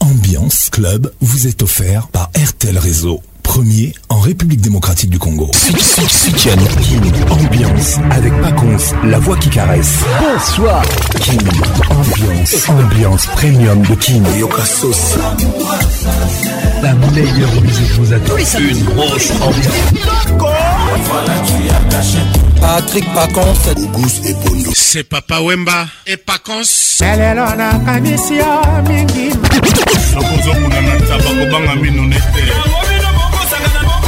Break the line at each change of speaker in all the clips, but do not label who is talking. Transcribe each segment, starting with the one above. ambiance club vous est offert par RTL Réseau premier en République démocratique du Congo. King ambiance avec Paconce, la voix qui caresse. Bonsoir. King ambiance, ambiance premium de Yoka
Yokasos. La meilleure musique vous attend. Une grosse ambiance. Patrick Pacons, Ougous et Bondo. C'est Papa Wemba et Pacons. Elle est kobanga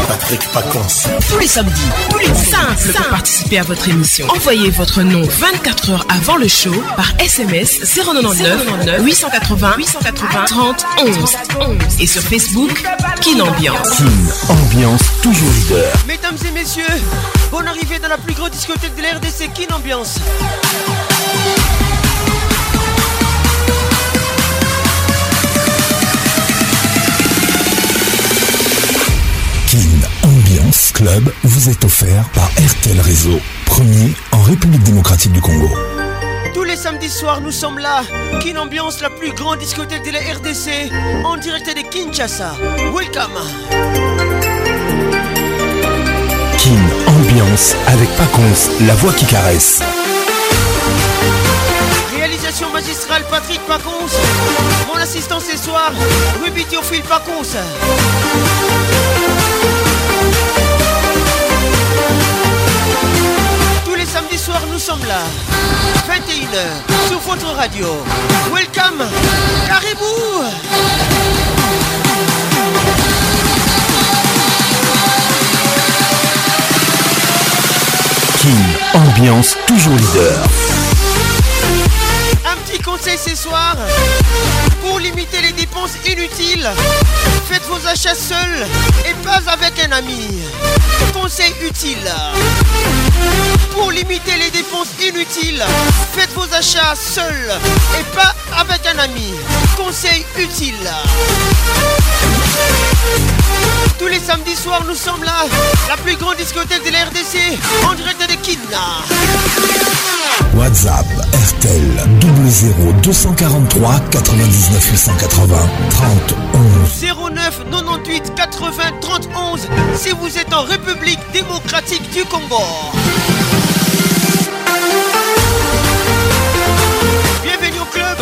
Patrick Paconce. Tous les samedis, tous les simple pour participer à votre émission. Envoyez votre nom 24 heures avant le show par SMS 099 880 880 30 11 11 et sur Facebook Kin Ambiance. Ambiance toujours leader. Mesdames et messieurs, bonne arrivée dans la plus grande discothèque de l'RDC Kin Ambiance. Club vous est offert par RTL Réseau, premier en République démocratique du Congo. Tous les samedis soirs, nous sommes là. Kin Ambiance, la plus grande discothèque de la RDC, en direct de Kinshasa. Welcome. Kin Ambiance avec Pacons, la voix qui caresse. Réalisation magistrale Patrick Pacons. Mon assistant ce soir, Ruby Théophile Pacons. Ce soir, nous sommes là. 21h sur votre radio. Welcome, Caribou. King, ambiance toujours leader conseil ce soir pour limiter les dépenses inutiles. Faites vos achats seuls et pas avec un ami. Conseil utile. Pour limiter les dépenses inutiles, faites vos achats seuls et pas avec un ami. Conseil utile. Tous les samedis soirs, nous sommes là, la plus grande discothèque de la RDC, en direct WhatsApp RTL 00 243 99 880 30 11 09 98 80 30 11 si vous êtes en République démocratique du Congo. Bienvenue au club.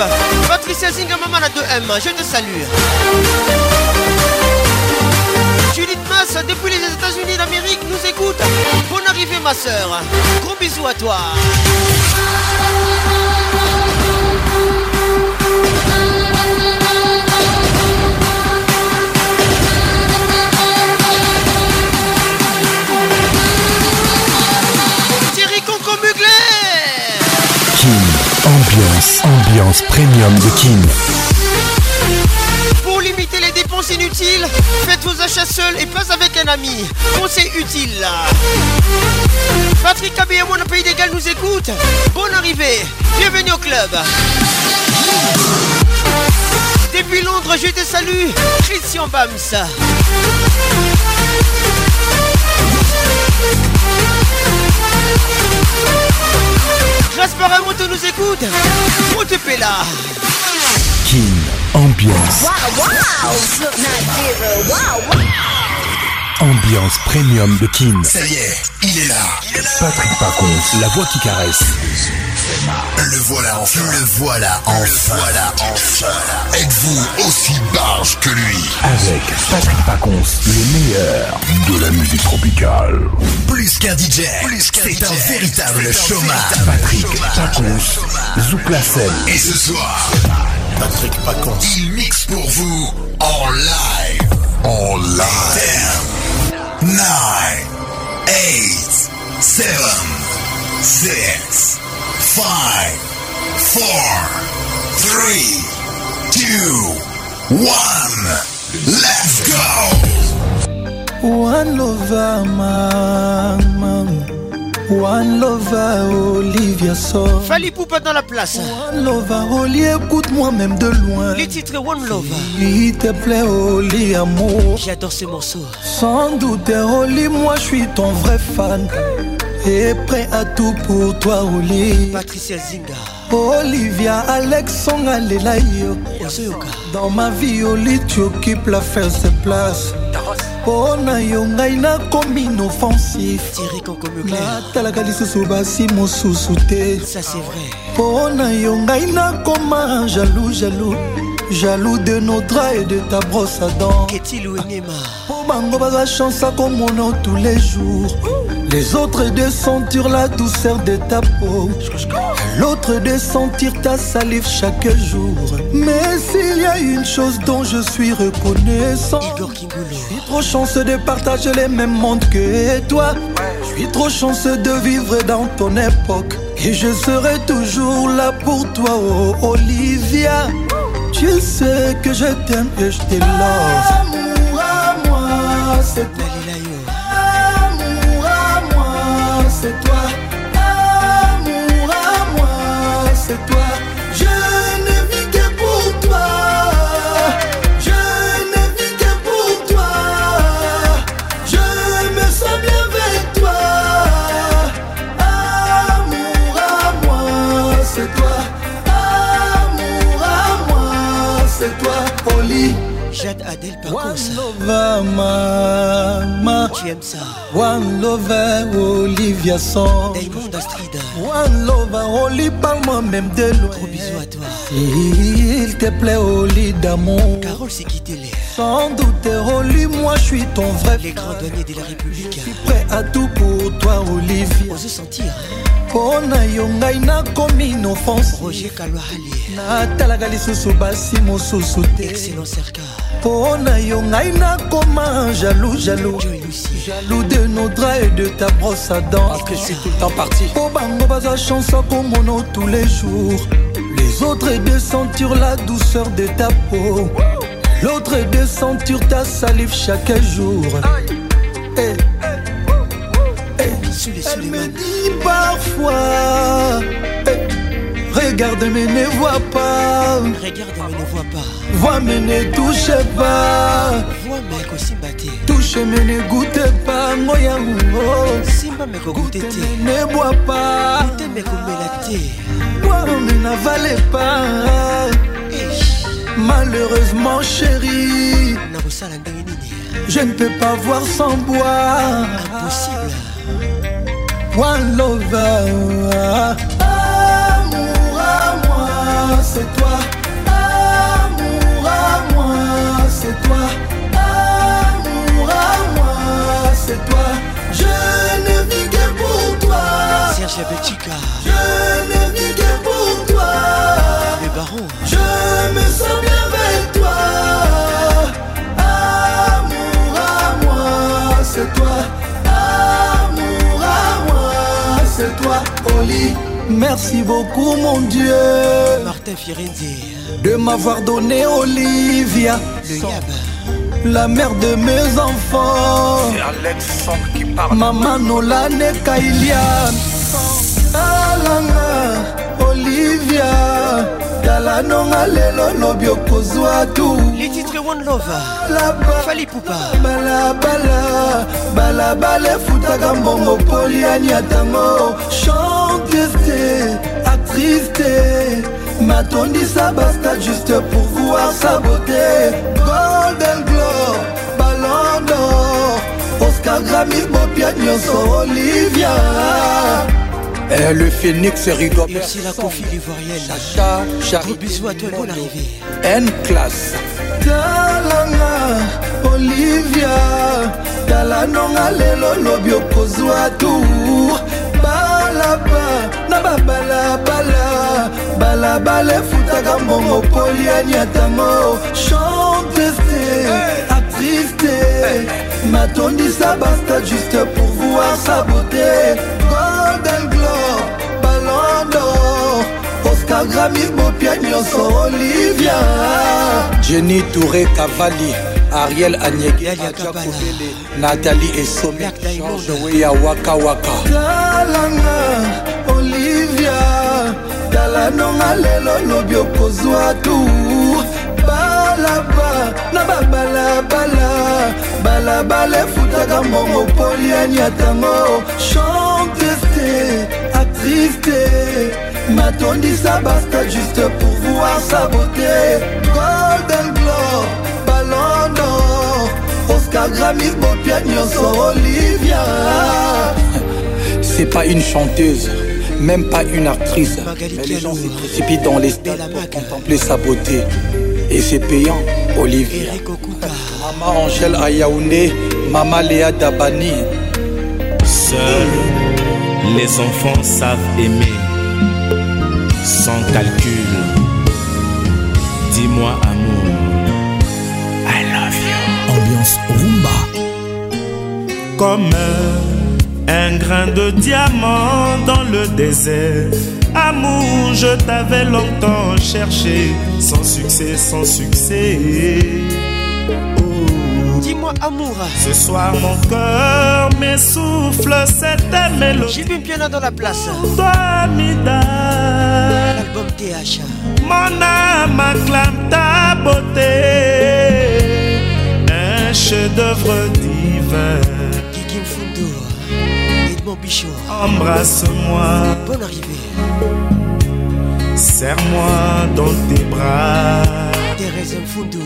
Patricia Zingamama la 2M, je te salue depuis les États-Unis d'Amérique nous écoute. Bonne arrivée ma soeur. Gros bisous à toi. Thierry Conco Mugler. Kim, ambiance, ambiance premium de Kim. Limitez limiter les dépenses inutiles, faites vos achats seuls et pas avec un ami. Conseil utile. Patrick Abiyamon, le pays des Galles, nous écoute. Bonne arrivée. Bienvenue au club. Depuis Londres, je te salue. Christian Bams. Jasper Amonto nous écoute. te Pella. King Ambiance. Wow, wow. Wow, Ambiance premium de Kin. Ça y est, il est là. Patrick Pacons, la voix qui caresse. Le voilà enfin. Le voilà enfin. Le voilà enfin. Êtes-vous aussi barge que lui Avec Patrick Pacons, le meilleur de la musique tropicale. Plus qu'un DJ, Plus c'est un véritable chômage. Patrick Pacons, Zouk la Et ce soir. Il mixe pour vous en live. En live. 10, 9, 8, 7, 6, 5, 4, 3, 2, 1. Let's go! One lover, man. One lover, Olivia sort. Fali Poupa dans la place. One lover, Oli, écoute-moi même de loin. Les titres One lover. S'il te plaît, Oli, amour. J'adore ce morceau. Sans doute, Oli, moi, je suis ton vrai fan. Et prêt à tout pour toi, Oli. Patricia Zinga. Olivia Alex, Alexandre Alelaïo. Dans ma vie, Oli, tu occupes la faire place place mpo na yo ngai nakomi inoffensif natalaka lisusu basi mosusu te mpo na yo ngai nakoma jalou jalou jaloux de nos draps et de ta brosse à dents mpo bango baza chance akomona tous les jours Les autres de sentir la douceur de ta peau. L'autre de sentir ta salive chaque jour. Mais s'il y a une chose dont je suis reconnaissant, je suis trop chanceux de partager les mêmes mondes que toi. Je suis trop chanceux de vivre dans ton époque. Et je serai toujours là pour toi, oh Olivia. Tu sais que je t'aime et je t'ai moi, c'est toi One Lover, Mama. Tu aimes ça. One Lover, Olivia Son. Astrid. One Lover, Oli, parle-moi même de loin. Gros bisous à toi. Il te plaît, Oli d'amour. Carole c'est quittée les. Sans doute, Oli, moi je suis ton vrai. Les grands des de la République. Je suis prêt à tout pour toi, Olivia. Ose sentir. Hein mpo na yo ngai nakomi Excellent, lisusu basi mosusu te mpo na yo ngai nakoma jaloux jaloux jaloux de nos draps et de ta brosse à dents mpo bango bazwa chance akomono tous les jours les autres deux de la douceur de ta peau l'autre deux de ta salive chaque jour eh, elle me dit parfois eh, Regarde mais ne vois pas Regarde ne vois pas Vois mais ne touche pas Vois Touche mais ne goûte pas Simba goûte mais ne bois pas Goûte mais Bois mais pas Malheureusement chérie Je ne peux pas voir sans boire Impossible One Lover. Amour à moi, c'est toi. Amour à moi, c'est toi. Amour à moi, c'est toi. Je ne vis que pour toi. Serge Betica. Je ne vis que pour toi. Je me sens bien avec toi. toi, Oli. Merci beaucoup, mon Dieu. Martin Firenze. De m'avoir donné Olivia. Le Yab. La mère de mes enfants. C'est Alex qui parle. Maman Nolane Kailian. Alana, ah Olivia. kala nonga lelo lobi okozwa tu balabala balabala efutaka mbongo poliani atango chantes te actrice te matondisa basta juste pour voir sa beauté golden glor ballon d'or oscar gramis bopia nyonso olivia Eh, le phénix rideau Merci la confie l'ivoirienne Chacha, Charité Gros bisous à toi et bonne arrivée N-Class talanga olivia tala nonga lelo lobi okozwa tour balaba na babalabala balabala efutaka mbongo polianiatango chanteste actriste matondisa basta juste pour voir sa beauté mando oscar grami bopia nyonso olivia jenny touré cavali ariel anyegeajakobele nathalie esome george weya wakawaka talanga olivia tala nonga lelo lobi okozwa tu balaba na babalabala balabala efutaka mbongo poliani atango chanteste drifté dit ça basta juste pour voir sa beauté Golden Globe, Ballon d'Or Oscar Grammy, Bopia Nyonso, Olivia C'est pas une chanteuse même pas une actrice. Mais les gens se précipitent dans les stades pour contempler sa beauté. Et c'est payant, Olivier. Mama Angèle Ayaoune, Mama Léa Dabani. Seul. Les enfants savent aimer sans calcul. Dis-moi amour. I love you. Ambiance rumba. Comme euh, un grain de diamant dans le désert. Amour, je t'avais longtemps cherché, sans succès, sans succès. Oh dis amour. Ce soir mon cœur m'essouffle cette mélodie. J'ai vu piano dans la place. L'album TH. Mon âme acclame ta beauté. Un chef-d'œuvre divin. Kiki dites Edmond bichon Embrasse-moi. Bonne arrivée. Serre-moi dans tes bras. Thérèse Fundo.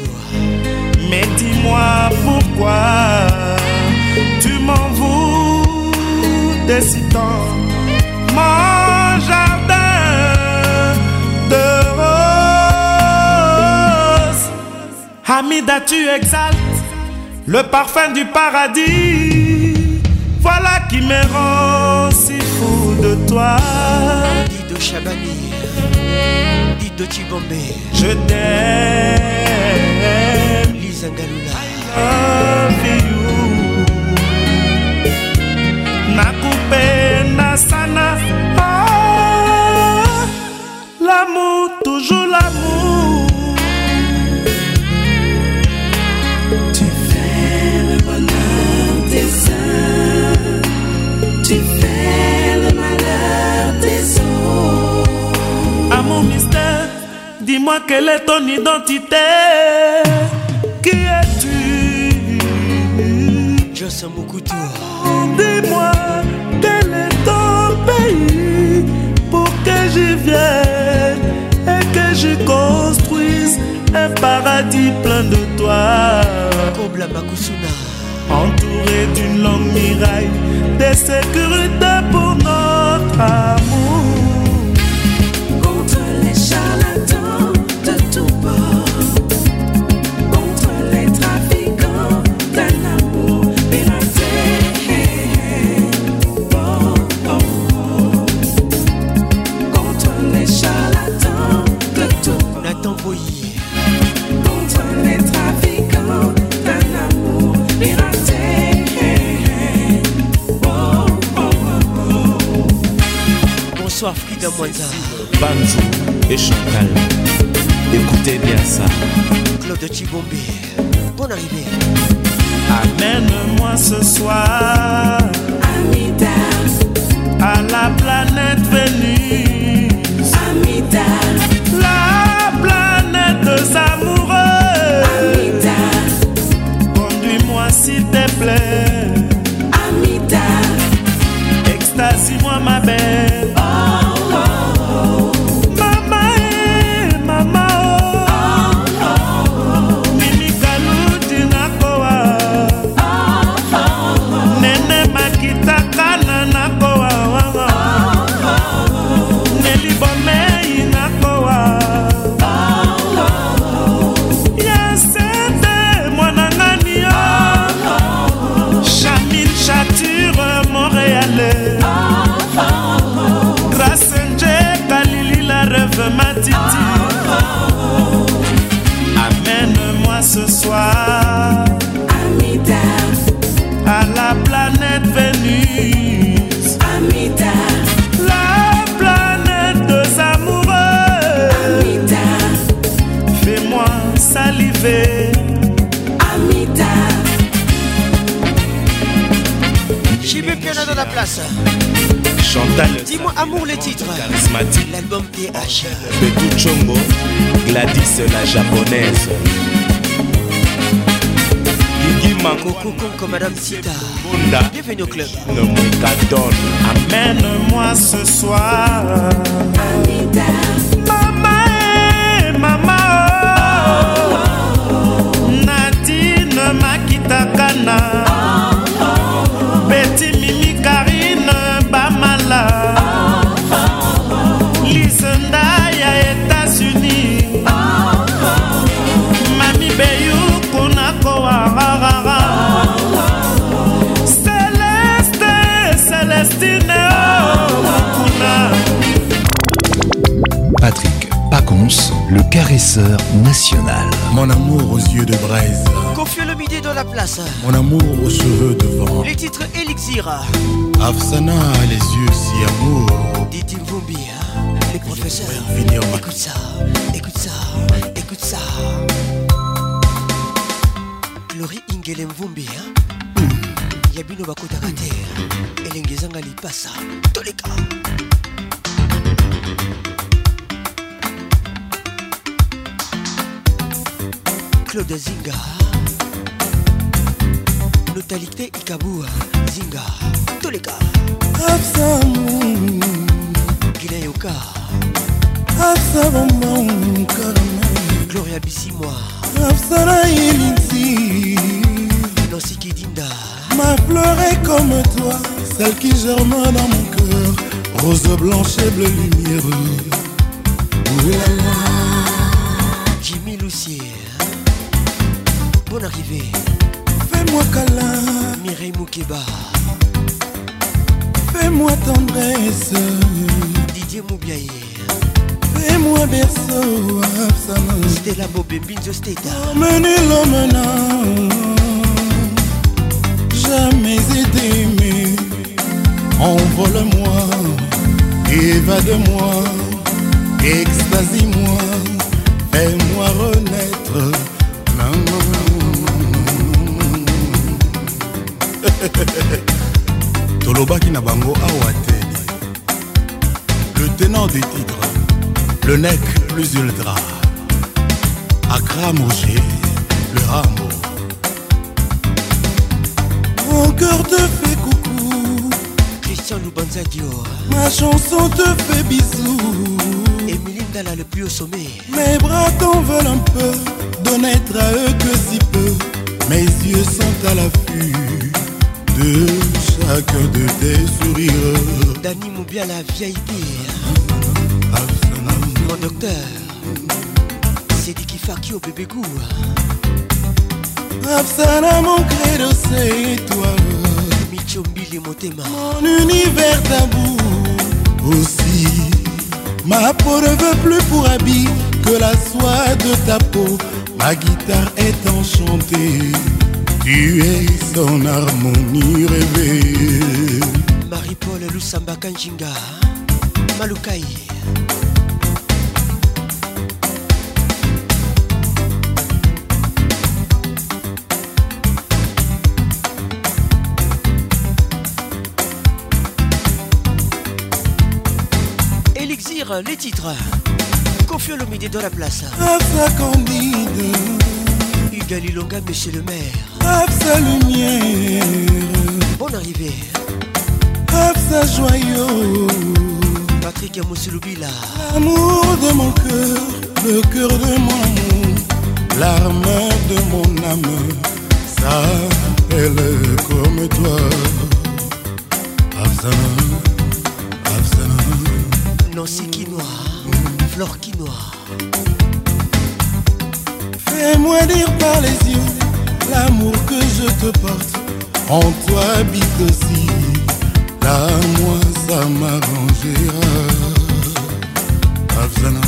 Mais dis-moi pourquoi tu m'en voudrais si mon jardin de roses. Hamida, tu exaltes le parfum du paradis. Voilà qui me rend si fou de toi. Dido Chabani, de Chibombe. Je t'aime. N'a I love sana. Ah, l'amour, toujours l'amour. Tu fais le bonheur des uns. Tu fais le malheur des autres. Amour mystère, dis-moi quelle est ton identité. Joss Moukoutouar. Rendez-moi quel est ton pays pour que j'y vienne et que je construise un paradis plein de toi. Kobla Makusuna. Entouré d'une longue miraille, des sécurités pour notre âme. Banjo et Chantal. Écoutez bien ça. Claude Chibombi bonne arrivée. Amène-moi ce soir. Amida. À la planète Vénus. Amida. La planète des amoureux. Amida. Conduis-moi s'il te plaît. Amida. Extasie-moi ma belle. Chantal. Dis-moi amour les titres Charismatique. L'album PH. Betou Chombo. Gladys la japonaise. Coucou Madame Sita. Bienvenue au club. me Moukadon. Amène-moi ce soir. Anita. Maman, maman. Oh. Nadine Makita Kana. Professeur national. Mon amour aux yeux de braise. Confie le midi dans la place. Mon amour aux cheveux de vent. Les titres Elixir. Afsana les yeux si amour. Didi hein. bien les professeurs. ma... Écoute ça, écoute ça, écoute ça. Lori Ingele Mvumbi. Hein. Mm. Yabino Bakota Kate. Elengezanga Lipasa. Toleka. claude zinga notalité ikabua zinga toleka gilayoka gloria bisimwa nancy kidinda Ma pleuré comme toi, celle qui germe dans mon cœur, rose blanche et bleue lumière. Ouh là là. arrivée. Fais-moi câlin. Mireille Moukeba. Fais-moi tendresse. Didier Moubiaye. Fais-moi berceau. C'était la bobé Binzo Steta. Emmenez l'emmenant. Jamais été aimé. Envole-moi. Évade-moi. Extasie-moi. Fais-moi renaître. tolobaki na bango awa te le tenant du titre le nec plus ultra akram roger le rambo mon cœur te fait coucou christian lubanzagio ma chanson te fait bisou Émilie Ndala le plus au sommet mes bras t'en veulent un peu de n'être à eux que si peu mes yeux sont à l'affût de chacun de tes sourires. bien la vieille pire. Ah, ah, mon docteur, c'est qui fait au bébé goût. Absana mon credo c'est toi Michombi les motema Mon univers tabou aussi Ma peau ne veut plus pour habit que la soie de ta peau Ma guitare est enchantée tu es son harmonie rêvée. Marie-Paul Lusamba Kanjinga, Malukaï Elixir, les titres. Confieux de dans la place. Hugues Igalilonga, monsieur le maire. Ave sa lumière Bonne arrivée Ave hein. sa joyau Patrick là L'amour de mon cœur, le cœur de mon amour L'arme de mon âme Ça, elle est comme toi Absent, absent Nancy noir, Flore noir. Fais-moi dire par les yeux l'amour que je te porte, en toi habite aussi. Là, moi, ça m'arrangera. Afzana,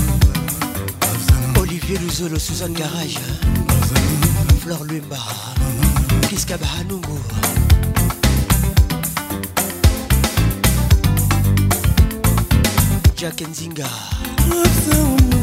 Olivier Luzolo, Suzanne Garage. Afzana. Flore Lumba. Kiska Bahanungu. Jack Nzinga. Afzana.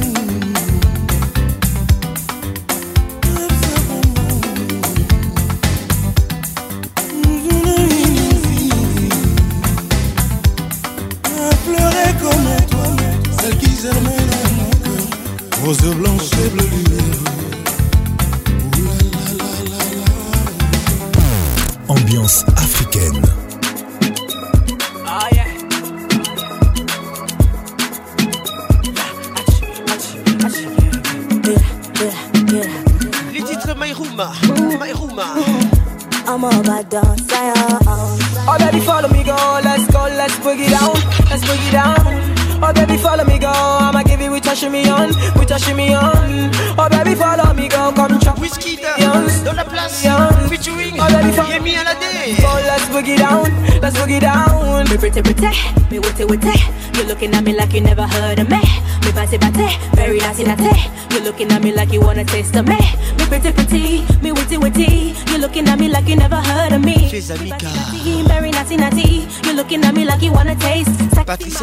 Say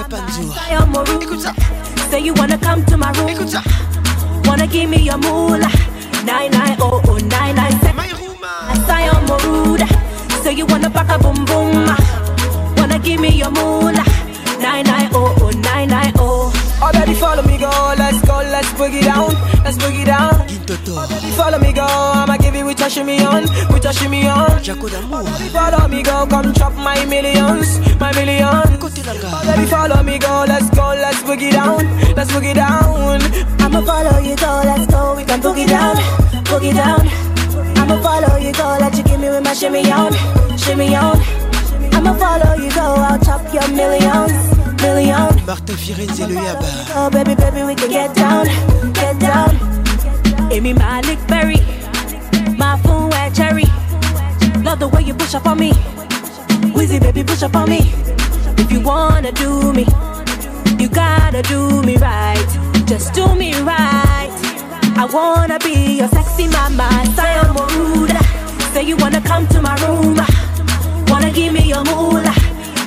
you wanna come to my room. Wanna give me your moolah. 9900997. My room. Asaya Moruda. Say you wanna pack a boom boom. Ah. Wanna give me your moolah. 9900990. Oh baby, follow me, go. Let's go, let's boogie down, let's boogie down. Oh follow me, go. I'ma give you with your shimmy on, with your shimmy on. Oh follow me, go. Come chop my millions, my millions. Baby, follow me, go, let's go, let's boogie down, let's boogie down. I'ma follow you, go, let's go, we can boogie down, boogie down. I'ma follow you, go, let you give me with my shimmy on, shimmy on. I'ma follow you, go, I'll top your millions, millions. Martin Firenze le Yaba. Oh, baby, baby, we can get down, get down. Amy Malik Berry, my phone, cherry. Love the way you push up on me. wizzy baby, push up on me you wanna do me, you gotta do me right. Just do me right. I wanna be your sexy mama, Sayo Moruda. Say you wanna come to my room, wanna give me your moolah.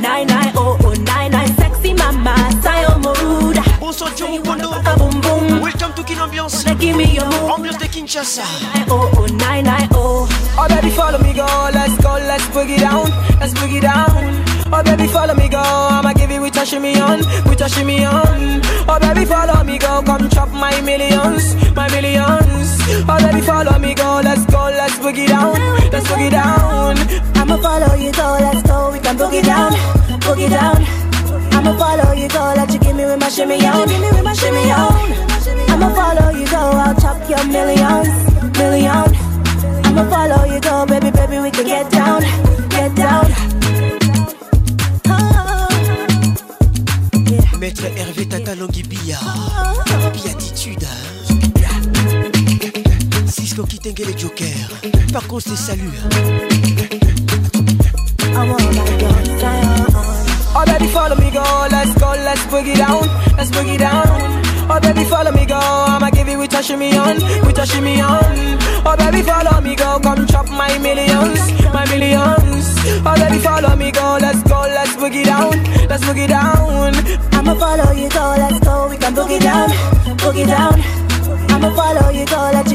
Nine nine oh oh nine nine. sexy mama, Sayo Moruda. Bonsoir, Joe Kondo. Boom boom. Welcome to Kin Ambiance. Wanna give me your moolah. Ambiance de Kinshasa. 99090. Oh, oh, oh. oh follow me, go. Let's go, let's boogie down, let's boogie down. Oh baby, follow me, go. I'ma give you with a shimmy on, with a shimmy on. Oh baby, follow me, go. Come chop my millions, my millions. Oh baby, follow me, go. Let's go, let's boogie down, let's boogie down. I'ma follow you, go. Let's go, we can boogie down, boogie down. I'ma follow you, go. Let you give me with my shimmy on, give me with my shimmy on. I'ma follow you, go. I'll chop your millions, million. I'ma follow you, go, baby, baby, we can get down. distinguer les jokers. Par contre, c'est salut. Oh baby, follow me, go. Let's go, let's boogie down. Let's boogie down. Oh baby, follow me, go. I'ma give you with a shimmy on, with a shimmy on. Oh baby, follow me, go. Come chop my millions, my millions. Oh baby, follow me, go. Let's go, let's boogie down, let's boogie down. I'ma follow you, go. Let's go, we can boogie down, boogie down. I'ma follow you, go. Let you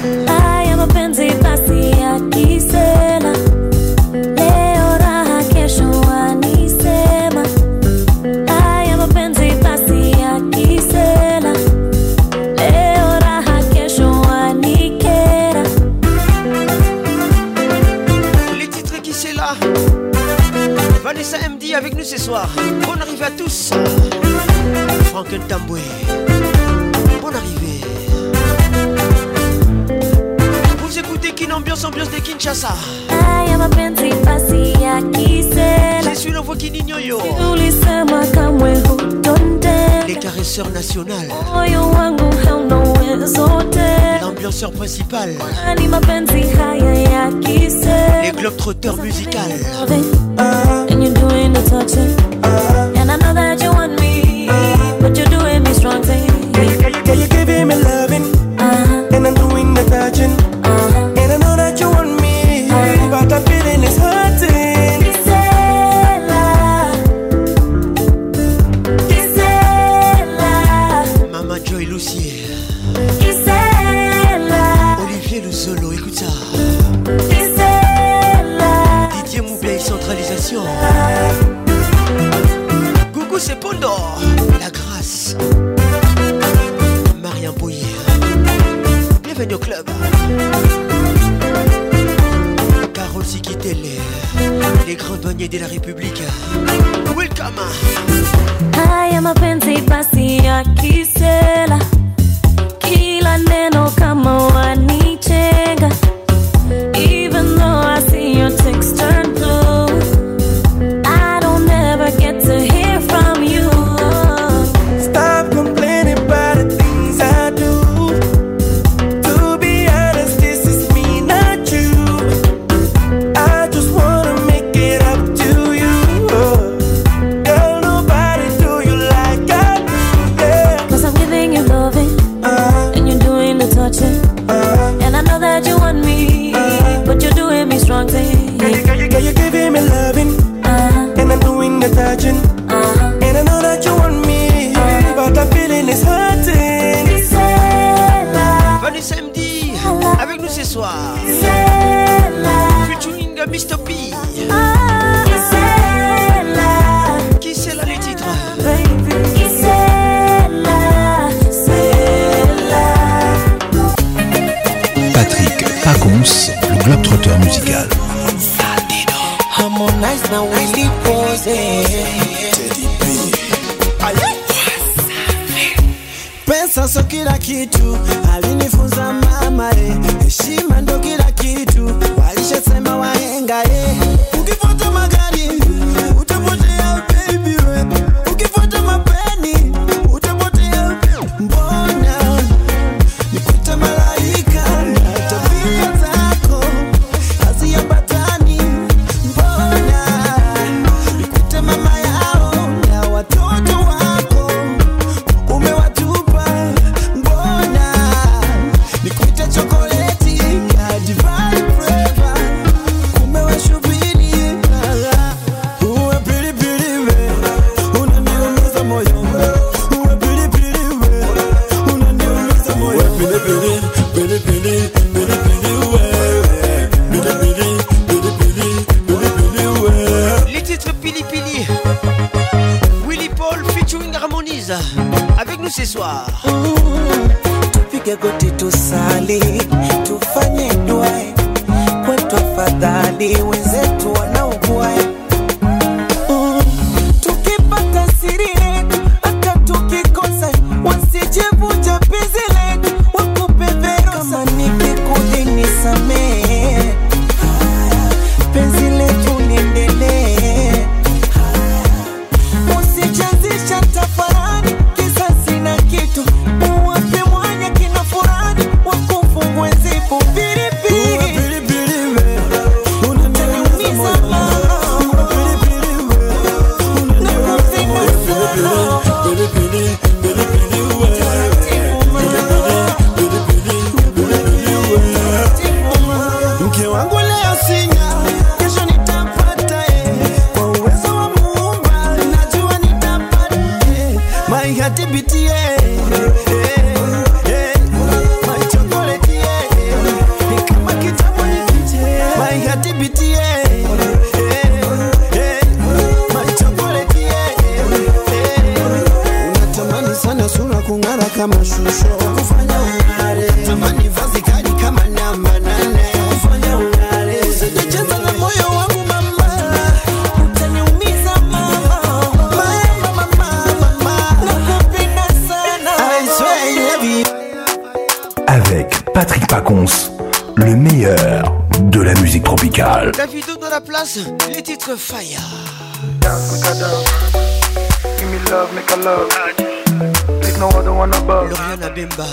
soir. Bonne arrivée à tous. Franck Ntamboué. Bonne arrivée. Vous écoutez Kin Ambiance, ambiance de Kinshasa. Je suis le voix Kininyoyo. Les caresseurs nationales. L'ambianceur principal. Les globetrotteurs musicales. doing the toxic. être fire. Give me love, make a love. Please no other one above. Lauriane Abemba.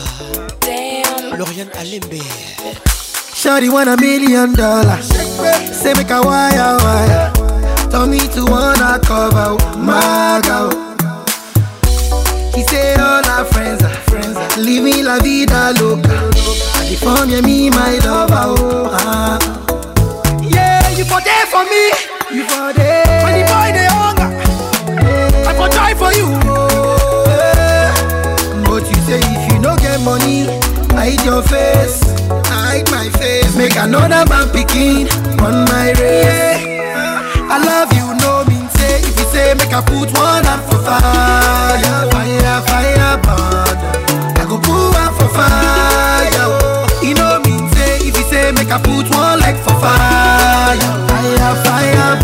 Lauriane Alembe. Shawty want a million dollars. Say make a wire wire. Tell me to wanna cover my girl. He say all our friends are friends. Are living la vida loca. I form you me my lover. Oh, ah. Yeah, you for there for me. You for there. When the boy they hunger, I for die for you. Yeah.
But you say if you no get money, hide your face, hide my face. Make another man picking on my race. I love you, no mean say. If you say make I put one up for fire, fire, fire, burn. I go put one for fire. You know mean say. If you say make I put one leg for fire, fire, fire.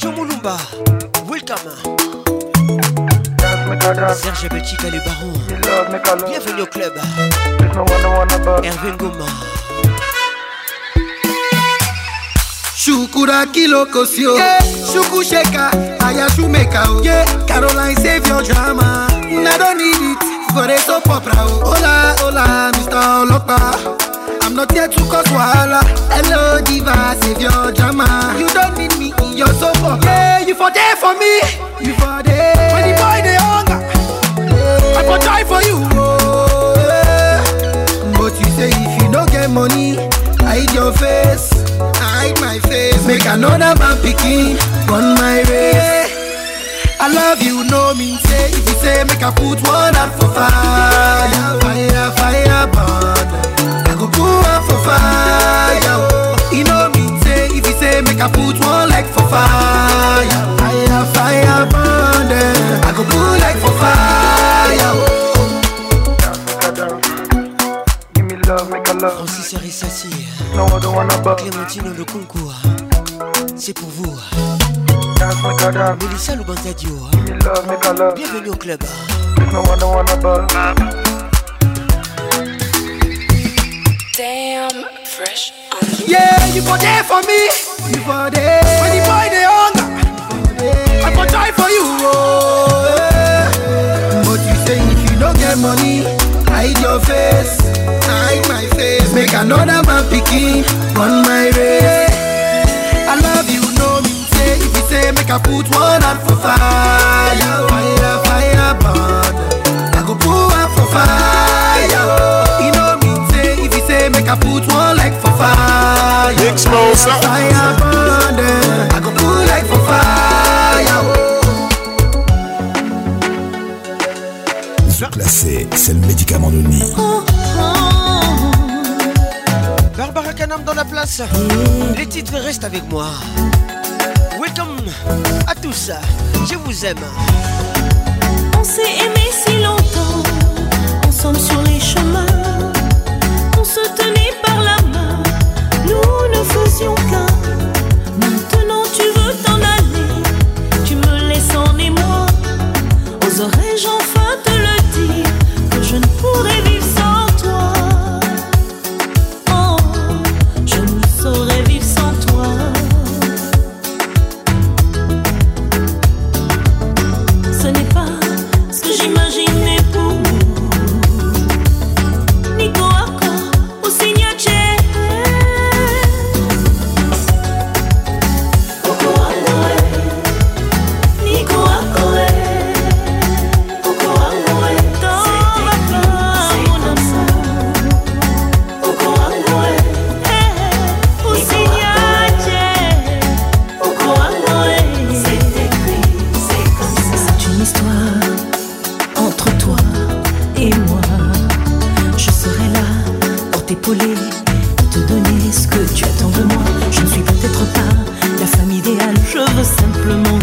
Chomulumba, welcome. Serge Belchika le baron. Bienvenue au club. Hervé Ngoma.
Shukura kilokosio yeah. Shuku sheka ayashumeka o yeah. Caroline save your drama I don't need it for a soap opera o Hola hola Mr. Olopa I'm not here to cause wahala Hello diva save your drama You don't need You're so far.
Yeah, you for there for me. You for there. When the boy they hunger, yeah. I for try for you. Oh,
yeah. But you say if you don't get money, hide your face. hide my face. Make another man picking on my way. I love you, no mean say. If you say make I put one out for fire, fire, fire burn. I go put one for fire. You know me. If you make a put one for fire, fire, fire go for fire.
le concours, c'est pour vous. Mélissa bienvenue au club. Yeah, you for there for me. You for there. When the boy they hunger, I for try for you. Oh,
yeah. But you say if you don't get money, hide your face, hide my face. Make another man picking on my race. I love you, know me. Say if you say make I put one out for fire, fire, fire, but I go put one for fire. You know me. Say if you say make I put one like for fire. Explosive. Fire burning.
c'est le médicament de nuit.
Barbara Canam dans la place. Les titres restent avec moi. Welcome à tous. Je vous aime. On s'est aimé si longtemps. Ensemble sur les chemins. le monde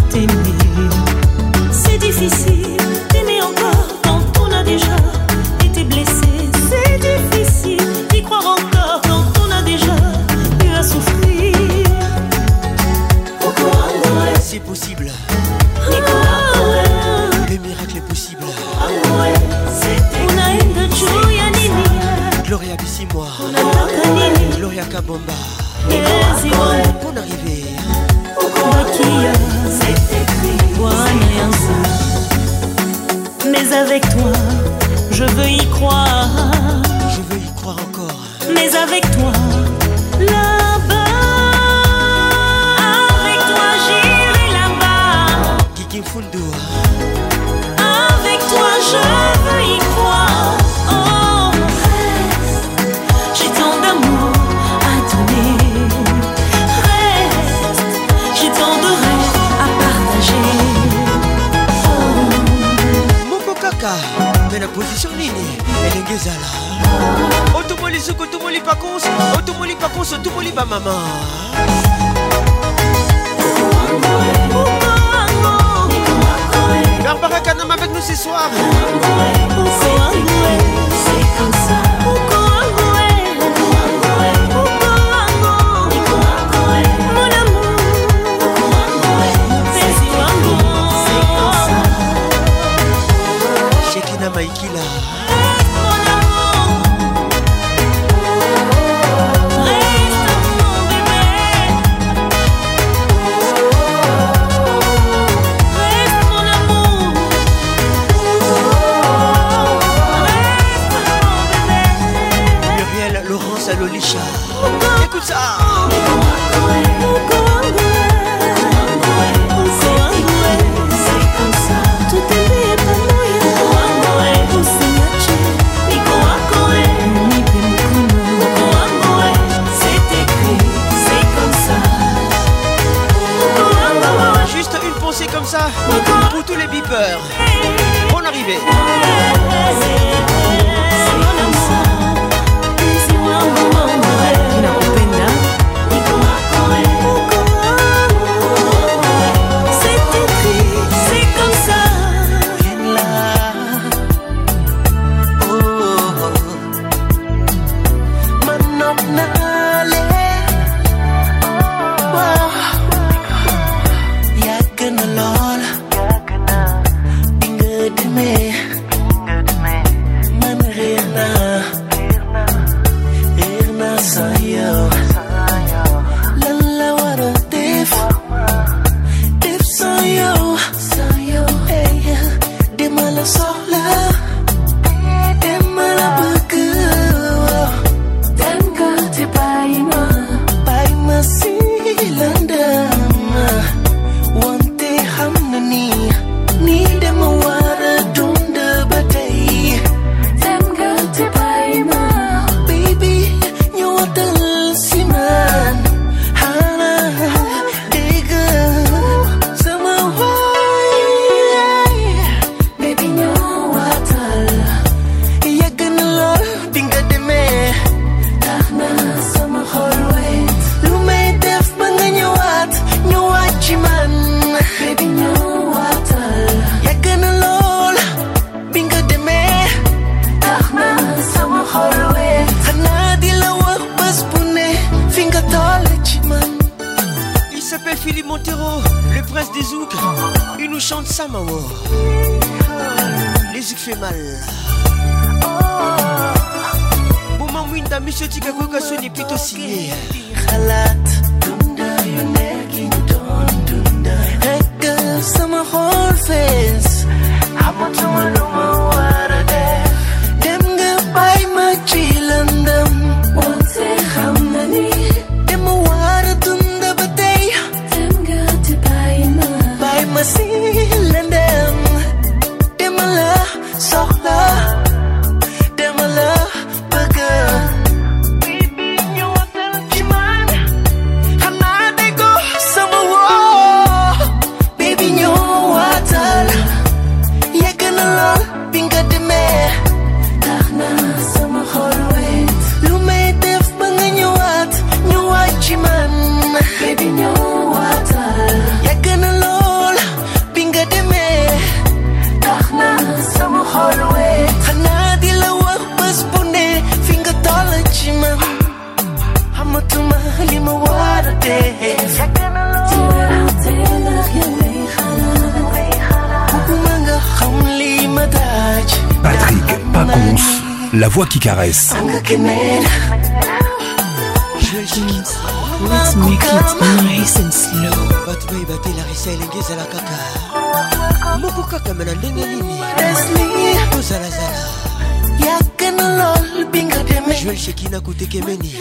Joël Shekina côté Kemeni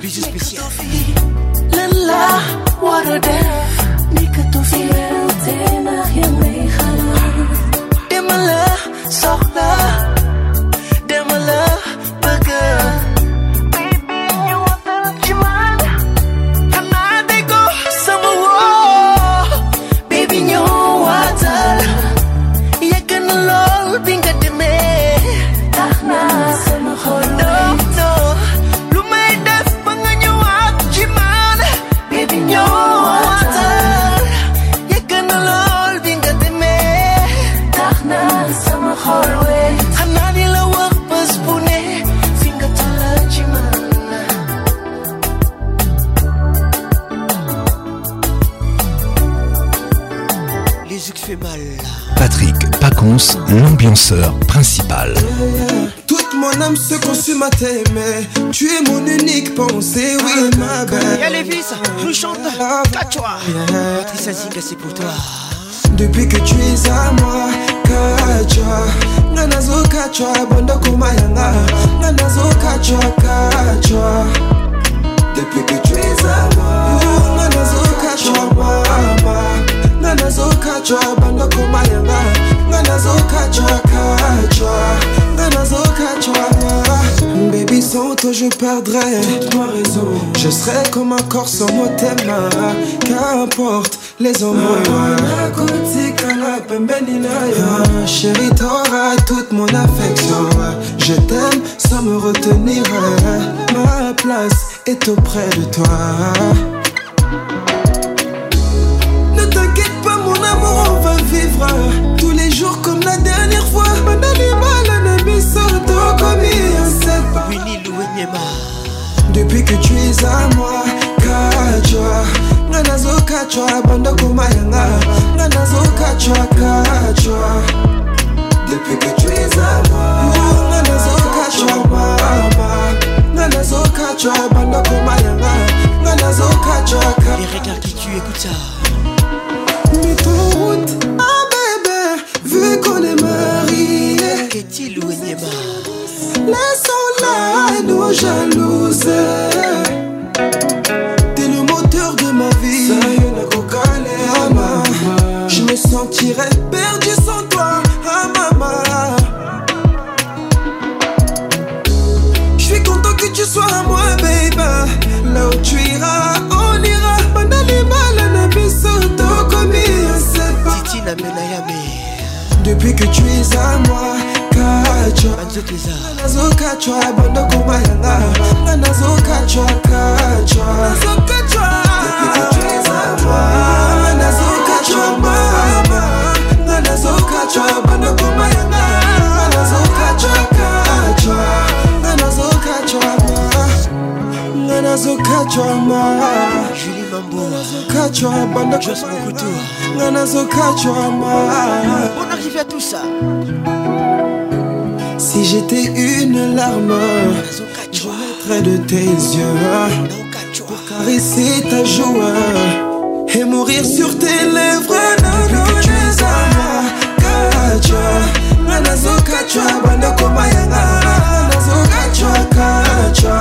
Bisous spécial Lala Warode
principal.
Toute mon âme se consume à t'aimer. Tu es mon unique pensée, oui, ah, ma belle. Y'a Lévis, nous chante Kachwa. Patricia
Zinga, c'est pour toi.
Depuis que tu es à moi, Kachwa. Nanazo Kachwa, Bondoko Kumayana. Nanazo Kachwa, Kachwa. Depuis que tu es à moi, Nanazo Kachwa, Mama. Baby sans toi je
serai
Je serai comme un corps sans
mot
Qu'importe les
hommes Chérie
t'auras toute mon affection Je t'aime sans me retenir Ma place est auprès de toi tous les jours comme la dernière fois Mon animal en abysso comme un Depuis que tu es à moi Kachwa Nga nazo kachwa Banda yanga Nga nazo kachwa kachwa Depuis que tu es à moi Nga nazo kachwa mama Nga nazo kachwa Banda kumayanga Nga nazo kachwa Les
regards qui tu écoutes ça
Mets ton Laissons-la nous jalouser. T'es le moteur de ma vie. Je me sentirais perdu sans toi, ah Je suis content que tu sois à moi, baby. Là où tu iras, on ira. Depuis que tu es à moi. nzoto eza nazokacwa bandoko mayanga nga nazokacwa kacwa nazokacwa mama nga nazokacwa bandoko mayanga nga nazokacwa kacwa nga nazokacwa nga
nazokacwa ma On arrive à tout ça.
Si j'étais une larme, je mettrais de tes yeux pour caresser ta joie et mourir sur tes lèvres. Non, non, tu es à moi, Kachwa, Nanazo Kachwa, Bandoko Mayanga, Nanazo Kachwa, Kachwa.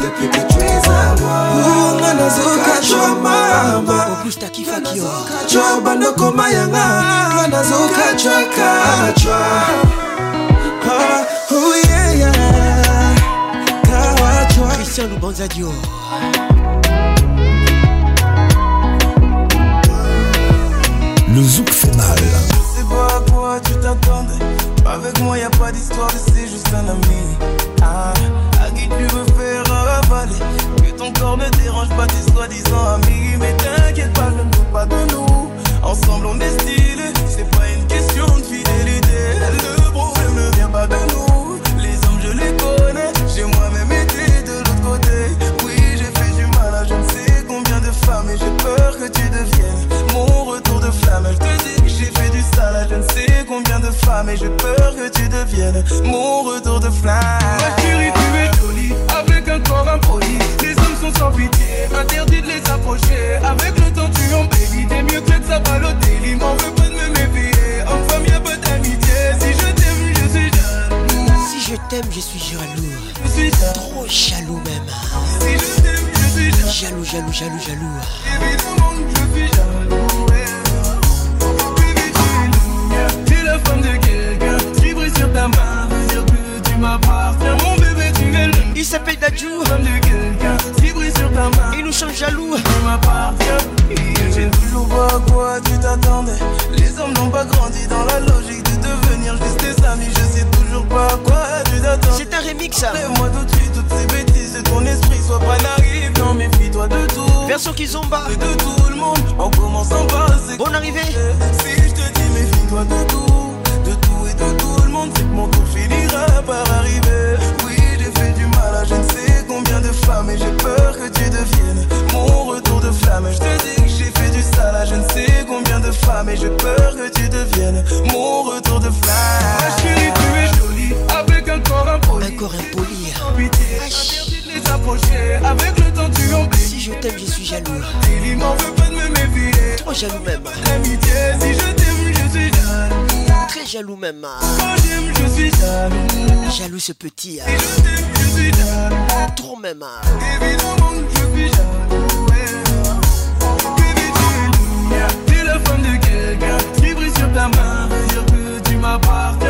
Depuis que tu es à moi, Nanazo Kachwa, Mama, Nanazo Kachwa, Bandoko Mayanga, Nanazo Kachwa, Kachwa.
Le zouk fait mal
Je sais pas à quoi tu t'attendais Avec moi y a pas d'histoire c'est juste un ami ah, À qui tu veux faire avaler Que ton corps ne dérange pas tes soi-disant amis Mais t'inquiète pas je ne parle pas de nous Ensemble on est stylé C'est pas une question de fidélité Le problème ne vient pas de nous Les hommes je les connais J'ai moi-même que tu deviennes mon retour de flamme. Je te dis que j'ai fait du sale je ne sais combien de femmes. Et j'ai peur que tu deviennes mon retour de flamme. Ma curie tu es jolie, avec un corps impoli. Les hommes sont sans pitié, interdit de les approcher. Avec le temps, tu en embellis. T'es mieux que ça va au délit. M'en veux pas de me méfier. En femme, y'a pas d'amitié. Si je t'aime, je suis jaloux.
Si je t'aime, je suis jaloux. Je suis Trop jaloux même. Si je t'aime, suis jaloux, jaloux, jaloux, jaloux. le monde, je suis jaloux.
Baby, tu es la femme de quelqu'un. Tu brilles sur ta main, veut dire que tu m'appartiens. Mon bébé, tu es
Il s'appelle Dadjou.
Femme de quelqu'un. sur ta main. Il
nous chante jaloux.
Tu
m'appartiens.
Je ne toujours pas à quoi tu t'attendais. Les hommes n'ont pas grandi dans la logique de devenir juste des amis. Je sais toujours pas quoi tu t'attendais.
C'est un remix.
Lève-moi tout de suite toutes ces bêtises de ton
qu'ils De
tout le monde, en commençant par
Bonne arrivée.
Si je te dis, méfie-toi de tout, de tout et de tout le monde, c'est mon tour finira par arriver. Oui, j'ai fait du mal à je ne sais combien de femmes et j'ai peur que tu deviennes mon retour de flamme. Je te dis que j'ai fait du sale à je ne sais combien de femmes et j'ai peur que tu deviennes mon retour de flamme. Ma chérie, tu es jolie avec un corps impoli.
Un
corps impoli tu t'approchais. Avec le temps, tu oublies. Si je t'aime, je suis jaloux. Il m'en veut pas de me
méfier. Trop jaloux même. L'amitié,
si je t'aime, je suis jaloux. Très jaloux
même. Quand j'aime, je suis
jaloux. Jaloux
ce petit. Hein. Si je
t'aime, je suis jaloux.
Trop même.
Évidemment, je suis jaloux. Baby, tu es la femme de quelqu'un. Ce qui brille sur ta main veut dire que tu m'appartiens.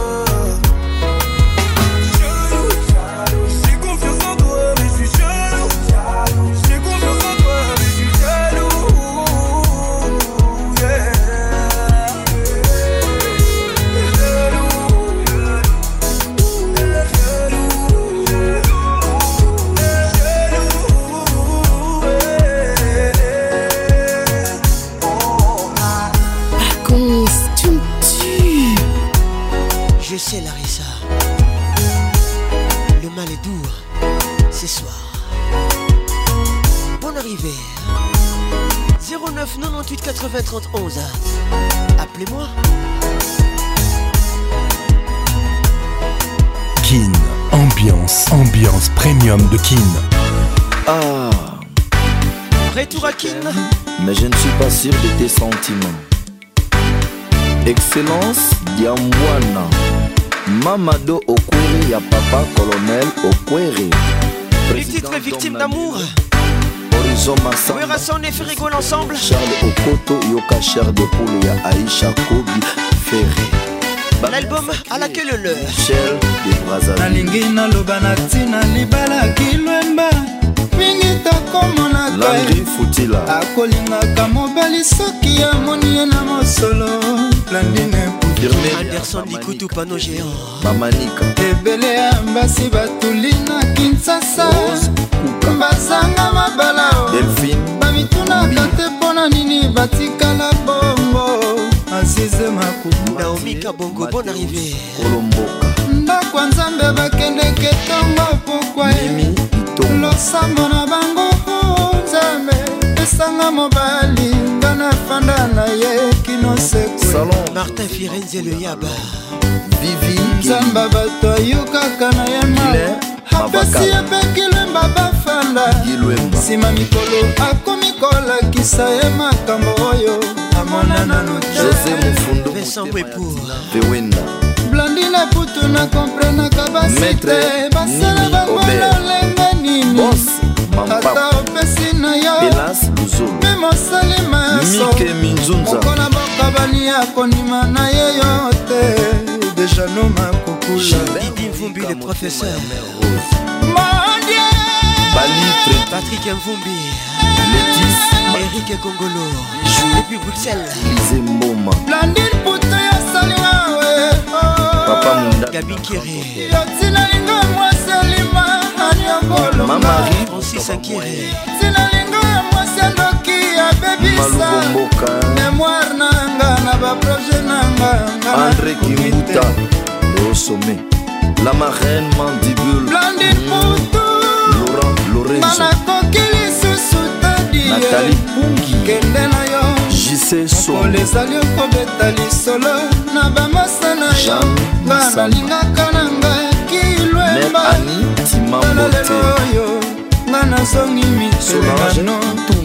48 80 31 Appelez-moi.
Kin, ambiance, ambiance premium de Kin.
Ah. Retour à Kin.
Mais je ne suis pas sûr de tes sentiments. Excellence Diamwana. Mamado Okwere ya papa colonel Okwere.
Les titres victimes d'amour. prison masambafrigo
l'ensemble charles okoto yoka cher de
poule ya aisha kobi ferre l'album à laquelle leur nalingi naloba na ntina libala kilwemba
mingi tokomonaka akolingaka mobali soki amoni ye na mosolo
landine anderson likutu pano
géant mamanika ebele
ya mbasi batuli na kinsasa bazanga mabala bamitunaka te mpona nini batikala bongo azize makunaomi
kabongo bon arrivé
kolomboka
ndako ya nzambe bakendeke ntongo pokwa losambo na bango oh nzambe esanga mobali nga na fanda na ye
martin firenze loyaba
nzamba bato ayokaka na yama apesi epekilemba bafanda nsima mikolo akomi kolakisa ye makambo oyo amona
nano
blandina putu na komprenaka basi
te basala bango lolenge nini ata opesi na yo mpe mosalema yosokona
soka balia konima na ye yo te dejano makokulaimvumbi le professeur modie patrick mvumbi erik kongolo epuis
bruxelles zemboma landin puto yasalingawe
oh. papa mungabi kere yotinalinga mwasi alima aniangolo mama francis ankere tinalinga ya mwasi
andoki abebisa memoire nanga na baproje nanga
andre kimuta le sommet la marraine mandibule blandine mutu
hmm. laurent lorenzo nakoki lisusu tadie kende na yo mokolo ezali
okobeta lisolo na bamasa na yo nga nalingaka na ngaki lwembalelo oyo nga nazongi mitelengano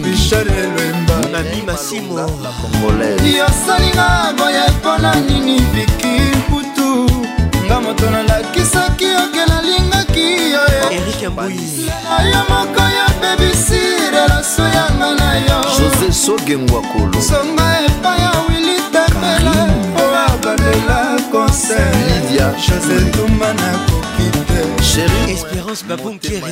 richard elwemba mami masimo yosalinga
boya mpona nini viki mputu nga moto nalakisaki oke nalingaki yoyo moko yo bebisi relaso yanga na yo josé sogengwakolo songa epai ya wili tapela po abalela
konserlidia josé tuma nakoki te chéri espérance babonkieri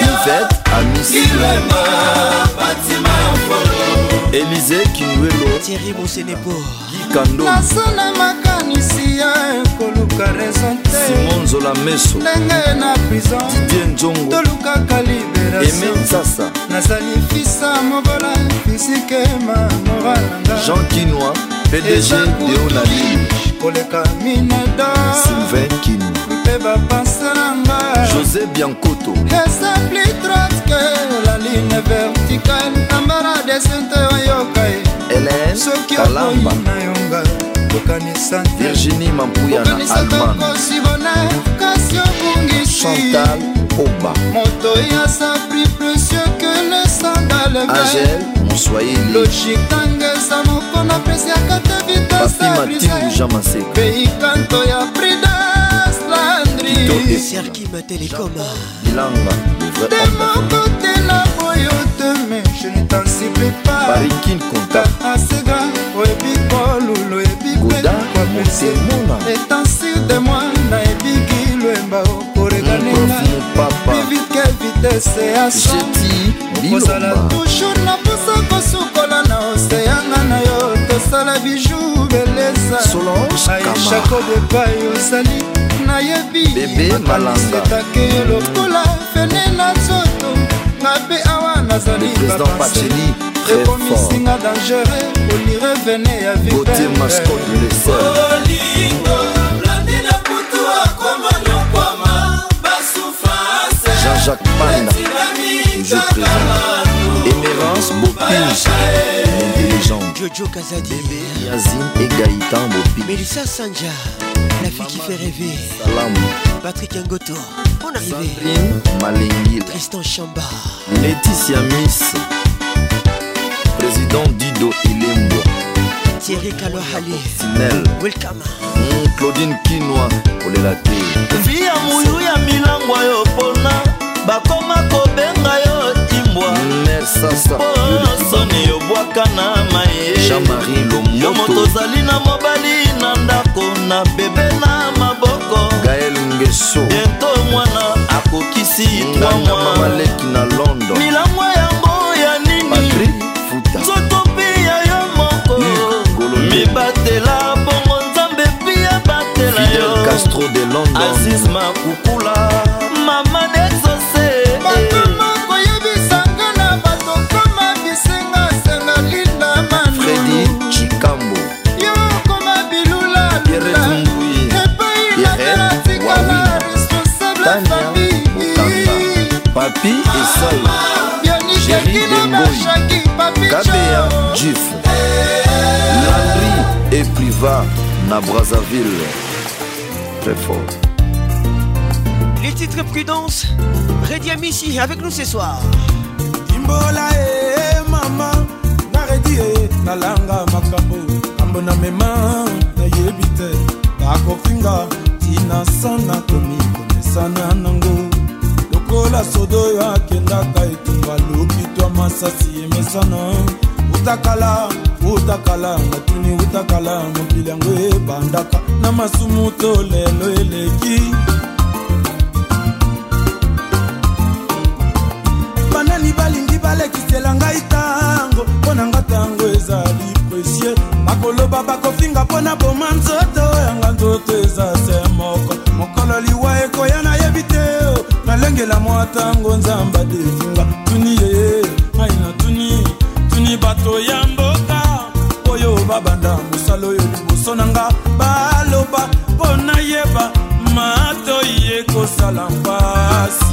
yvette amisilema batima elize kinwelo tieri
mosenepo
gikandonasona makanisi ya ekoluka
resontesimon zola meso ndenge na prison didie nzongo tolukaka liberaeme
nsasa nazali fisa mobola fisikema moral nanga
jean kinoi pdg deonalini koleka minedasilvekin mpe
bapense na nga
josé biancoto eza
pli traske la ligne verticale nambala desinte oyoka ye soki okoyi na yonga kokanisa
virginie mampuya na allemanokosi boner kasi obungisi moto ya sa plus précieux que le sandale angèle
kiswahililojikanga eza moko napesiaka te vitasapeyi
kanto ya pridas landridemokotela boyo teme je ne tansipe
pasasega oyebi kolulu ebi etansi de moi nayebi kilwemba o dese ya sokozala toujours na posa
kosukola na oseyanga na yo tosala biju
belezaaichako depai ozali nayebi makansetake yo lokola fene na nzoto nga mpe awa nazali
bapanseli ekomisinga dangere olirevene ya vipeolingo Jacques Panda. Je présente Émérance Bopige, Intelligente,
Jojo Kazadi,
Yazine et Gaïtan Bopige.
Melissa Sanja, la fille qui fait rêver. Patrick Ngoto, on
arrive.
Tristan Chamba.
Laetitia Miss, président Dido Ilembo.
Thierry Kalohali
Sinel.
Welcome.
Hum, Claudine Kinoa, Olelate.
Via Mouyou ya Yopona. bakoma kobenga yo timbwa
oh,
mpo soni yobwaka na maye
yo moto
ozali na mobali na ndako na bebe na maboko biento mwana akokisi
twamwaleki na london
milango yango ya
nini
nzoto mpe ya yo moko mibatela bongo nzambe mpe
abatela yo
aziz makukula
papi esai jeri dengoi kabea jif landri epriva na brazzaville très fort les titres prudence
redia misi avec nous ce soir imbola e mama
naredi e nalanga makambo kambo na mema nayebi te bakofinga tina sana tomikomesana nango lokola sodo oyo akendaka etumba lokitwa masasi emesano utakala utakala ngatuni utakala mokili yango ebandaka na masumu to lelo eleki banani balingi balekisela ngai tango mpo na nga tango ezali presie bakoloba bakofinga mpo na boma nzoto yanga nzoto eza se moko mokololi tangela mwa ntango nzamba tefinga tuni yeye ngai na tuni tuni bato ya mboka oyo babanda mosala oyo liboso na nga baloba mpo nayeba matoi
ekosala mpasi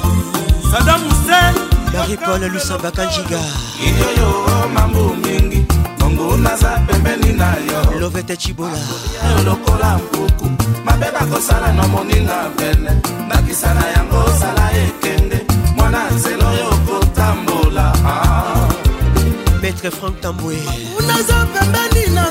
sadam husen maripol lusambaka njiga iyoyo
mambo mingi mbu naza pembeni na yo lovete cibola lokola mpuku mabe bakosala nomoni na bele ndakisa na yango osala ekende mwana nzela oyo okotambola ah. maître frank tambwe naza pembeni na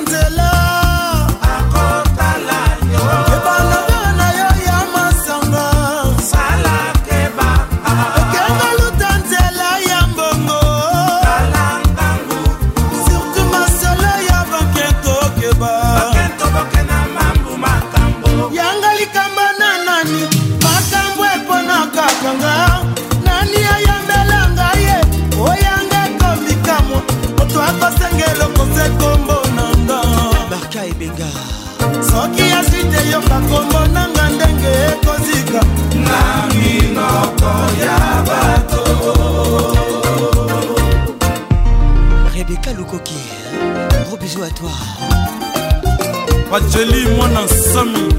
bajeli mwana nsomi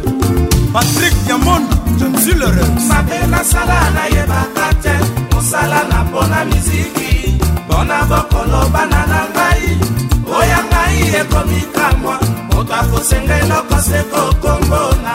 patrik yamon jansillerer
mabe nasala nayebaka te mosala na mpona miziki mpona bokolobana na ngai oya ngai ekomikamwa moto akosenga eloko sekokongo na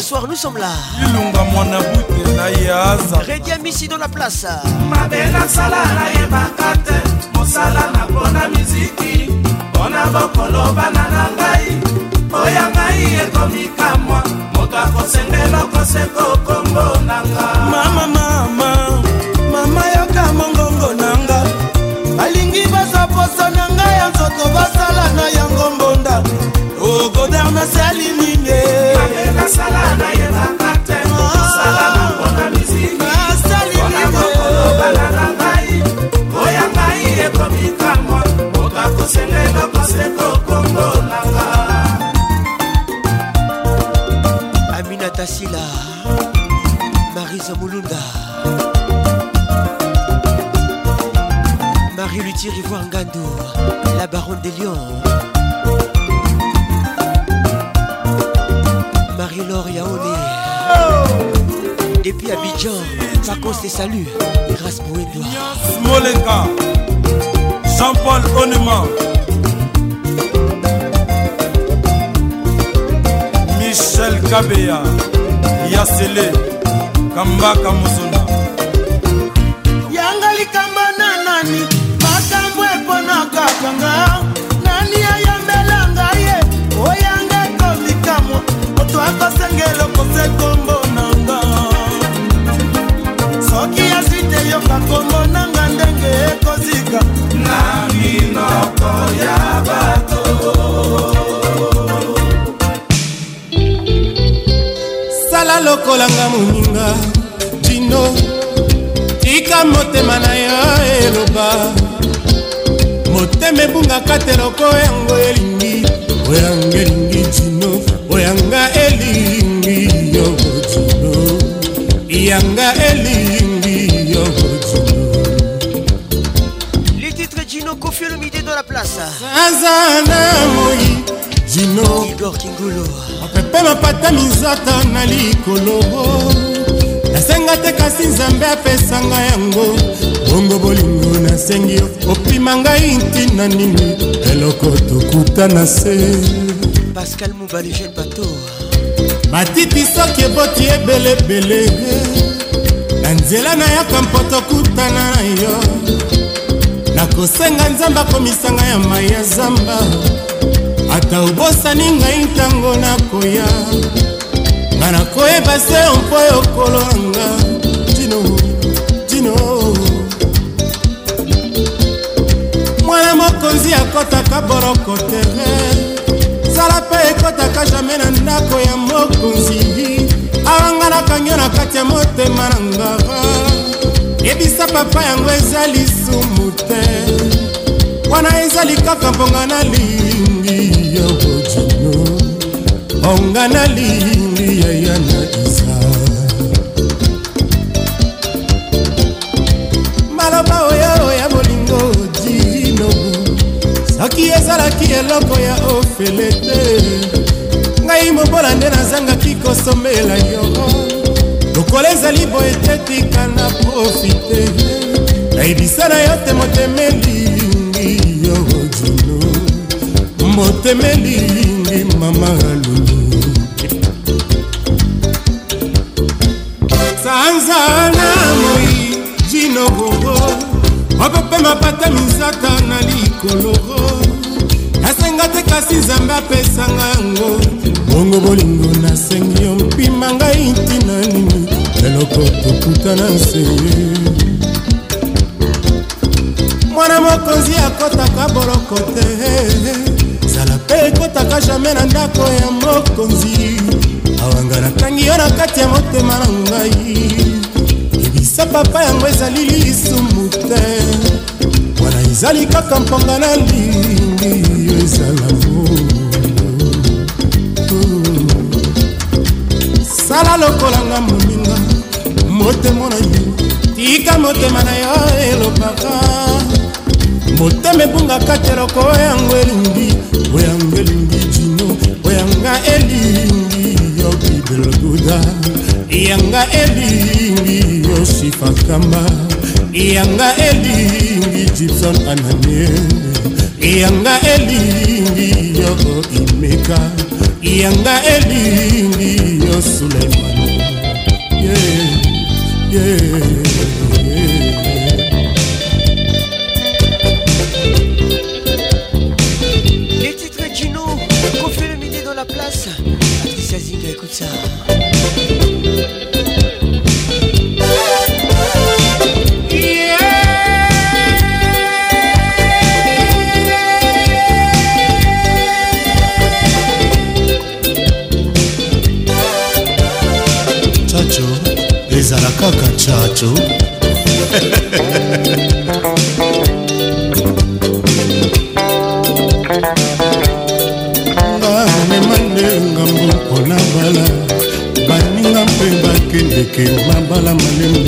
samedi soir, nous sommes là. Ilunga mwana bute na ye aza. Redia Missy dans la place. Mabela sala na ye
bakate. Mosala na pona miziki. Pona bokolo bana na ngai. Oya ngai ekomi kamwa. Moto akosengela okose koko.
la baronne de Lyon Marie-Laure Yaoné. Depuis Abidjan, Pacons les salut, Grâce pour
Edouard. Jean-Paul Oneman. Michel Kabea. Yassele. Kamba Moussouna.
akanganga nani ayambela ngai ye oyanga komikamwa moto akosengela okose kombo nanga soki azwi te yoka kombo nanga ndenge ekozika
na minoko ya bato
sala lokolanga moninga tino tika motema na yo eloba motema ebungaka te loko yango elingi oyanga elingi tino oyanga elingi yongo tino yanga elingi yongo tino letitre
jino kofie lomide dans la place zaza na moi jino igor kingolo apepe
mapata mizata
na likolo
nasenga te kasi nzambe apesanga yango bongo bolingo nasengi yo opima ngai ntina nini eloko tokuta na se pascal mobali jeune bato matiti soki eboti ebelebele na nzela nayaka mpoto kutana na yo nakosenga nzambe akomisanga ya mai ya zamba ata obosani ngai ntango nakoya nga nakoyeba se mpo yokolo yanga dino dino mwana mokonzi akɔtaka boroko tere sala mpe ekɔtaka jamai na ndako ya mokonzi awanga nakangi yo na kati ya motema na ngara yebisa papa yango eza lisumu te wana ezali kaka mbonga nalingi yo bodino mbonga nalingi yaya na isa maloba oyo ya bolingo dinobu soki ezalaki eloko ya ofele te ngai mobola nde nazangaki kosomela yo lokola ezali boye te tika na profite nayebisa na yo te motemelingi yo jino motemelingi mama alumi anza na moi jinogoro opepema pata minzaka na likoloro nasenga te kasi nzambe apesanga yango bongo bolingo nasengi yo mpima ngai ntina nini eloko tokutana nse mwana mokonzi akɔtaka boloko te zala mpe ekɔtaka jamai na ndako ya mokonzi nga natangi yo na kati ya motema na ngai ebisa papa yango ezali lisumu te wana ezali kaka mponga na lingi yo ezala sala lokolanga moninga motema na yo tika motema na yo elobaka motema ebungaka te loko oyango elingi oyanga elingi jino oyanga elingi yanga yanga elingi yosifa nkama yanga elingi gibson ananie yanga elingi yo imeka yanga elingi yo suleimano yeah, yeah. partout. bamema ah, ndengambo mpona bala baninga mpe bakendeke mabala malemu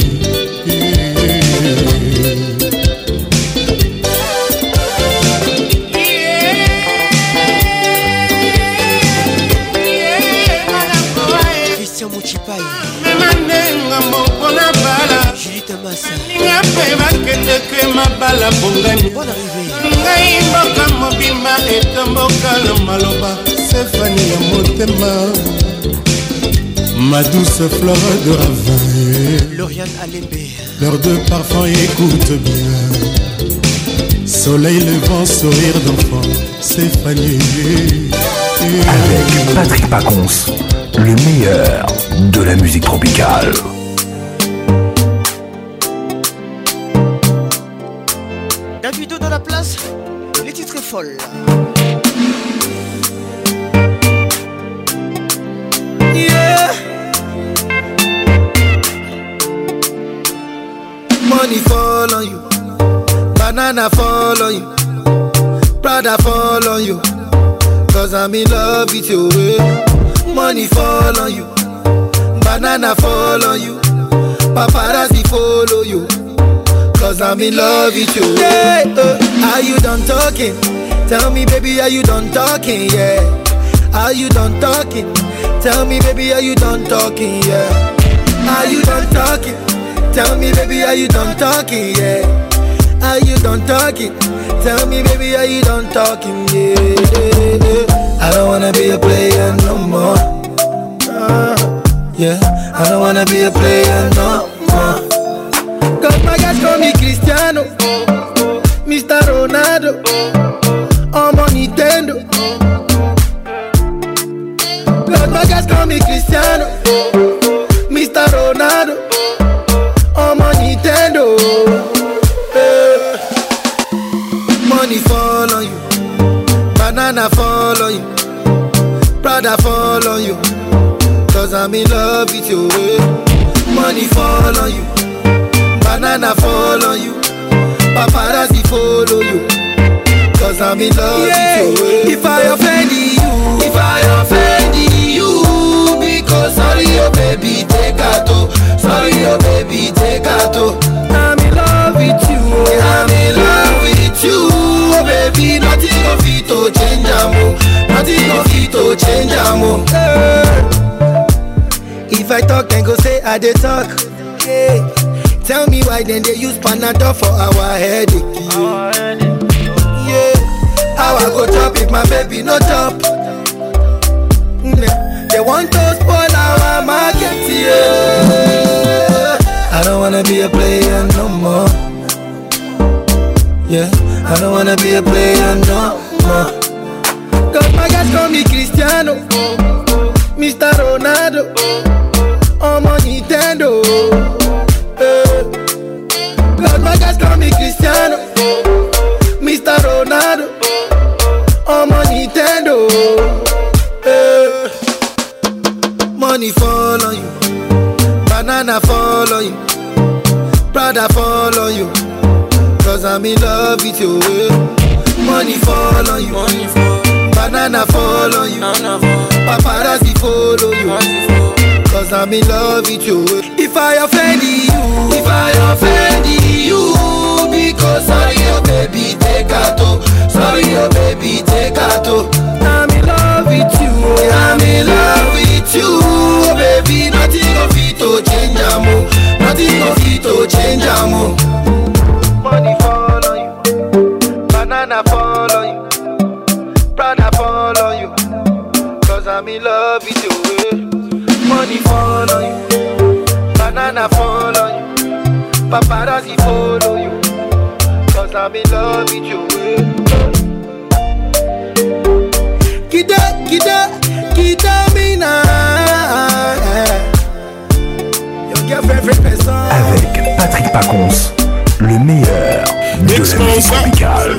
douce fleur de ravin.
Lauriane l'épée,
L'heure de parfum, écoute bien. Soleil levant, sourire d'enfant, c'est Fanny.
Avec Patrick Pacons, le meilleur de la musique tropicale.
Cause I'm in love with you. Yeah, uh, are you done talking? Tell me, baby, are you done talking? Yeah. Are you done talking? Tell me, baby, are you done talking? Yeah. Are you done talking? Tell me, baby, are you done talking? Yeah. Are you done talking? Tell me, baby, are you done talking? Yeah. I don't wanna be a player no more. Yeah. I don't wanna be a player no Ronaldo, I'm on Nintendo. my Vegas call me Cristiano. Mr. Ronaldo. I'm on Nintendo. Yeah. Money fall on you. Banana fall on you. brother fall on you. Cause I'm in love with you. Money fall on you. Banana fall on you. paparazzi follow you. Cause I'm in love yeah. with you. If I offend you, if I offend you, because sorry, your oh baby, take a toe. Sorry, your oh baby, take a toe. I'm in love with you. I'm in love with you, oh baby. Nothing of it to change, amo. Nothing of it to change, amo. Yeah. If I talk and go say I did talk. Yeah. Tell me why then they use Panadol for our headache. Yeah. How I go chop if my baby no chop? Mm-hmm. They want to spoil our market. Yeah. I don't wanna be a player no more. Yeah. I don't wanna be a player no more. Cause my guys call me Cristiano, Mr. Ronaldo, on my Nintendo podcast call me Cristiano, Mr. Ronaldo, on my Nintendo. Hey. Eh, money fall on you, banana fall on you, Prada fall on you, cause I'm in love with you. Eh. Money fall on you, banana fall on you, Paparazzi follow you. Cause I'm in love with you If I offend you If I offend you Because sorry oh baby take a toe Sorry oh baby take a toe I'm in love with you I'm in love with you Oh baby nothing of it to change amo Nothing of it to change amo Money fall on you Banana fall on you Prada fall on you Cause I'm in love with you eh. money follow you, banana follow you, paparazzi follow you, cause I'm in love with you.
Kida, kida, kida mina. Your every person. Avec Patrick Pacons, le meilleur de la musique tropicale.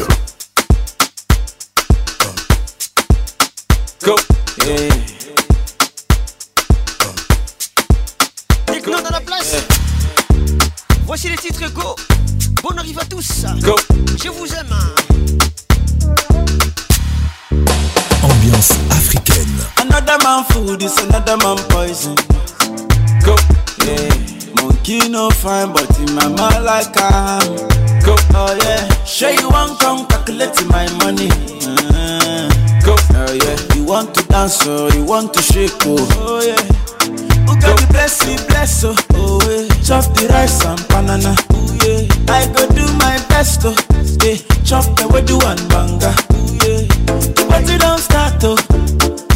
Go.
Yeah. non dans la place. Voici les titres Go. Bon arrive à tous. Go. Je vous aime.
Ambiance africaine.
Another man food is another man poison. Go. Yeah. Monkey no fine, but in my mind like I'm. Go. Oh yeah. Sure you want come calculate my money. go. Uh-huh. Oh yeah. You want to dance or oh, you want to shake? Oh, oh yeah. God bless you, bless oh, oh eh. yeah. Chop the rice and banana, ooh yeah. I go do my best oh, yeah. Chop the wedu and banga, ooh yeah. The party don't start oh.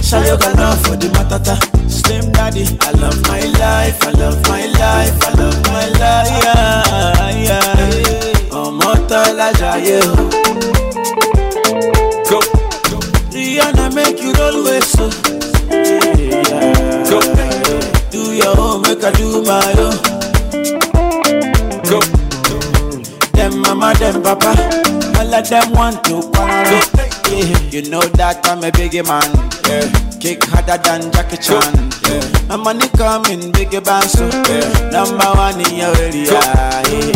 Shayoga now for the matata. Slim daddy, I love my life, I love my life, I love my life, yeah, yeah. Ọmọ tọ́lá jayé o. Oh. Go. Rihanna make you roll waist so. Oh. make I do balo. Go. Them mama, them papa, all of them want to party. Yeah. You know that I'm a biggie man. Yeah. Kick harder than Jackie Chan. Yeah. My money coming, biggie band so oh. yeah. number one in your area. Yeah.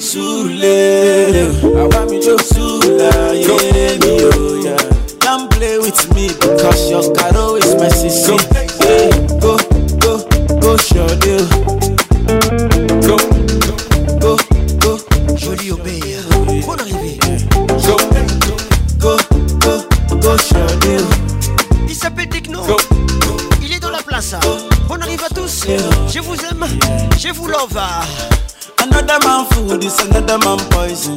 Sule, I want me to Sula, yeah, me, oh, yeah. Don't play with me because your caro is my sister. Go Go, go, go,
joli obey. Bonne arrivée.
Go, go, go, go, Chanel. Il
s'appelle Techno. Go, go, Il est dans la place. Bonne arrivée à tous. Je vous aime, je vous love.
Another man food is another man poison.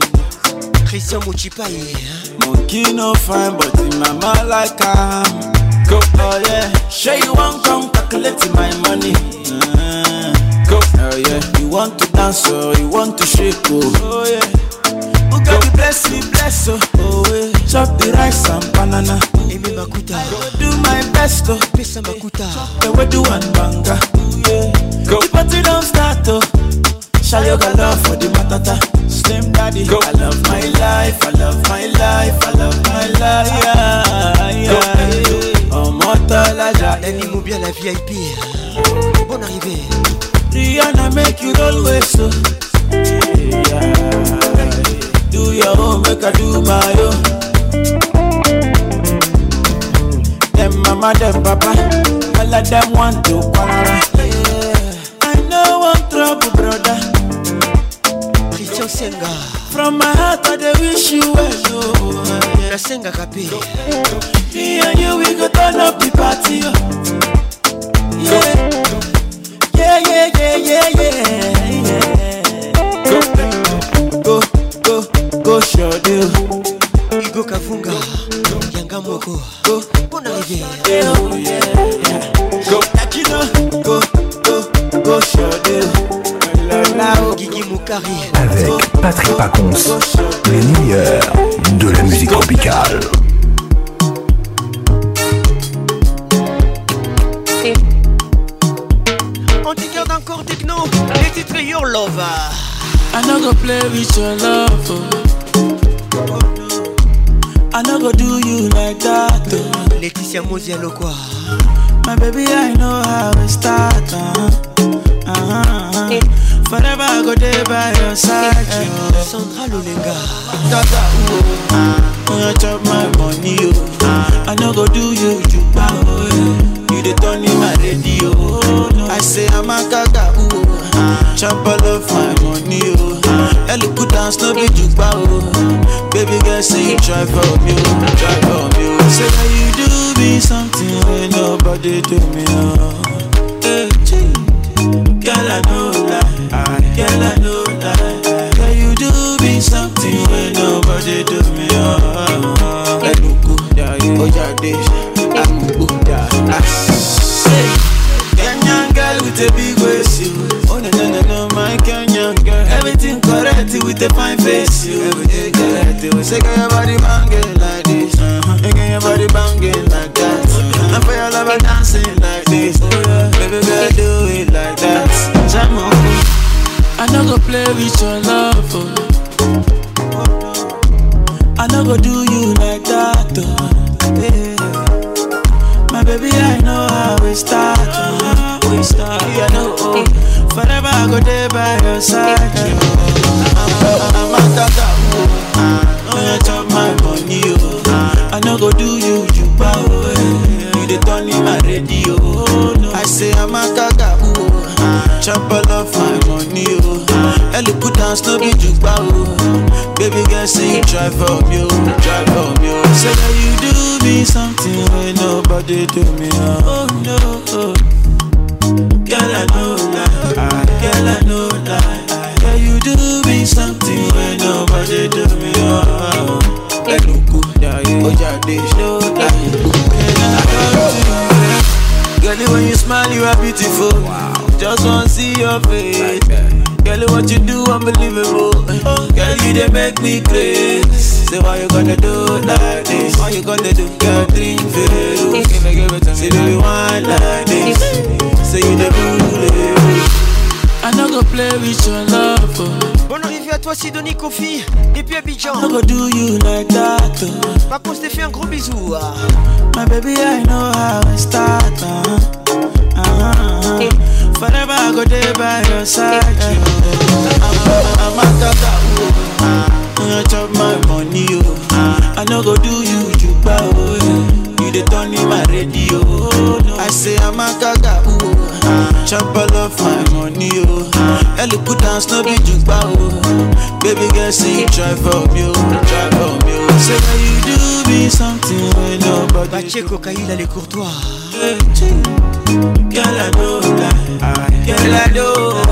Christian Mouchipaye.
Hein. Monkey no fine, but in my mind like I'm. Go, oh yeah. show you one come calculating my money yeah. You want to dance, oh, you want to shake, oh, oh yeah. oh, God, you bless, me, bless, oh, yeah. Chop the rice and banana.
Amy Makuta. I
do my best, oh.
Pesa bakuta
Yeah, we do one banga, yeah. Go. The party don't start, oh. Shayoga love for the matata. Slim daddy. I love my life, I love my life, I love my life, yeah, yeah. Go. Oh, mortal, I
Animaux à la VIP. Bonne arrivée.
Rihanna make you roll waste so. Do your own, make I do my own. Them mama, them papa, all of them want to para. Yeah. I know one trouble, brother. From my heart, I they wish you well.
yeah. Oh.
Me and you, we go turn up the party. Oh. Yeah.
Avec Patrick Paconce, les meilleurs de la musique tropicale.
only your lover. I no go play with your love. Oh. I no go do you like that. Oh.
Leticia Mozia
Lokwa. My baby, I know how it start. Uh-huh. Uh-huh. Eh. Forever I go there by your side. Hey. Eh, eh. Hey. Sandra Lolenga. Tata, oh. uh, gonna chop my money, oh. Uh, I no go do you, you, oh, You the turn in my radio. Oh, no. I say I'm a gaga, ooh chop all of my money, oh. I look good, dance, no be jukba, oh. Baby girl, say you try for me, oh. Try for me, oh. Say that you do me something when nobody do me, oh. Hey, eh, girl, I know that. Girl, I The fine face. You every day, girl. They will say, your body banging like this. Uh-huh. Girl, your body banging like that. Uh-huh. And for your love, i lover dancing like this. Uh-huh. Baby, girl, do it like that. Jam on. I not go play with your love. Oh. I not go do you like that. Oh. Yeah. My baby, I know how we start. Oh. Uh-huh. We start. Yeah, I know. Oh. Forever I go there by your side. Yeah. chop all of my money, oh. Ellie put down stupid jukba, oh. Baby girl, say you try for me, oh. Try for me, oh. Say that you do me something when nobody do me, oh. Oh, no, oh. Girl, I know that. Girl, I know that. Yeah, you do me something when nobody do me, oh. oh, yeah, they show that. Girl, when you smile, you are beautiful. Wow. Just wanna see your face. Girl, what you do, unbelievable. Girl, you make me Say, why you gonna do like this? Why you gonna do dream like this? Say, you play with your love.
Oh. arrivée à toi
Sidonie
Kofi puis Abidjan.
I'm do you like that. Oh.
un gros bisou. Ah. My
baby, I know how start. Oh. Uh-huh, uh-huh. Forever I go there by your side. I'm a tata, ooh. You chop my money, oh. I no go do you, you bow. You the turn in my radio. I say I'm a tata, ooh. Chop all of my money, oh. Hello, put down, no be you bow. Baby girl, say you try for me, oh. Try for me, oh. Say that you do be something when nobody.
Pacheco Kaila les courtois. Hey. Girl, I
know that. Girl, I know.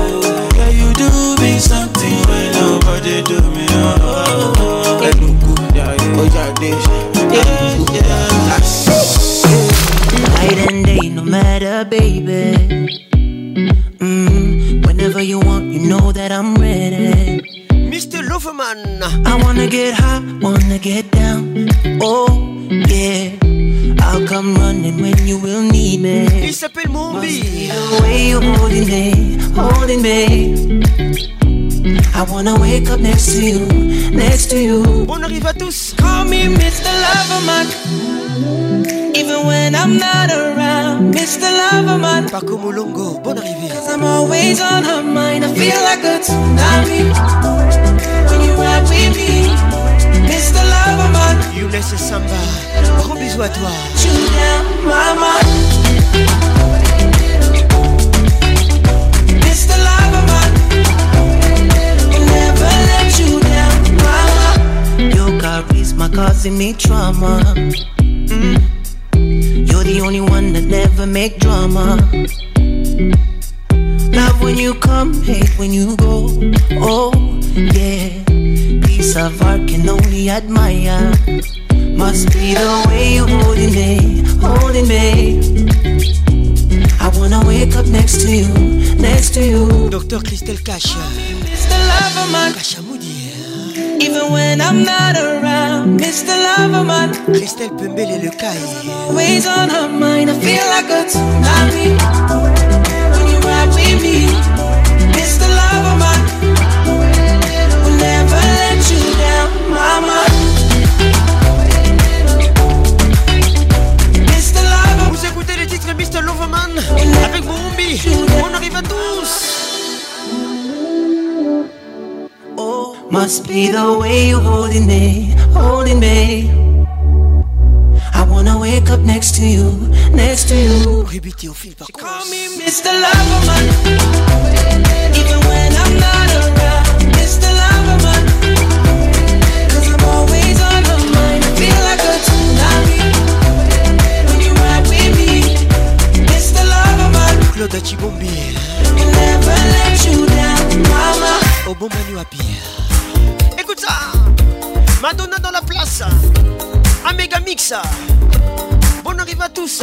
Can you do me something when nobody do me? Oh, I look good. Oh, yeah, Yeah, yeah.
Night
and day,
no matter, baby. Mm, whenever you want, you know that I'm ready. Mr.
Loverman.
I wanna get high, wanna get down. Oh, yeah. I'll come running when you will need me.
Il
s'appelle Mombi. The way you're holding me, holding me. I wanna wake up next to you, next to you.
On arrive à tous.
Call me Mr. Loverman. Even when I'm not around, Mr. Loverman.
Paco
Mulongo, bonne arrivée. Cause I'm always on her mind. I feel like a tsunami. When you ride with me. Younes et Samba. Gros bisous à toi. mama. the love of mine. Never let you down, mama. Your causing me trauma. Mm. You're the only one that never make drama. Love when you come, hate when you go. Oh, yeah piece of art can only admire. Must be the way you're holding me, holding me. I wanna wake up next to you, next to you.
Dr. Christelle Kasha. It's the love Moody.
Even when I'm not around, Mr. the love of mine.
Christelle Pembele le Kai.
Always on her mind, I feel like a tsunami. When you're with me. Mr.
Vous écoutez le titre Mr. Loverman avec Burumbi. On arrive à tous.
Oh, must be the way you are holding me, holding me. I wanna wake up next to you, next to you.
Call
me Mr. Loverman, even when I'm not around. Claude Chibombi
Au bon Manu pire. Écoute ça Madonna dans la place Améga Mix Bonne arrive à tous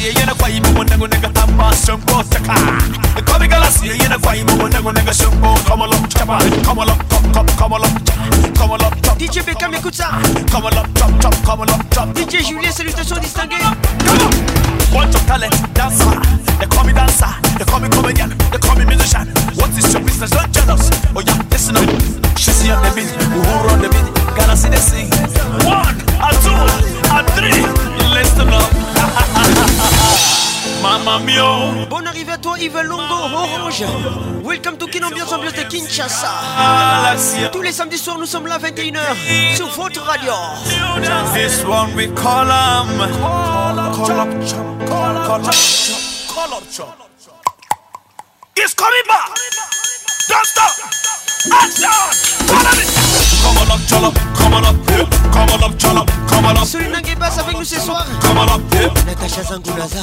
see you na kwa ibu mo nango nega tamba shongo seka The komi ah. gala see you na kwa ibu mo nango nega shongo Come along chapa, come along top, come, come along chapa, come along top DJ Beckham écoute ça Come along top, top, come along top DJ Julien
salutations distinguées Come on Bunch
of talent, dancer They call me dancer, they call me comedian, they call me musician What is your business? Don't jealous Oh yeah, listen up She see on the beat, who run the beat Gonna see the sing One, a two, Adri, up. Mama Mio.
Bonne arrivée à toi, Yves Longo, Orange. Welcome to Kin Ambiance de Kinshasa. Tous les samedis soirs, nous sommes là 21h sur votre radio.
This one we call him. Call up, call up, call up, It's coming back. Don't stop. Action! Come on up, cholo, come on up, come on up, cholo, come on up.
Celui qui
passe
avec nous
Come on up,
Natacha Zangunaza.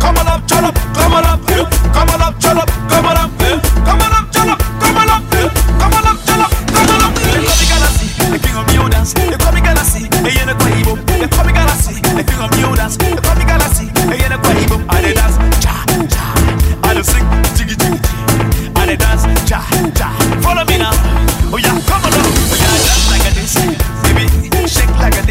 Come on up, cholo, come on up, come on up, cholo, come on up, come on up, cholo, come on up, come on up, cholo, come on up. They call me Ganassi, the king of new dance. They call me Ganassi, they ain't a Quaibo. They call me Ganassi, the king of new dance. They call me Ganassi, they ain't a Quaibo. I dance, cha cha, I sing.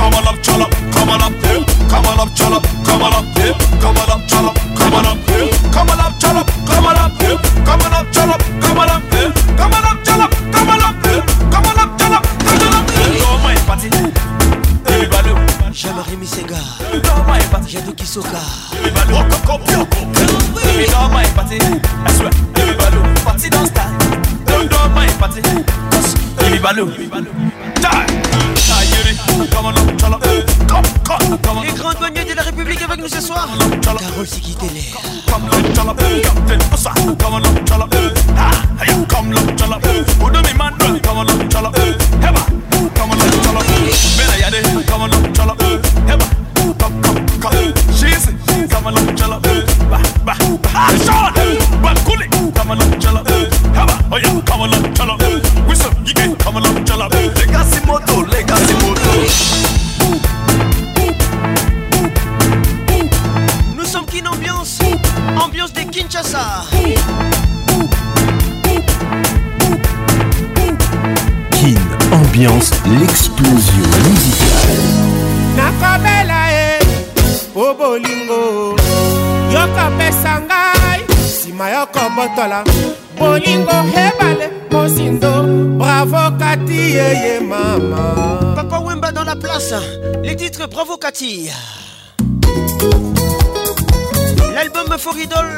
come on up, up, come on up, hill, come on up, up, come on up, hill, come on up, up, come on up, hill, come on up, up, come on up, hill, come on up, up, come on up, hill, come on up, up, come on up, hill, come on up, up, come on up, hill. Dans oh my party, everybody.
J'aimerais mes sega. Dans oh my party, j'adore Kisoka. Everybody, walk
up, up, walk up. Baby, dans my party, I swear, everybody, party don't stop. Don't don't party, cause everybody.
Les grandes de la République avec nous ce soir. La Russie qui come,
fréquence, l'explosion musicale.
nakobela ye po bolingo yokopesa ngai nsima yo kobotola bolingo hebale mosindo bravo kati yeye mama
papa wemba dans la place les titres bravo kati l'album foridol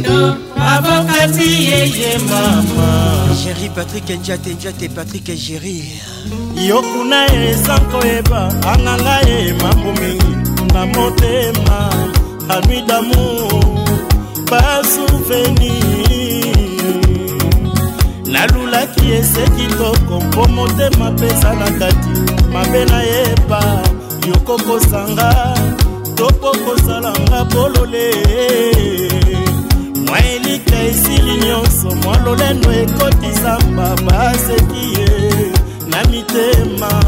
mindo avokati yeye mama géri patrik enjate
enjate
patrik géri yo kuna
eza koyeba anganga ye mambo mingi na motema anui damour basouvenir nalulaki ese kitoko mpo motema pesa na kati mabe nayeba yokokosanga topokosala nga bolole mwa elika esili nyonso mwa lolendo ekotisamba baseki ye na mitema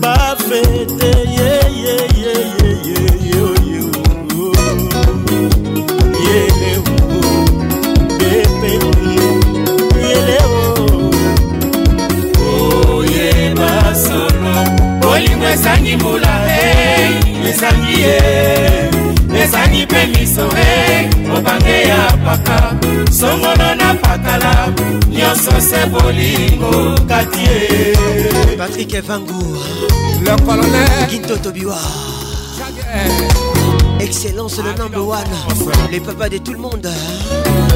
bafete yeyeyeyeyeyeyeye solo
olingo esangi mbula ei esangi ye opesani mpe miso e mobange ya paka songono na pakala nyonso se bolingo kati e patrik evangour le colonel gintoto biwa Excellence le number one, les papas de tout le monde,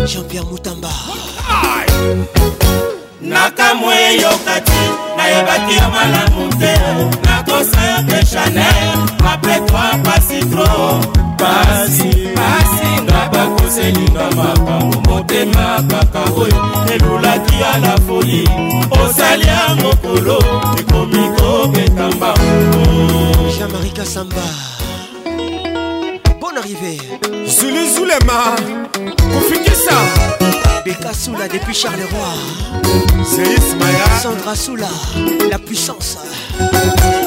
Jean-Pierre Moutamba. nakamwe eyokaki nayebaki yo malamu te nakosa yo te chanel apre
toi pasitro pasi pasi nga bakoselinga makambo motema kaka oyo elulaki ya la foli osali ya mokolo ekomi kobeta mbango
jean-marie kasamba bon arrivé
zuluzulema kofikisa
beka soula depuis charleroi
seismaya
sandra soula la puissance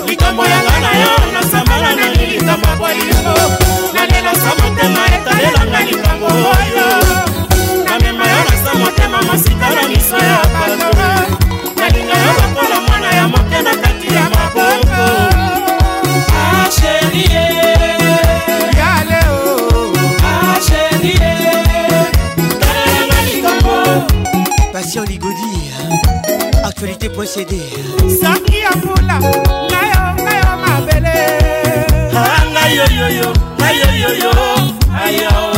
likambo yanga na yo nasambala na lilisama bwalingo sa motema etalelanga likambo oyo namema yo na sa motema mosika na miso ya bato nalinga yo lokola mwana ya moke na kati ya maboko asherie ah, patient ligodi actualité procédé sangi ya mbula ngayo ngayo mabele
ah, ngayoyoyo ayo yo yo ayo.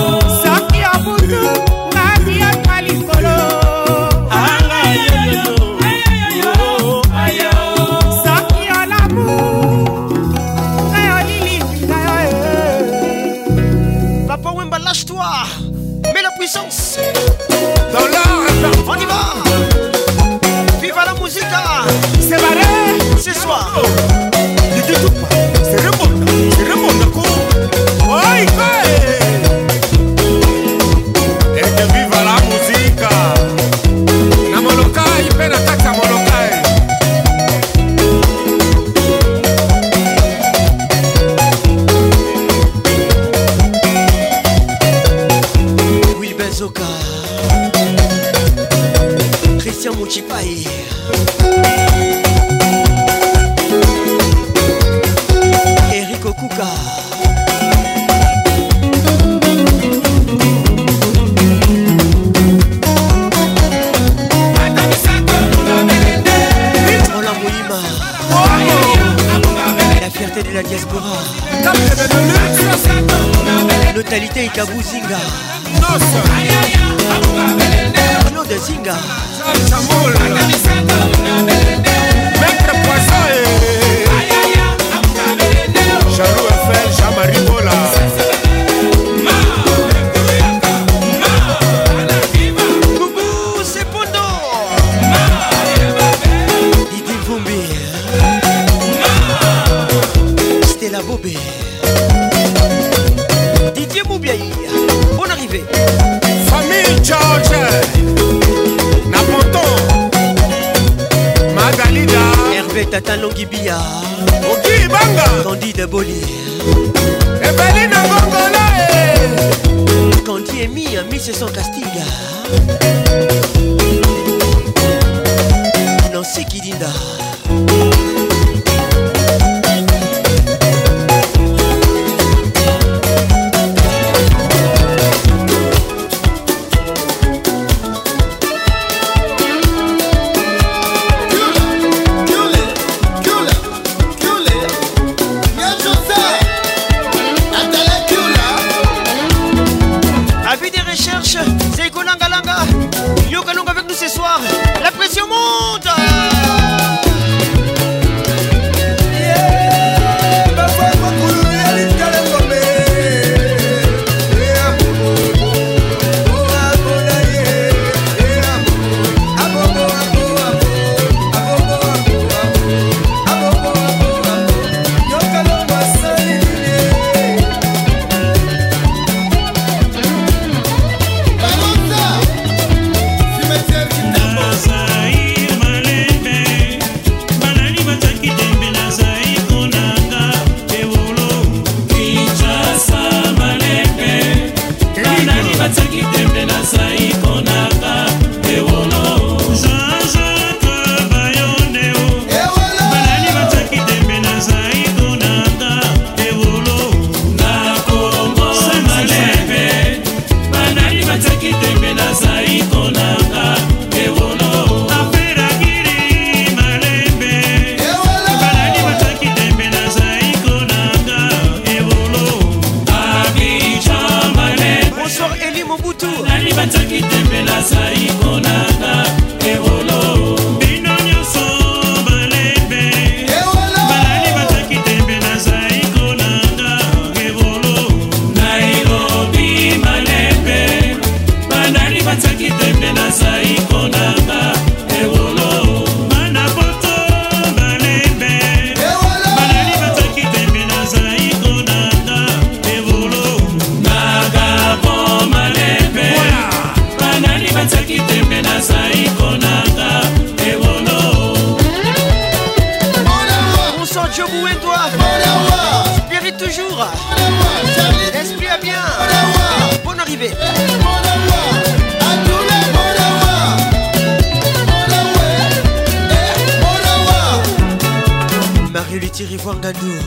marie lutiri vwangando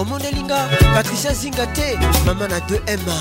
omona elinga patricia zinga te mama na 2 ma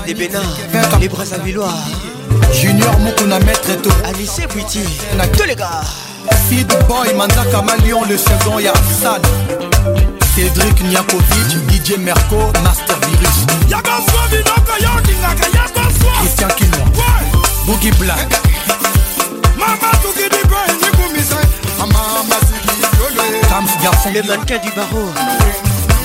Mohamed des Bénin, les Brazzavillois.
Junior Moukouna Maître Eto,
Alice a tous les gars.
Feed Boy, Manda Malion, le second y'a sale. Cédric Niakovic, DJ Merco, Master Virus. Christian Kinwa, Boogie
Black. Mama Tukidi Boy, Nikumise, Mama Sigi Yolo. Tams Garçon, les mannequins du barreau.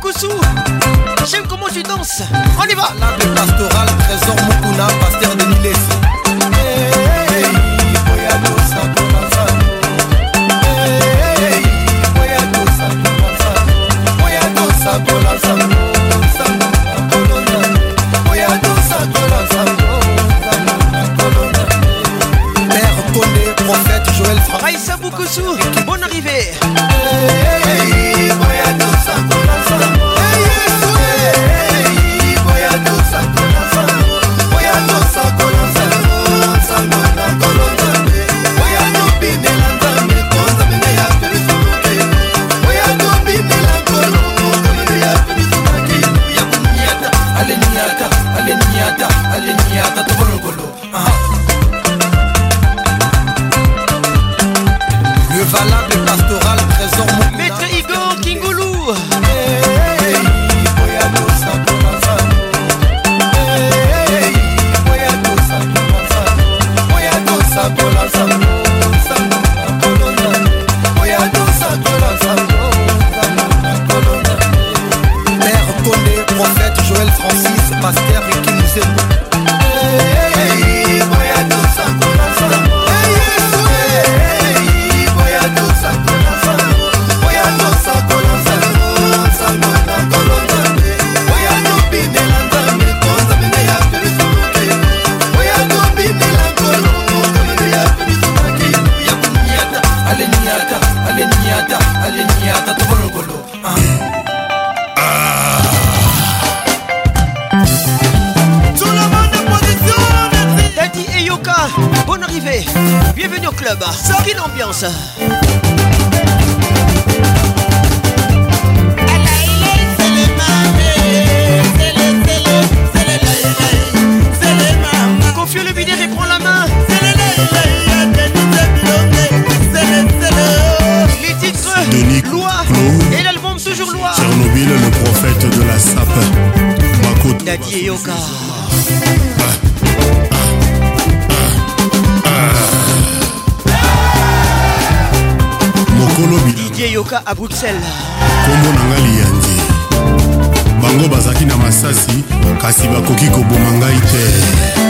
Koussou J'aime comment tu danses On y va L'âme pastoral, trésor Moukouna, pasteur de Miles hey, hey,
Hey, Aïssa Boukoussou
à bruxelles nkombo na
ngai liyangi bango bazalaki na masasi kasi bakoki koboma ngai te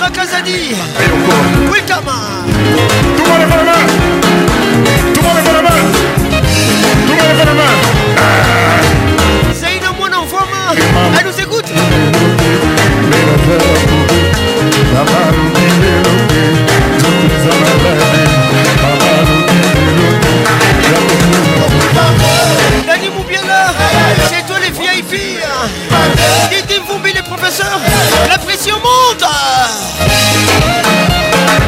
Maître Kazadi Welcome Tout le monde lève la main Tout le monde lève la main Tout le monde
lève la main Zayn en forme elle nous écoute Dani Moubiala, c'est toi les vieilles filles Dites-vous bien les professeurs, la pression monte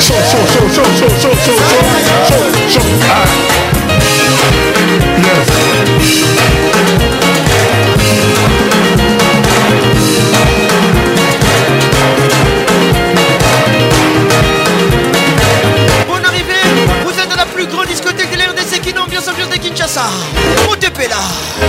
chaud, chaud, arrivée, vous êtes à la plus grande discothèque de qui n'ambiance ambiance de Kinshasa. On là.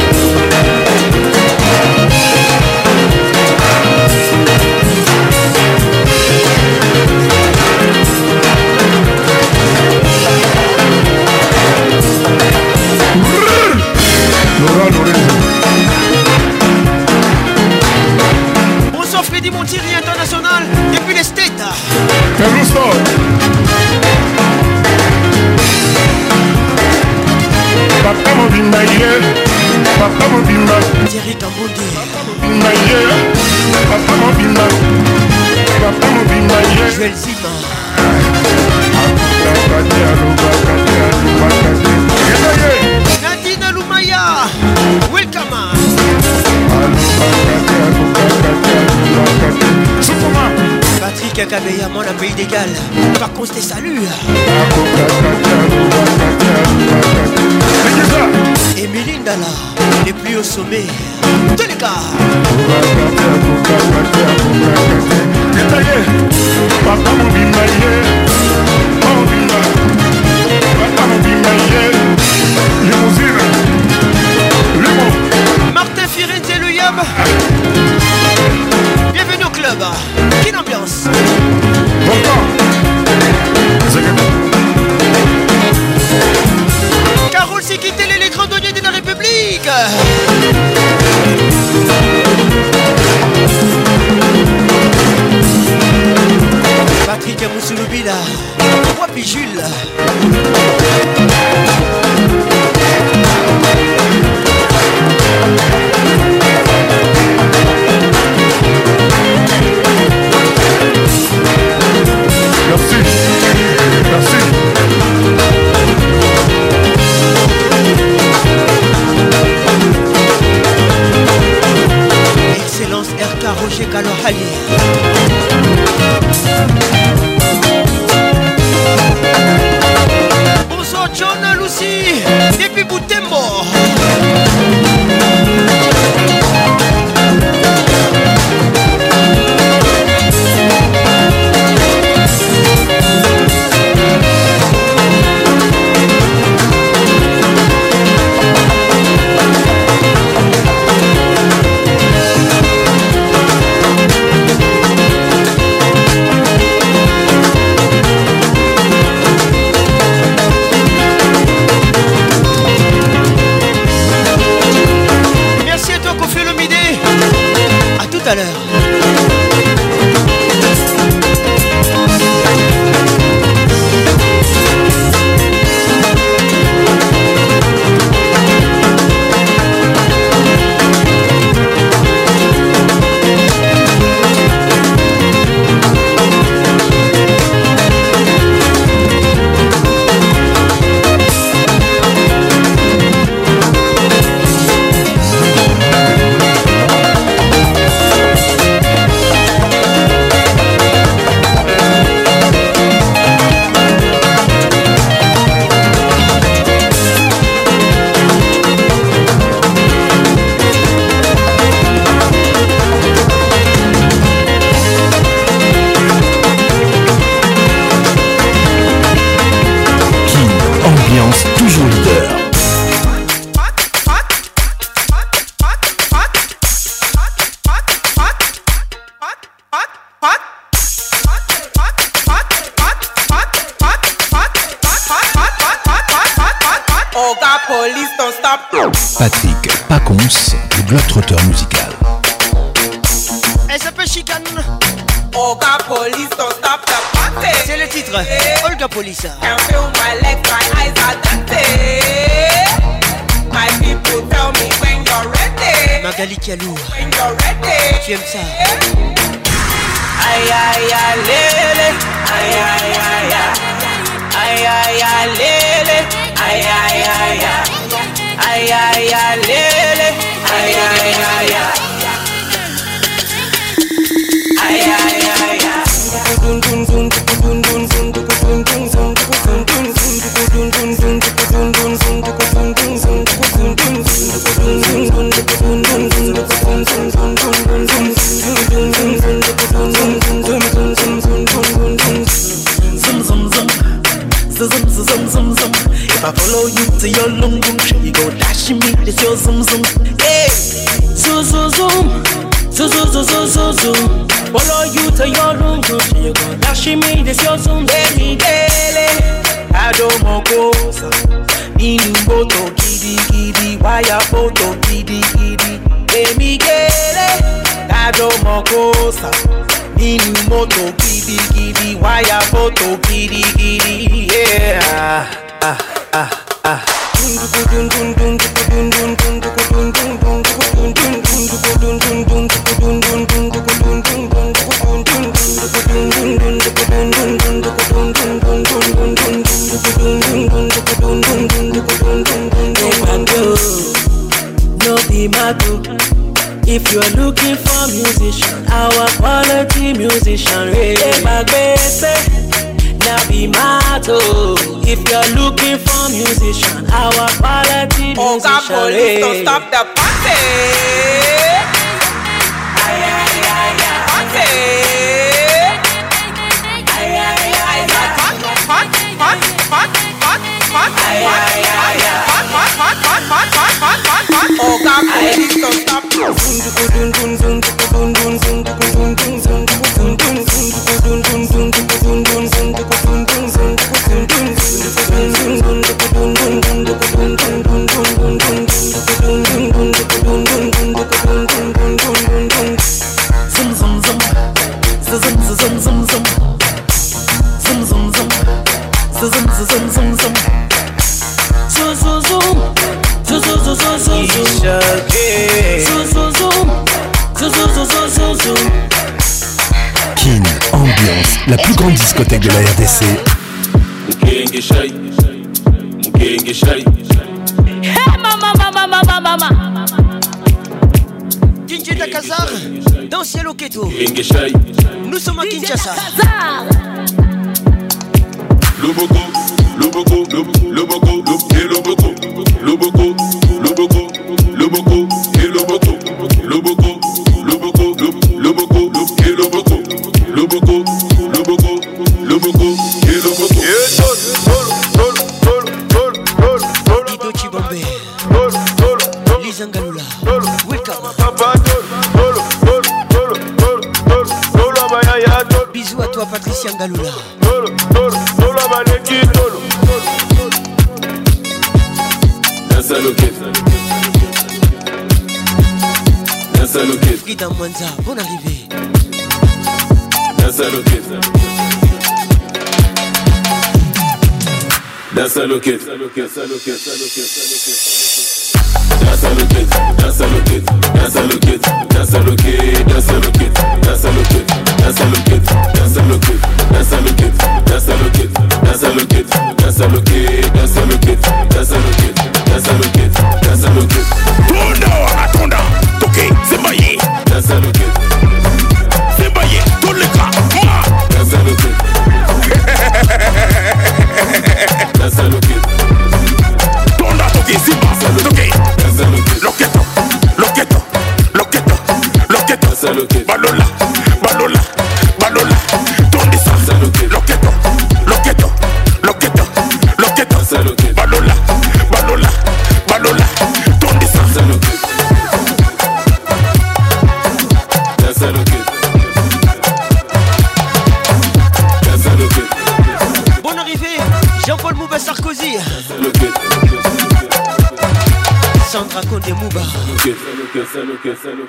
Mike Mouba.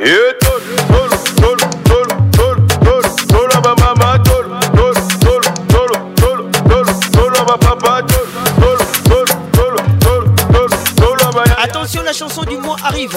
Et tol, tol, tol, tol, tol, tol, tol, ma maman, tol, tol, tol, tol, tol, tol, tol, ma papa, tol, tol, tol, tol, tol, tol, tol, ma Attention, la chanson du mois arrive.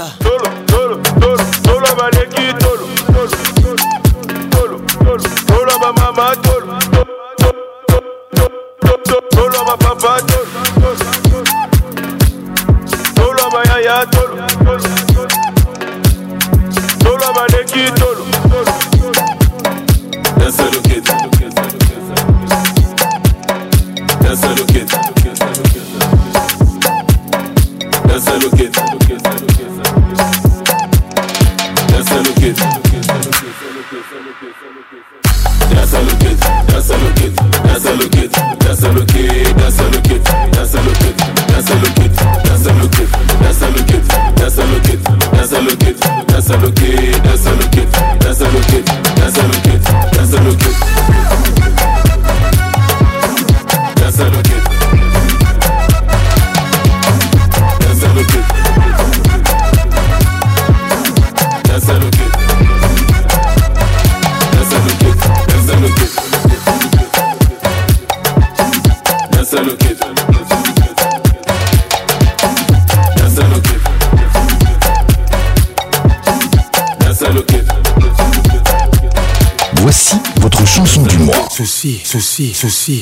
souci.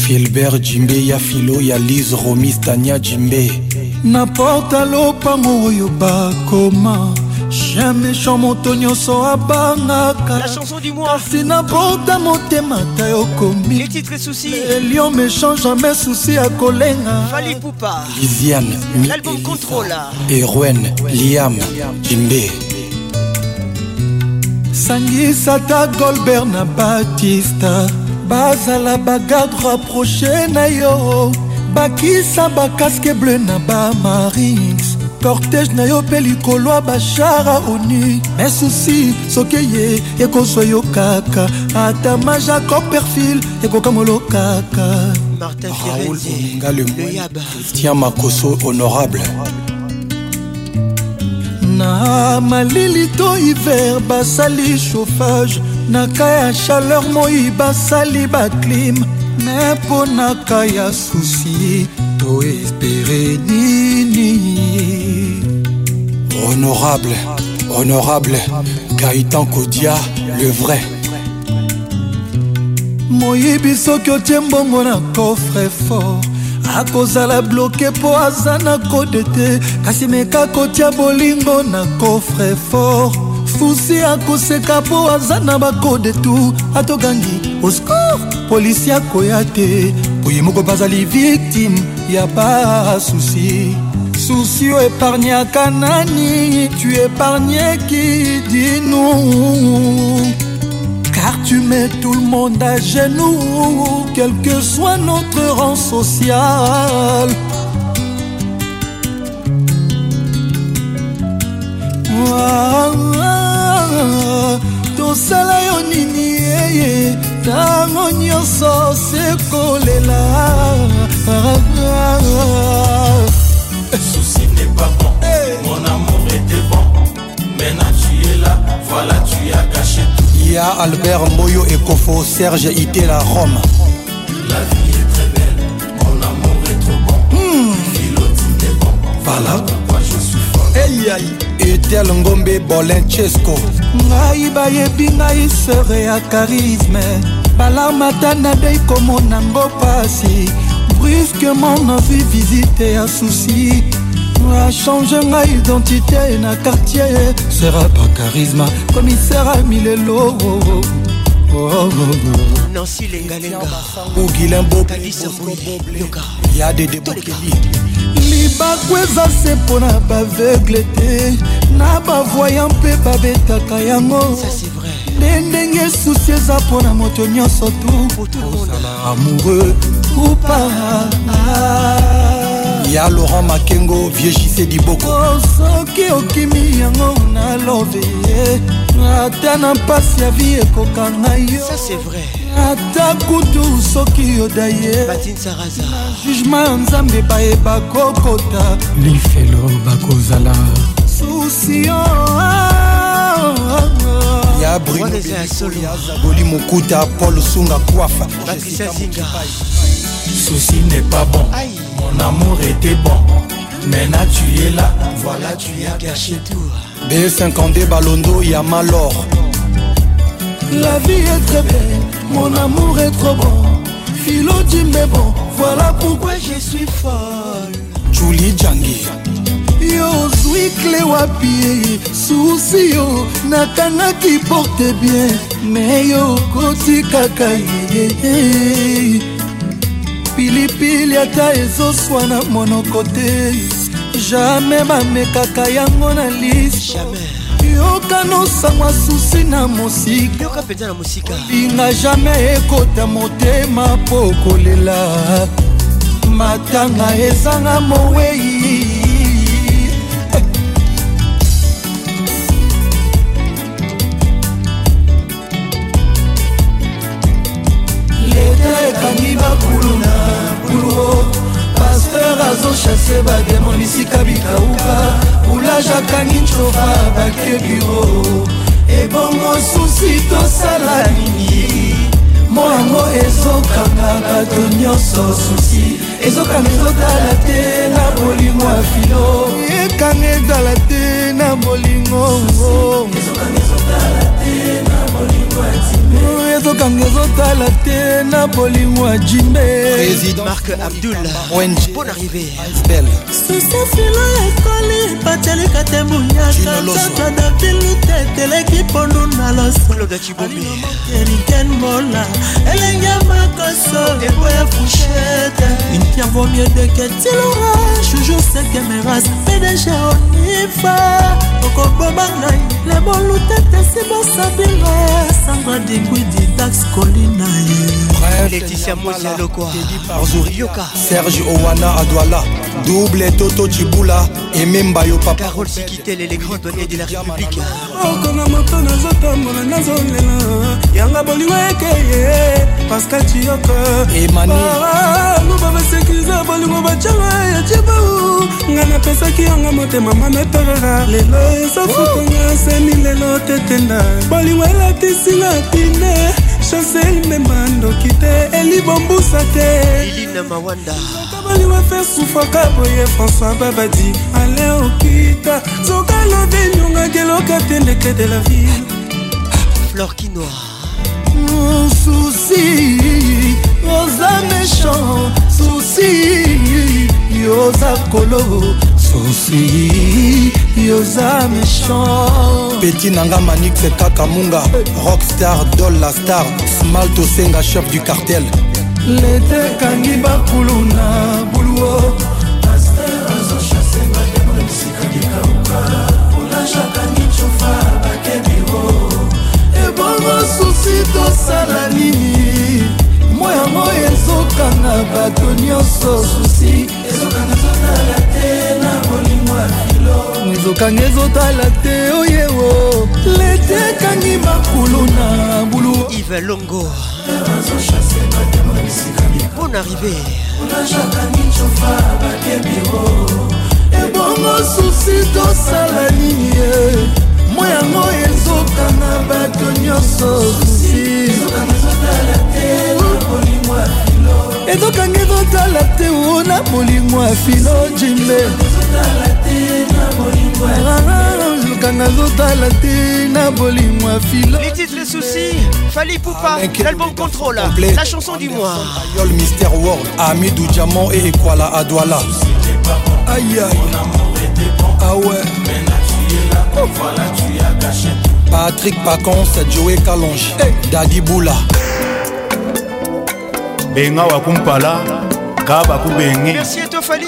filbert jimbe ya filo ya lise romis tania jimbe na porta lopango oyo bakoma chien méchant moto nyonso abangakakasi na porta motema ta okomi elion méchant jamais susi akolenga
lisiane erwen liam jimbe
sangisa ta golbert na batista bazala bagarde rapproche na yo bakisa bakaske bleu na bamarins kortege na yo mpe likolo ya bashara oni me susi soki ye ekozwa yo kaka ata majacor perfil ekokamolo kaka
martin Raoul Oninga le Moine, Christian Makoso honorable
na malili to hiver basali chauffage na ka ya chaleur moi basali baclime me mpo na ka ya susi to espere nini
honorable honorable gaitan kodia le vrai
moyibi soki otie mbongo na coffre fort akozala bloke mpo aza na kode te kasi meka kotia bolingo na kofre fort fusi akoseka mpo aza na bakode tu atokangi oscour polisi akoya te boye moko bazali viktime ya basusi susi o epargnaka nani tu epargneki dinu Car tu mets tout le monde à genoux, quel que soit notre rang social. Ton Ta yo
nini s'est collée là Le souci n'est pas bon mon amour était bon maintenant tu es là voilà tu as caché
a Albert, Moyo et Kofo, Serge, la Rome. La vie est très belle, mon amour
est trop bon. Mmh. Philotine est bon. Voilà pourquoi je suis folle. Hey, aïe. Etel Ngombe Bolenchesco.
Ngai baye ngai sere ya charisme. balamata na dei nango pasi brusquement vu visite un souci achange ngai identité na quartier sera pa charisma komisera milelo
nansi
lengalengaogilimboyoka
libaku eza se mpo na baveugle te na bavoyan
mpe babetaka yango
nde ndenge susi eza mpo na moto nyonso tu amoureux ou pas
ya laurent makengo viejise diboko oh,
soki okimi yango nalobe ye ata na mpasi ya vi ekoka ngai yo ata kutu soki
yoda ye jugema ya nzambe bayeba kokota lifelo
bakozala susio ya ah, ah. brinoyazaboli mokuta paul sunga kwafa
susi n'est pas bon Aïe. Ton amour était bon, maintenant tu es là, voilà tu as gâché tout.
B52 Balondo, Yamalor.
La vie est très belle, mon amour est trop bon. Philo dit mais bon, voilà pourquoi je suis folle.
Julie Djangi.
yo zwi kle wapi susi yo nakangaki porte bien me yo koti kaka ye pilipili ata ezoswa na monoko te jamai bamekaka yango na liso yoka nosangwa susi na mosikaolinga jamai ekota motema po kolela matanga ezanga mowei bashase bademo bisika bikauka boulage akangi ncova bake biro ebongo susi tosala nini mo yango ezokanga bato nyonso susi ezokanga ezotala te na bolingo ya filo ekanga ezala te na bolingo ezokanga ezotala ezokanga ezotala te na bolingo ya jimerésid mark
abdul wenj bon arrivé
sisefilo ekoli
batelika te
buyakakaka davilute eteleki pondu na
loseriken mola elenge makoso eboya
fushete intia vomie deketilora joujur sekemeras pdg onifa okoboma ngai lebolutete sibosabirasi somebody with it. dax kolina leticia
mozialokoarzurioka
serge
owana adwala double toto cibula ememba yo papacarole sikitele le grand douanier de la république okona moto nazotambola nazolela yanga bolingo ekeye pascal ciyoko emanluba basekirize
bolingo bacanga ya cibau nga napesaki yanga motema mametorera lelo ezofutanga semi lelo tetenda bolingo elatisinga pine chancel mema ndoki te elibombusa teabali wafe sufaka boye françois babadi ale okita zoka lode nyongaki eloka te ndeke de la ville flor
kinoir souci oza méchant souci yoza kolo susi yoza
méchant peti na nga manix kaka munga rockstar dol la star smalt osenga chef du cartel
lete kangi bakulu na buluo aster azochase bademo bisika likauka olajakani cofa bakebiro ebongo susi tosala nini moyango ezokanga bato nyonso susi ezokanga totala nzokanga ezotala te oyewo lete ekangi makulu na
bulu ive longo bon arrivé
ebongo susi tosala nini ye mo yango ezokanga bato nyonso susi ezokanga ezotala te o na molimo ya filo jimbe
les titres les soucis fali poupa l'album contrôle la chanson du mois
mister world du diamant et ekwala adwala aïe aïe. ah ouais tu Patrick c'est Joey Calonge, Daddy Boula.
benga
wakumpala ka bakubenge merci Fali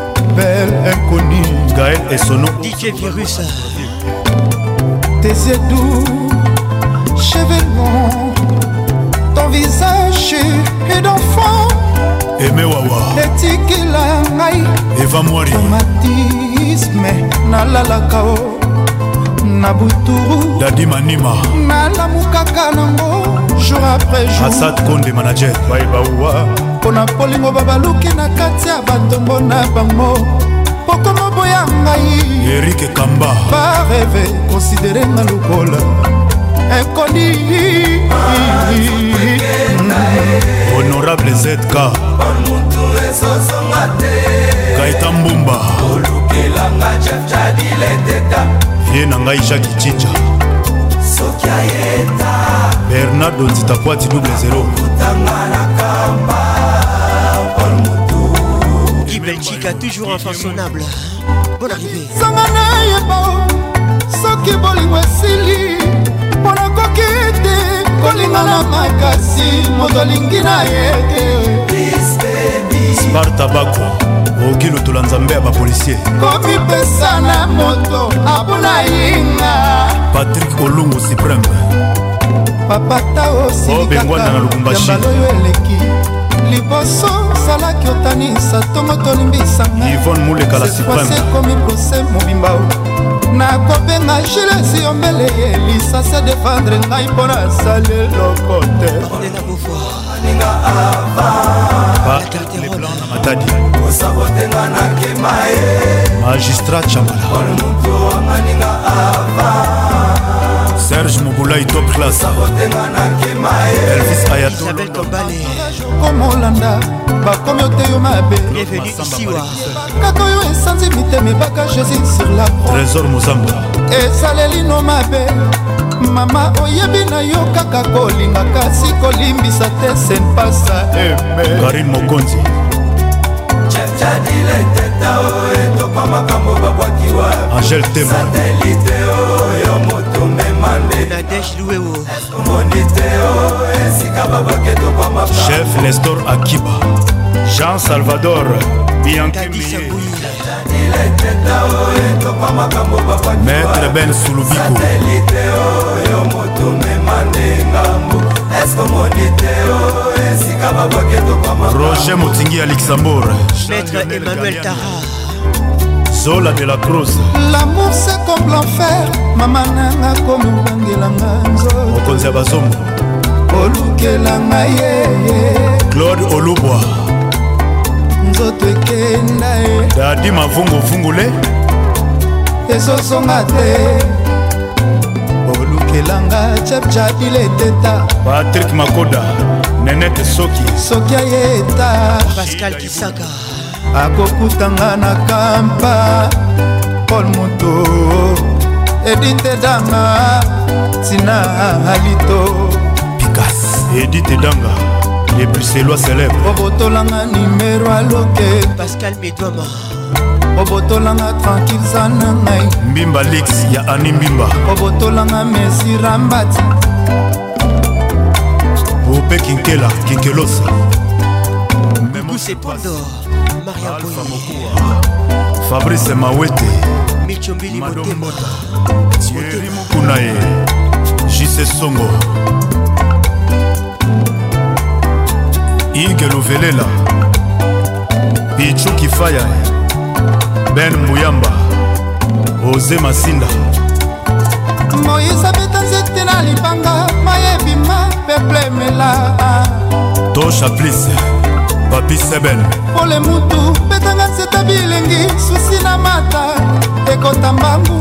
belle inconnue gaël et sono dj virus
tes yeux doux cheveux longs ton visage et d'enfant
aime wawa etikela ngai eva mwari tomatisme nalalaka o oh. na buturu dadi manima nalamukaka nango jour après jour asad konde manager baibawa mpo na kolingo babaluki na kati ya batombo na bango pokoma boya ngai erike kamba
bareve konsidere nga lokola
ekoni honorable zk kaita mbumba ye na ngai jacki cinja bernardo nzitakwati double 0
belgika toujours infaçonnable bon arrivé zanga nayeba soki bolingo esili mpo nakoki
te kolinga na makasi moto alingi na ye te sparta
bako okoki lotola nzambe ya bapolisier komipesa na moto abuna yinga patrik olungu supreme papata osilikaambaloyo eleki liboso ozalaki otanisa ntongo tolimbisangaaekomi prose mobimba nakobenga gilesi yombele elisa se defendre ngai mpo nasali eloko te osabotenga nakema ye magistrat chamalaomutuamaninga ava serge mobulai top classe elvis ayatolobale
bakomolanda bakomi ote yo mabe kaka oyo esanzi mitema ebaka jésus sur la trésor mozambo esalelino mabe mama oyebi na yo kaka kolinga kasi kolimbisa te senpasa eme karine mokonzi
jadile teta o etoka makambo babwakiwa angel temosatelite oyo moto mema ndeomoni oh. te o oh, esika eh, babwaki etoka makambo chef nestor akiba jean salvador biankimaître ben sulubiko roger
motingi ya luxembourg maître emmanuel tara
zola de
la
cruz
lamour se comme l'enfer mama nanga komobangelanga nzomokonzi ya
bazombo olukela
ngai ye
claude olubwa
nzoto ekenda ye
dadi mavunguvungule
ezosonga te olukelanga
chapchabile teta patrik makoda nenete soki soki
ayeta
pascal kisaka
akokutanga na kampa paul moto edite danga tina alito
pikas edite danga epuselwa célèbre
obotolanga nimero aloke
pascal medoma
obotolanga tranquille za na ngai
mbimba lix ya ani mbimba
obotolanga mesirambati bope
kinkela kinkelosa
memosepondo maria boye
fabrice mawete
michombilimadomota
tieri
mokunaye jise songo inge luvelela pichu kifaya ben muyamba oze masinda
moise abeta nzete na libanga mayebima peplemela
tosha plis papi seben
pole mutu betanga nzeta bilengi susi na mata ekota mbangu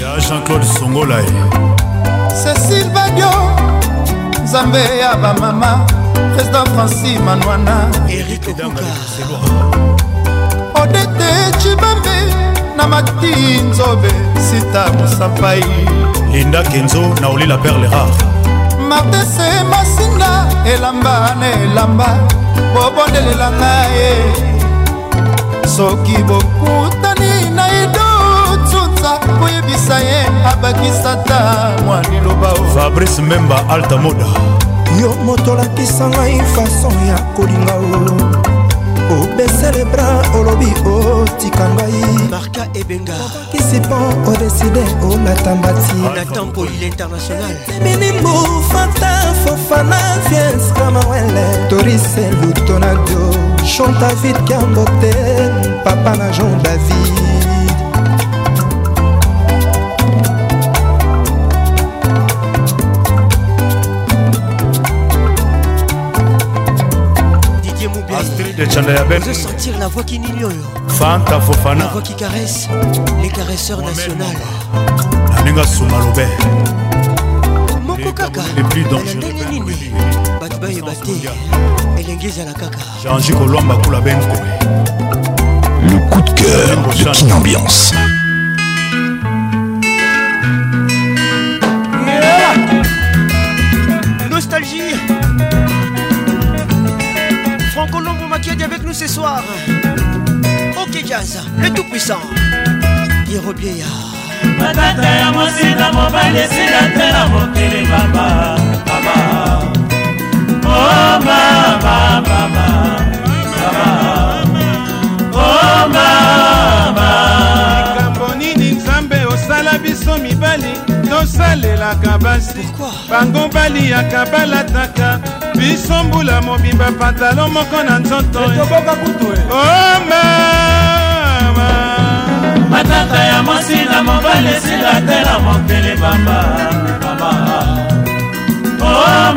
ya
jean-claude songolae eh.
cecil badio nzambe ya bamama président franci manwana odete cibambe na mati nzobe sita mosapai
linda kenzo na olila perle rare
martese masinga elamba na elamba bobondelelanga ye soki boku
koyebisa ye abakisata mwa liloba fabrice memba alta moda yo moto olakisa
ngai fason ya kolinga o obese le bra olobi
otika ngai marka ebenga kisipo
odeside olata mbatiminimbu fata
fofana viens kamawele torise lutonado chanta vite kambote papa na jean david
de Chandela Ben. Je
veux sortir la voix qui n'ignore. Fanta
Fofana. La voix
qui caresse les caresseurs nationaux. Naninga Soumalobé.
Moko Kaka. Les plus dangereux. Baté. et Bato
bayeba
te elenge ezalakaka jangi
kolwamba kula benkoe le coup de cœur de King Ambiance.
Nostalgie Laurent Colombo Makiadi avec nous ce soir. Ok Jazz, le tout puissant. Yerobieya.
Matata ya mosinda mobali esila te na mokili mama mama oh mama mama mama oh mama likambo nini nzambe osala biso mibali tosalelaka basi bango baliaka balataka biso mbula mobimba pantalon moko na nzoto omama eh. matata ya mwasi na mobali esila te na mokili bamba oh, oh,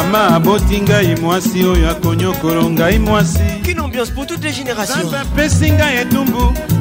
mama aboti ngai mwasi oyo akonyokolo ngai mwasi apesi ngai etumbu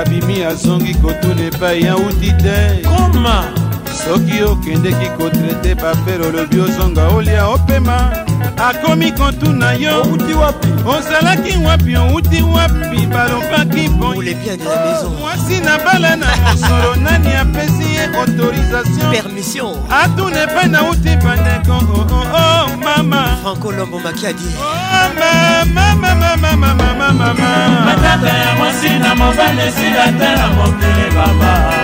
abimi azongi kotuna epai auti te
koma
soki okendeki kotraite papere olobi ozonga olia opema akomi kontuna yo outi wapi osalaki wapi outi wapi balobaki
bonmwasi na
bala na mosolo nani apesi ye autorisation atune mpe nauti bandeko oo oh, oh, oh,
mama francolombo makiadi
mamamamamamamamama matata ya mwasi na mobali esila te na mokili baba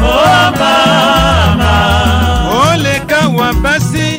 o oh, mama oleka wa basi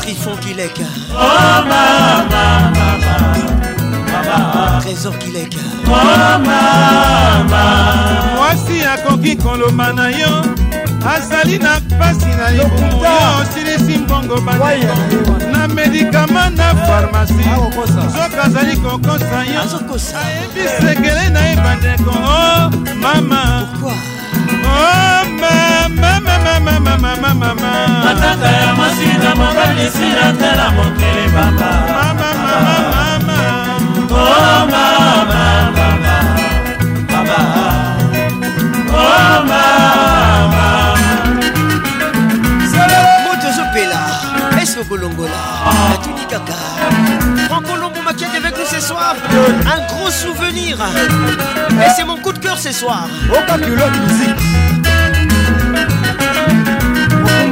Trifon
Kilek Oh mama mama Trésor Kilek Oh mama Mwasi akoki koloma na yo azali na mpasi na libumu yo osilisi mbongo bandeko na medikama na farmasi eh, ah, oh, ah. nzoka azali kokosa
yo ah, ayebi sekele na ye bandeko o oh, mama
o matata ya masina mobali sila tala mokili baba Oh mama, mama, baba, oh mama.
tozopela ese okolongola natuni kaka francolombo makiate avec nous ce soir un gros souvenir et c'est mon coup de cœur ce soir
okakilote musique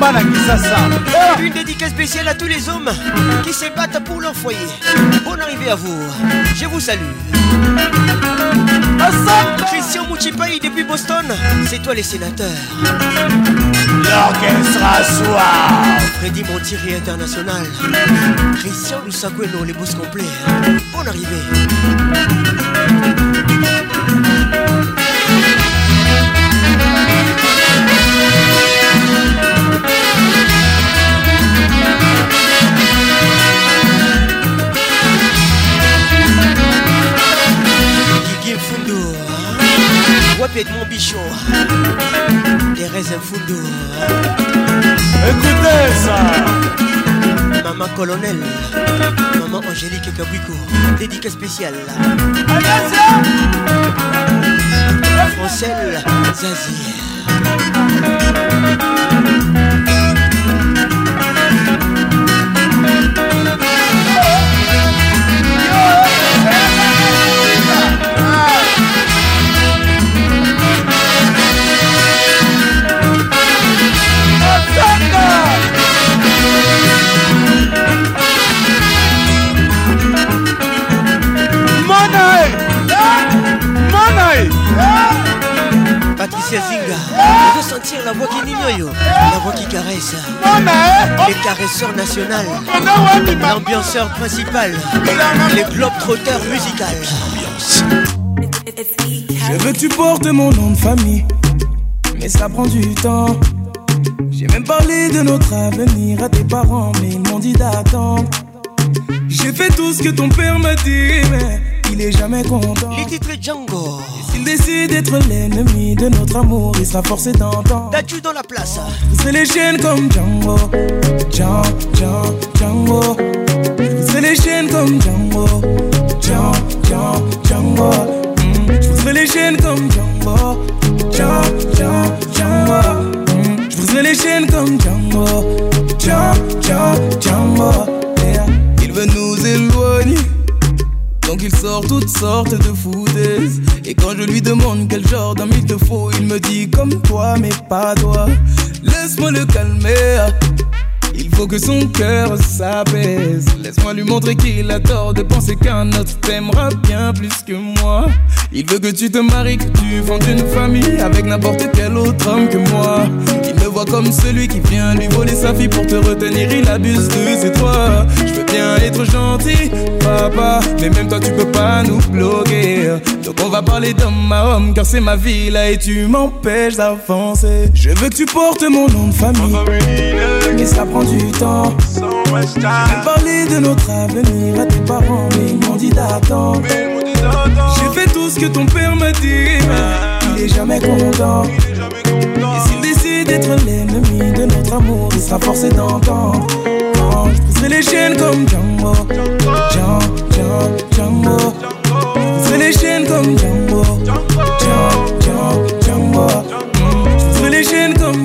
Ah. Une dédicace spéciale à tous les hommes qui se battent pour leur foyer. Bonne arrivée à vous. Je vous salue. Christian Mouchipaï depuis Boston, c'est toi les sénateurs. L'orchestre
à soir.
Freddy Montiri international. Christian dans les boss complets. Bonne arrivée.
de mon Bichot Thérèse Foudou
Écoutez
ça Maman colonel Maman Angélique Kabouiko Dédicace spéciale français Francelle Zazie Je veux ah sentir la voix qui n'ignore, la voix qui caresse. Oh. Les caresseurs national, oh, l'ambianceur principal, les blocs trotteurs musical. Je
veux que tu portes mon nom de famille, mais ça prend du temps. J'ai même parlé de notre avenir à tes parents, mais ils m'ont dit d'attendre. J'ai fait tout ce que ton père m'a dit, mais il est jamais content.
Les titres Django.
S'il décide d'être l'ennemi de notre amour, il sera forcé d'entendre.
tu dans la place.
C'est les chaînes comme Django. Django, Django, Django. C'est les chaînes comme Django. Django, Django, Django. Je vous les chaînes comme Django. Django, Django, Django. Je vous les chaînes comme Django. Django, Django, Django. Donc il sort toutes sortes de foutaises. Et quand je lui demande quel genre d'homme il te faut, il me dit comme toi, mais pas toi. Laisse-moi le calmer. Il faut que son cœur s'apaise. Laisse-moi lui montrer qu'il a tort de penser qu'un autre t'aimera bien plus que moi. Il veut que tu te maries, que tu fondes une famille avec n'importe quel autre homme que moi. Il me voit comme celui qui vient lui voler sa fille pour te retenir. Il abuse de ses droits. Je veux bien être gentil, papa, mais même toi tu peux pas nous bloquer. Donc on va parler d'homme à homme car c'est ma vie là et tu m'empêches d'avancer. Je veux que tu portes mon nom de famille du temps. J'ai parlé de notre avenir à tes parents, mais ils m'ont dit d'attendre. J'ai fait tout ce que ton père m'a dit, mais il est jamais content. Et s'il décide d'être l'ennemi de notre amour, il sera forcé d'entendre. Quand je pousserai les chaînes comme Django, jumbo, Django. Je les chaînes comme Django, jumbo, jumbo. Je les chaînes comme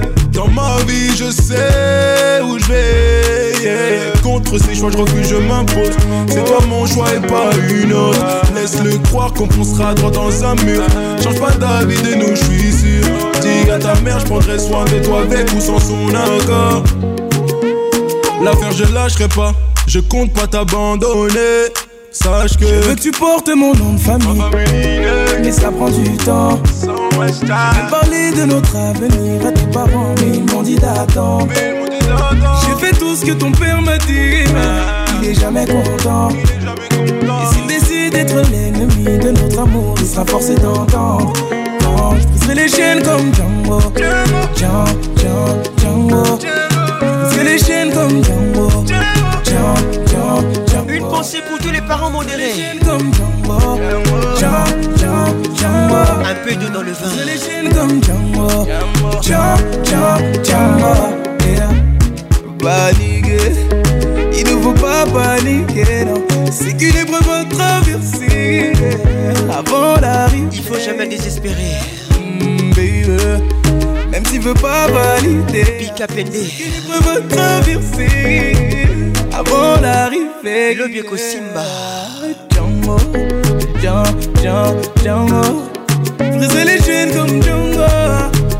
Dans ma vie, je sais où je vais. Contre ces choix, je refuse, je m'impose. C'est toi mon choix et pas une autre. Laisse-le croire qu'on foncera droit dans un mur. Change pas d'avis de nous, je suis sûr. Dis à ta mère, je prendrai soin de toi avec ou sans son accord. L'affaire, je lâcherai pas. Je compte pas t'abandonner. Sache que
veux tu portes mon nom de famille. Mais ça prend du temps. J'ai parlé de notre avenir à tes parents, ils m'ont dit d'attendre. J'ai fait tout ce que ton père m'a dit,
mais
il est
jamais content.
Et s'il décide d'être l'ennemi de notre amour, il sera forcé d'entendre. Je les chaînes comme Django. Django, Django, Je les chaînes comme Django. Django.
C'est pour tous les parents modérés.
Comme
Un peu d'eau dans le
vin. Je les
comme
Django. Django. Yeah.
Paniquer, il ne faut pas paniquer, non. C'est qu'une épreuve à traverser avant l'arrivée.
Il faut jamais désespérer. Mm,
Même s'il veut pas valider,
Pika C'est qu'une
épreuve à traverser avant l'arrivée.
Le vieux Simba.
Django, Django, Django, Django. Briser les chaînes comme Django.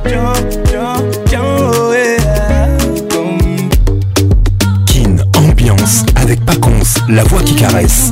Django, Django, Django, yeah.
Kin, ambiance avec Paconce, la voix qui caresse.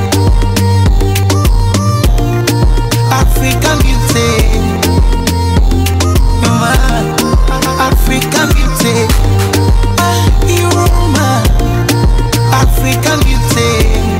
African beauty. You're my African beauty. You're my African beauty.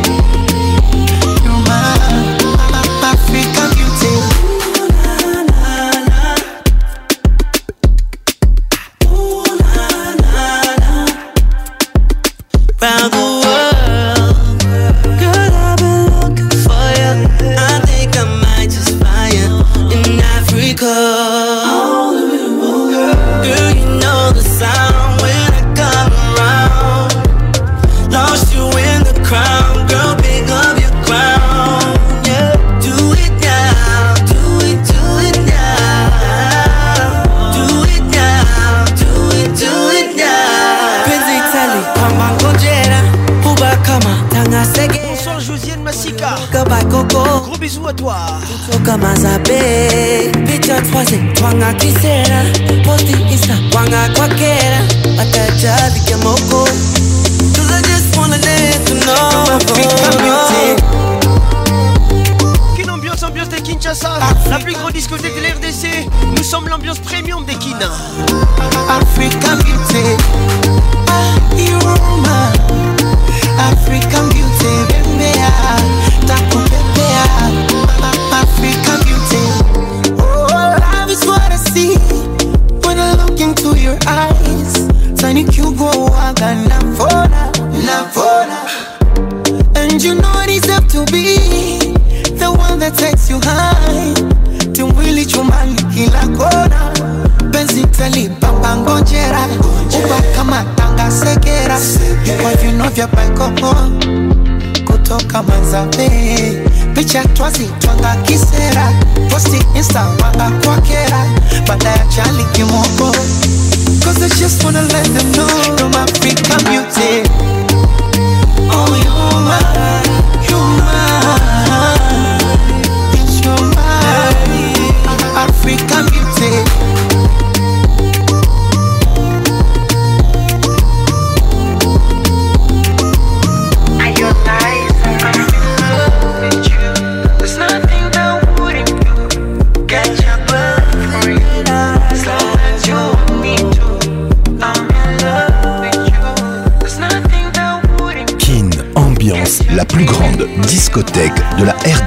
de nous sommes l'ambiance premium des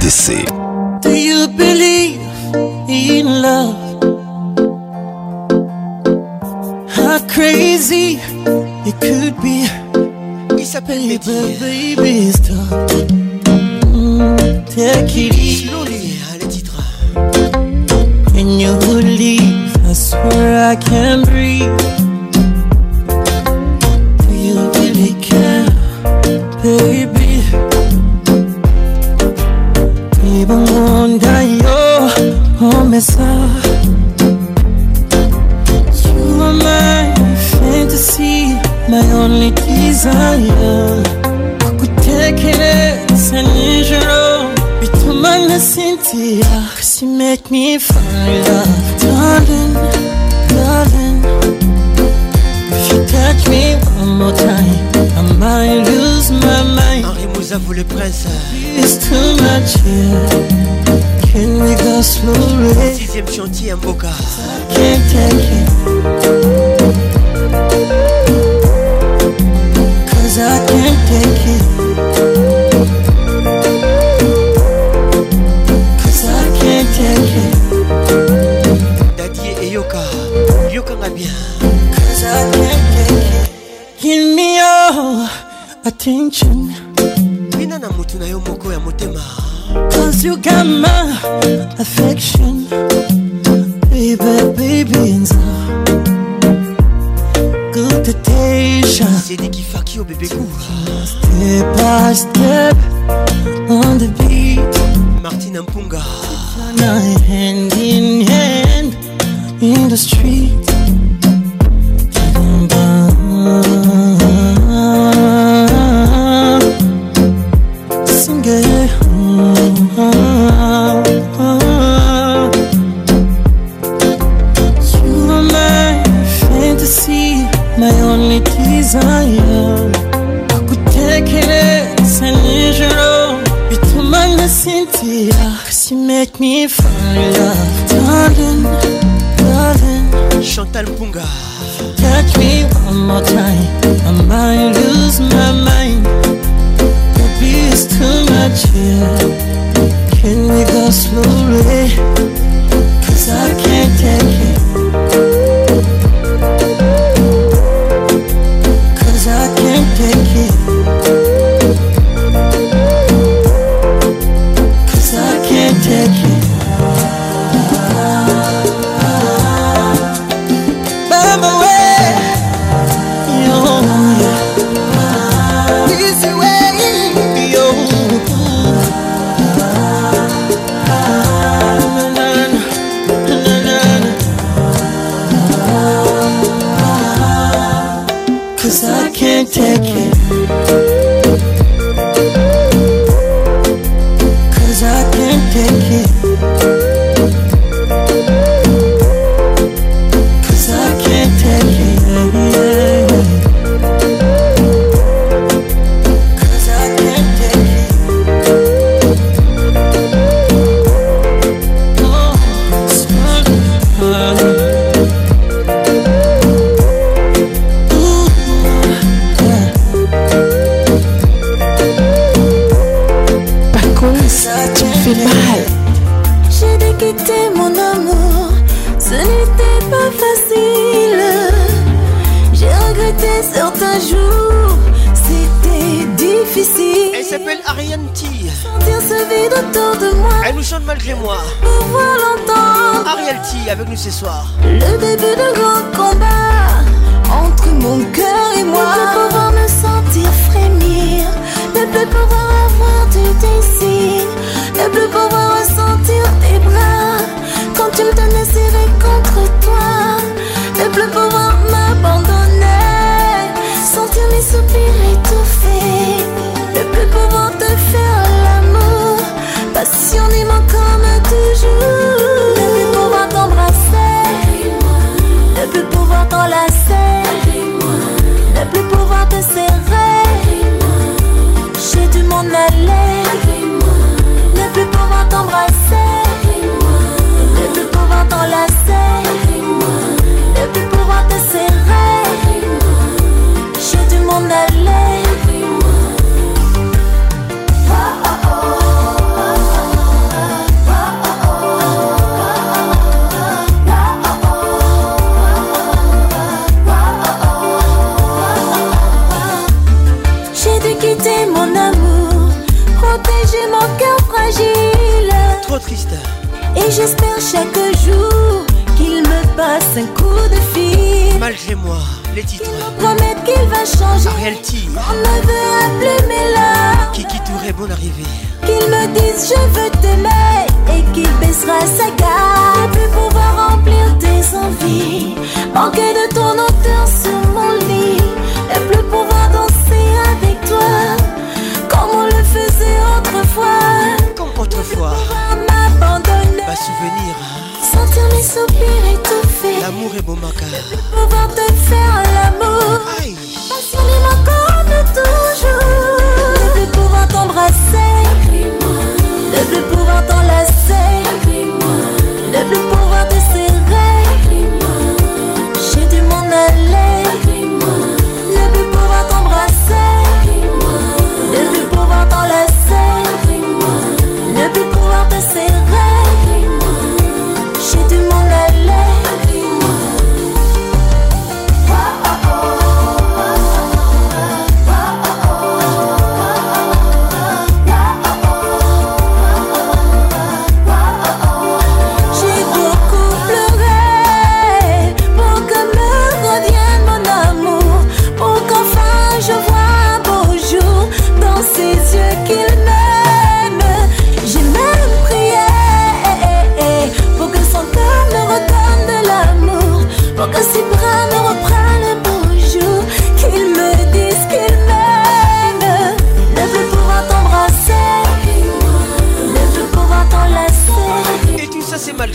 acontecer.
Le début de grand combat entre mon cœur et moi. Ne plus pouvoir me sentir frémir, ne plus pouvoir avoir du désir, ne plus pouvoir ressentir tes bras quand tu me donnes serré contre toi, ne plus pouvoir m'abandonner, sentir mes soupirs étouffés, ne plus pouvoir te faire l'amour, passionnément comme toujours. chaque jour qu'il me passe un coup de fil.
Malgré moi, les titres.
me qu'il va changer.
Ariel T.
On ne verra plus mes larmes.
Kiki bon arrivé
Qu'il me dise je veux t'aimer et qu'il baissera sa garde. Plus pouvoir remplir tes envies. Manquer de ton odeur sur mon lit. Et plus pouvoir danser avec toi. Comme on le faisait autrefois.
Comme autrefois.
Sentir mes soupirs étouffés.
L'amour est beau, Maca.
Pouvoir te faire l'amour. Passionnément de toujours. De plus pouvoir t'embrasser. De plus pouvoir t'enlacer.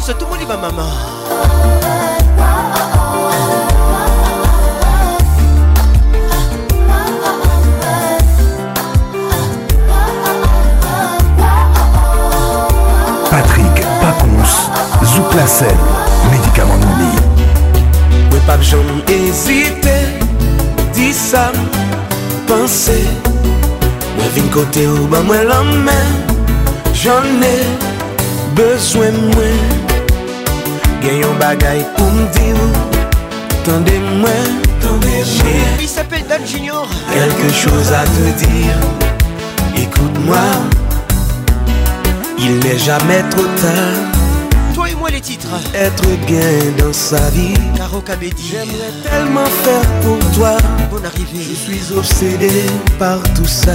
C'est tout mon ma bah, maman
Patrick Pacons, Zouklacel, médicament non Oui,
pas jamais hésiter, dis ça, penser. Moi, vin côté ou m'a bah, moi, l'homme, j'en ai. Beswen mwen Gen yon bagay pou mdi Tande
mwen
Il s'appelle Dan Junior
Quelque chose à te dire Écoute-moi Il n'est jamais trop tard
Toi et moi les titres
Être bien dans sa vie Caro J'aimerais tellement faire pour toi
Bon arrivée
Je suis obsédé par tout ça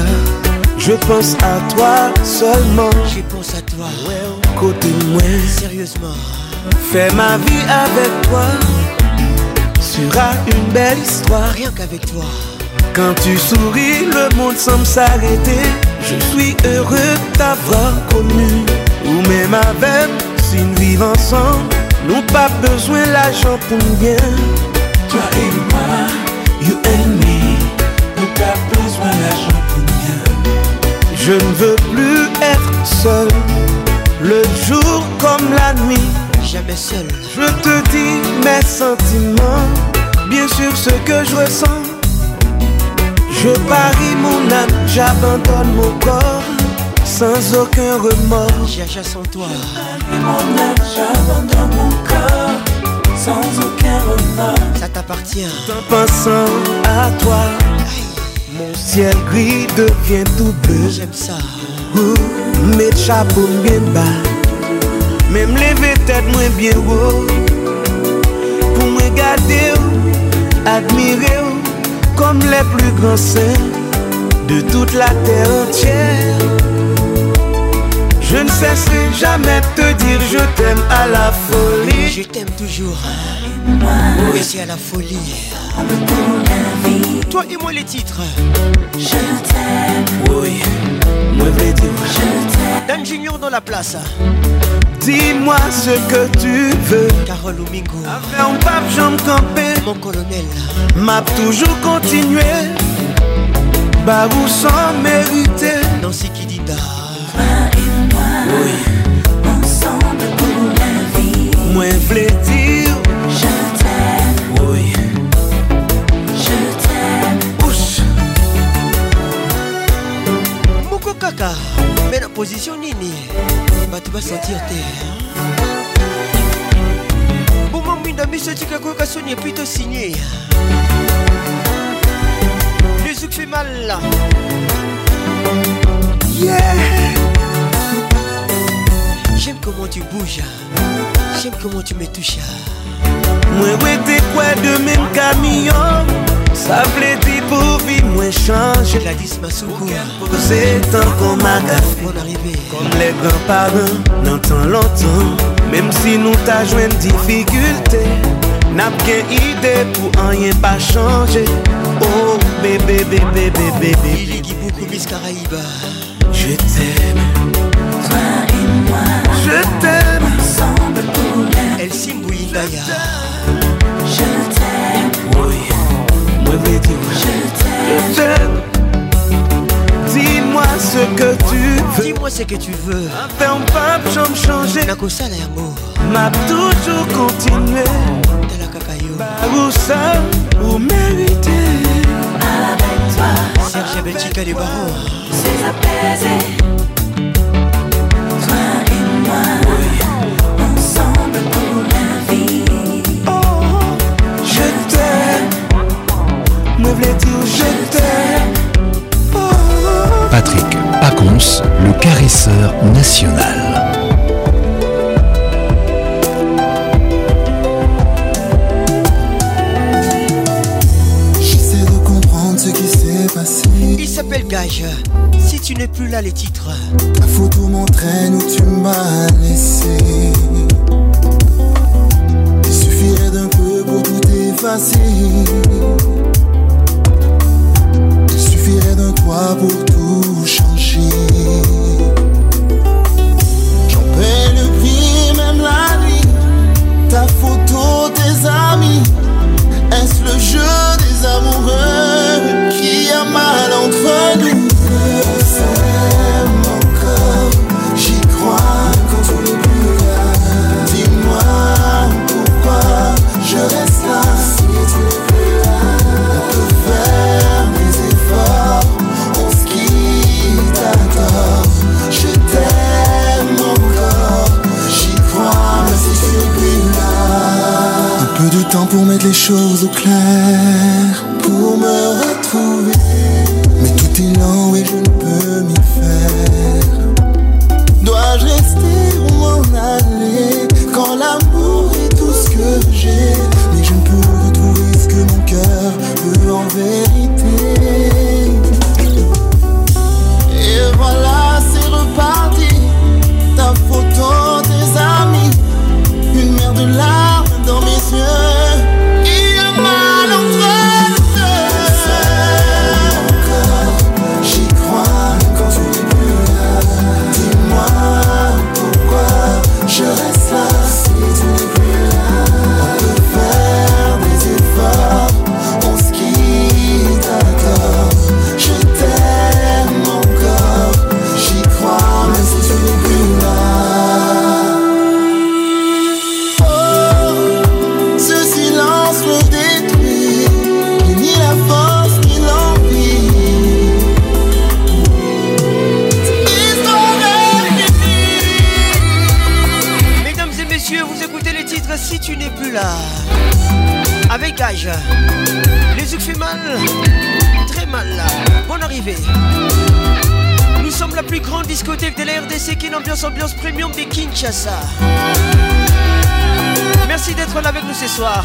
Je pense à toi seulement Je pense
à toi ouais. Sérieusement, moins sérieusement
Fais ma vie avec toi Sera une belle histoire.
Rien qu'avec toi
Quand tu souris, le monde semble s'arrêter Je suis heureux d'avoir connu Ou même avec, si nous vivons ensemble Nous pas besoin l'argent pour bien
Toi et moi, you and me Nous pas besoin l'argent pour bien
Je ne veux plus être seul le jour comme la nuit,
jamais seul.
Je te dis mes sentiments, bien sûr ce que je ressens. Je parie mon âme, j'abandonne mon corps sans aucun remords.
J'achète en toi.
mon âme, j'abandonne mon corps sans aucun remords.
Ça t'appartient.
En pensant à toi, mon ciel gris devient tout bleu.
J'aime ça.
Met chapeau bien bas Même les vêtements mwen byen Pour Pou mwen gade ou Admire ou Kom le De toute la terre entière Je ne cesserai jamais de te dire Je t'aime à la folie
Je t'aime toujours
Moi
aussi à la folie Toi et moi les titres
Je t'aime
Oui
d'un Junior dans la place.
Dis-moi ce que tu veux.
Carole Mingo.
Avec un pape, j'en campé.
Mon colonel.
M'a toujours continué. Bah, vous sans mériter.
Nancy Kidida.
Toi et moi. Oui. Ensemble pour la vie. Moi, dire
kaka mpe na position nini bato basentir te bongo mwinda miso etika koyoka soni epui to signe lesuk fait mal
yeah.
J'aime comment tu bouges, j'aime comment tu me touches.
Moi, ouais, t'es quoi de même camion? Ça plaît dire pour moins changé
La dise ma secoué,
C'est un combat
temps qu'on arrivé.
Comme les grands-parents, n'entend longtemps Même si nous t'ajoutons une difficulté N'a qu'une idée pour rien pas changer Oh bébé bébé bébé bébé
Il est qui
Je t'aime, toi et moi Je
t'aime
me
dire
Je t'aime. Dis-moi ce que tu veux.
Dis-moi ce que tu veux.
Ferme pas, me changer.
Nakosala ya amour.
M'a toujours continué.
De la cacaillou. Par bah,
ça, ou mériter Avec toi. Serge
Belchika
du barreau. C'est apaisé.
je Patrick Pacons, le caresseur national.
J'essaie de comprendre ce qui s'est passé.
Il s'appelle Gage. Si tu n'es plus là, les titres.
Ta photo m'entraîne où tu m'as laissé. Il suffirait d'un peu pour tout effacer. pour tout changer. J'en paie le prix, même la nuit. Ta photo, tes amis. Est-ce le jeu des amoureux? pour mettre les choses au clair,
pour me retrouver.
Mais tout est lent et je ne peux m'y faire. Dois-je rester ou m'en aller quand l'amour est tout ce que j'ai? Mais je ne peux retrouver ce que mon cœur veut enlever.
Les yeux fait mal, très mal. Bonne arrivée. Nous sommes la plus grande discothèque de la RDC qui est une ambiance ambiance premium de Kinshasa. Merci d'être là avec nous ce soir.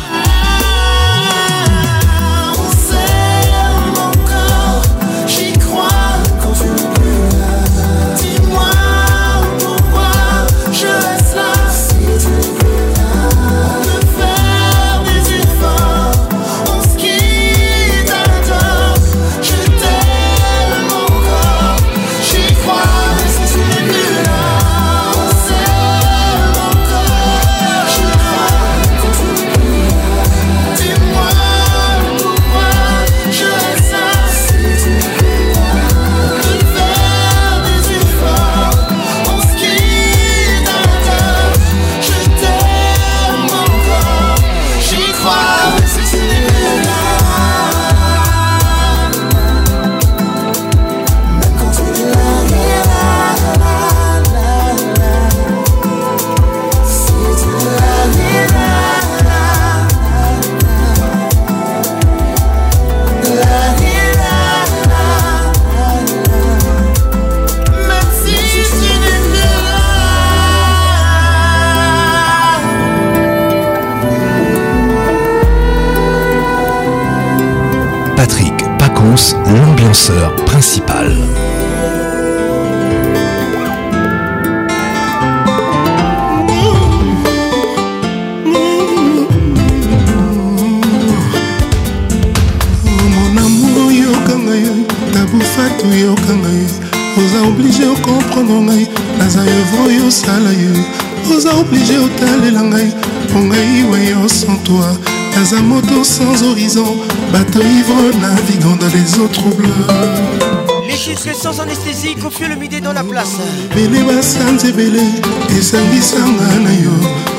un moto sans horizon, bateau ivre naviguant dans les eaux
troubles. Les chiffres sans anesthésie, confieux le midi dans la place. Bele basanze
bele,
esangisanga na yo,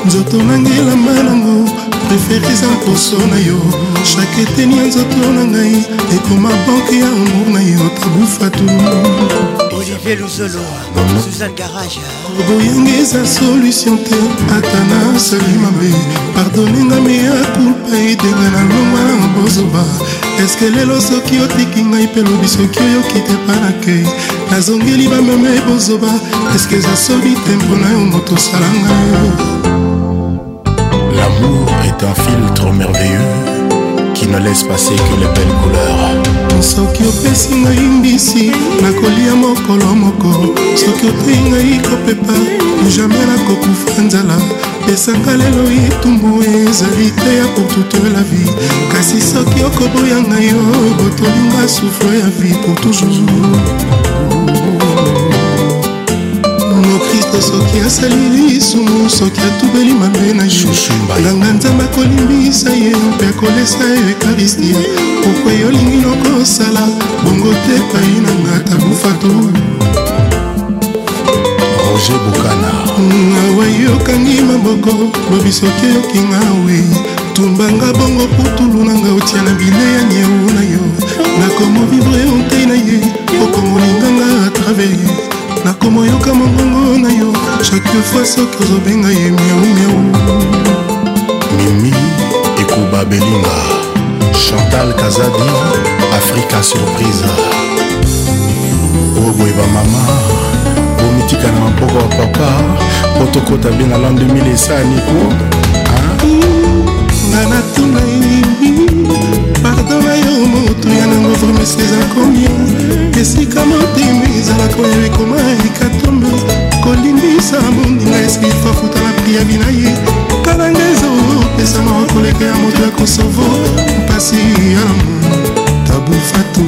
nzoto nangelama nango, préféré eza
poso na yo. Chaque eteni ya nzoto na Et ekoma banke ya un na yo, à tout. Olivier Louzolo, Suzanne Garage. boyangisa solution te ata nasali mabe pardonenga meya kulpa edenga na longwa na bozoba eske lelo soki otiki ngai mpe lobi soki oyoki te panakei nazongeli bameme bozoba eske eza sobi te mpona yo moto osalanga yo l'amour est un filtre merveilleux
qui ne laisse passer que les belles couleurs soki opesi ngai mbisi nakolia mokolo moko soki otei ngai kopepa jamai
nakokufa nzala esanga lelo etumbu ezali te ya pour toute la vie kasi soki okoboya ngai yo botolinga souffle ya vie pour toujours kriste soki asali lisumu soki atubeli mabe na
shushu
nganga nzambe akolimbisa ye mpe akolesa yo ekaristi pokwa ye olingi nokosala bongo te epai na ngata bufatu
roge bukana mm,
awa yokangi maboko lobi soki oyokinga we tumbanga bongo putulu nanga otia na bile ya nyeu na yo nakomovivre ontei na ye okomoninganga atrave nakomoyoka mongongo na yo chaque fois soki ozobenga ye miaumiau
mimi ekuba belinga chantal kazadi afrika surprise oboye bamama bomitika na mapoko ya papa po tokɔta bien na lan 2000 esa niko
nga natuna motu ya nango vremesi eza komia esika motema ezalaka oyo ekoma ekatombe kolindisa moninga esilifa futa na priabi na ye talanga ezopesa mawa koleka ya moto ya kosovo mpasi ya mo babufato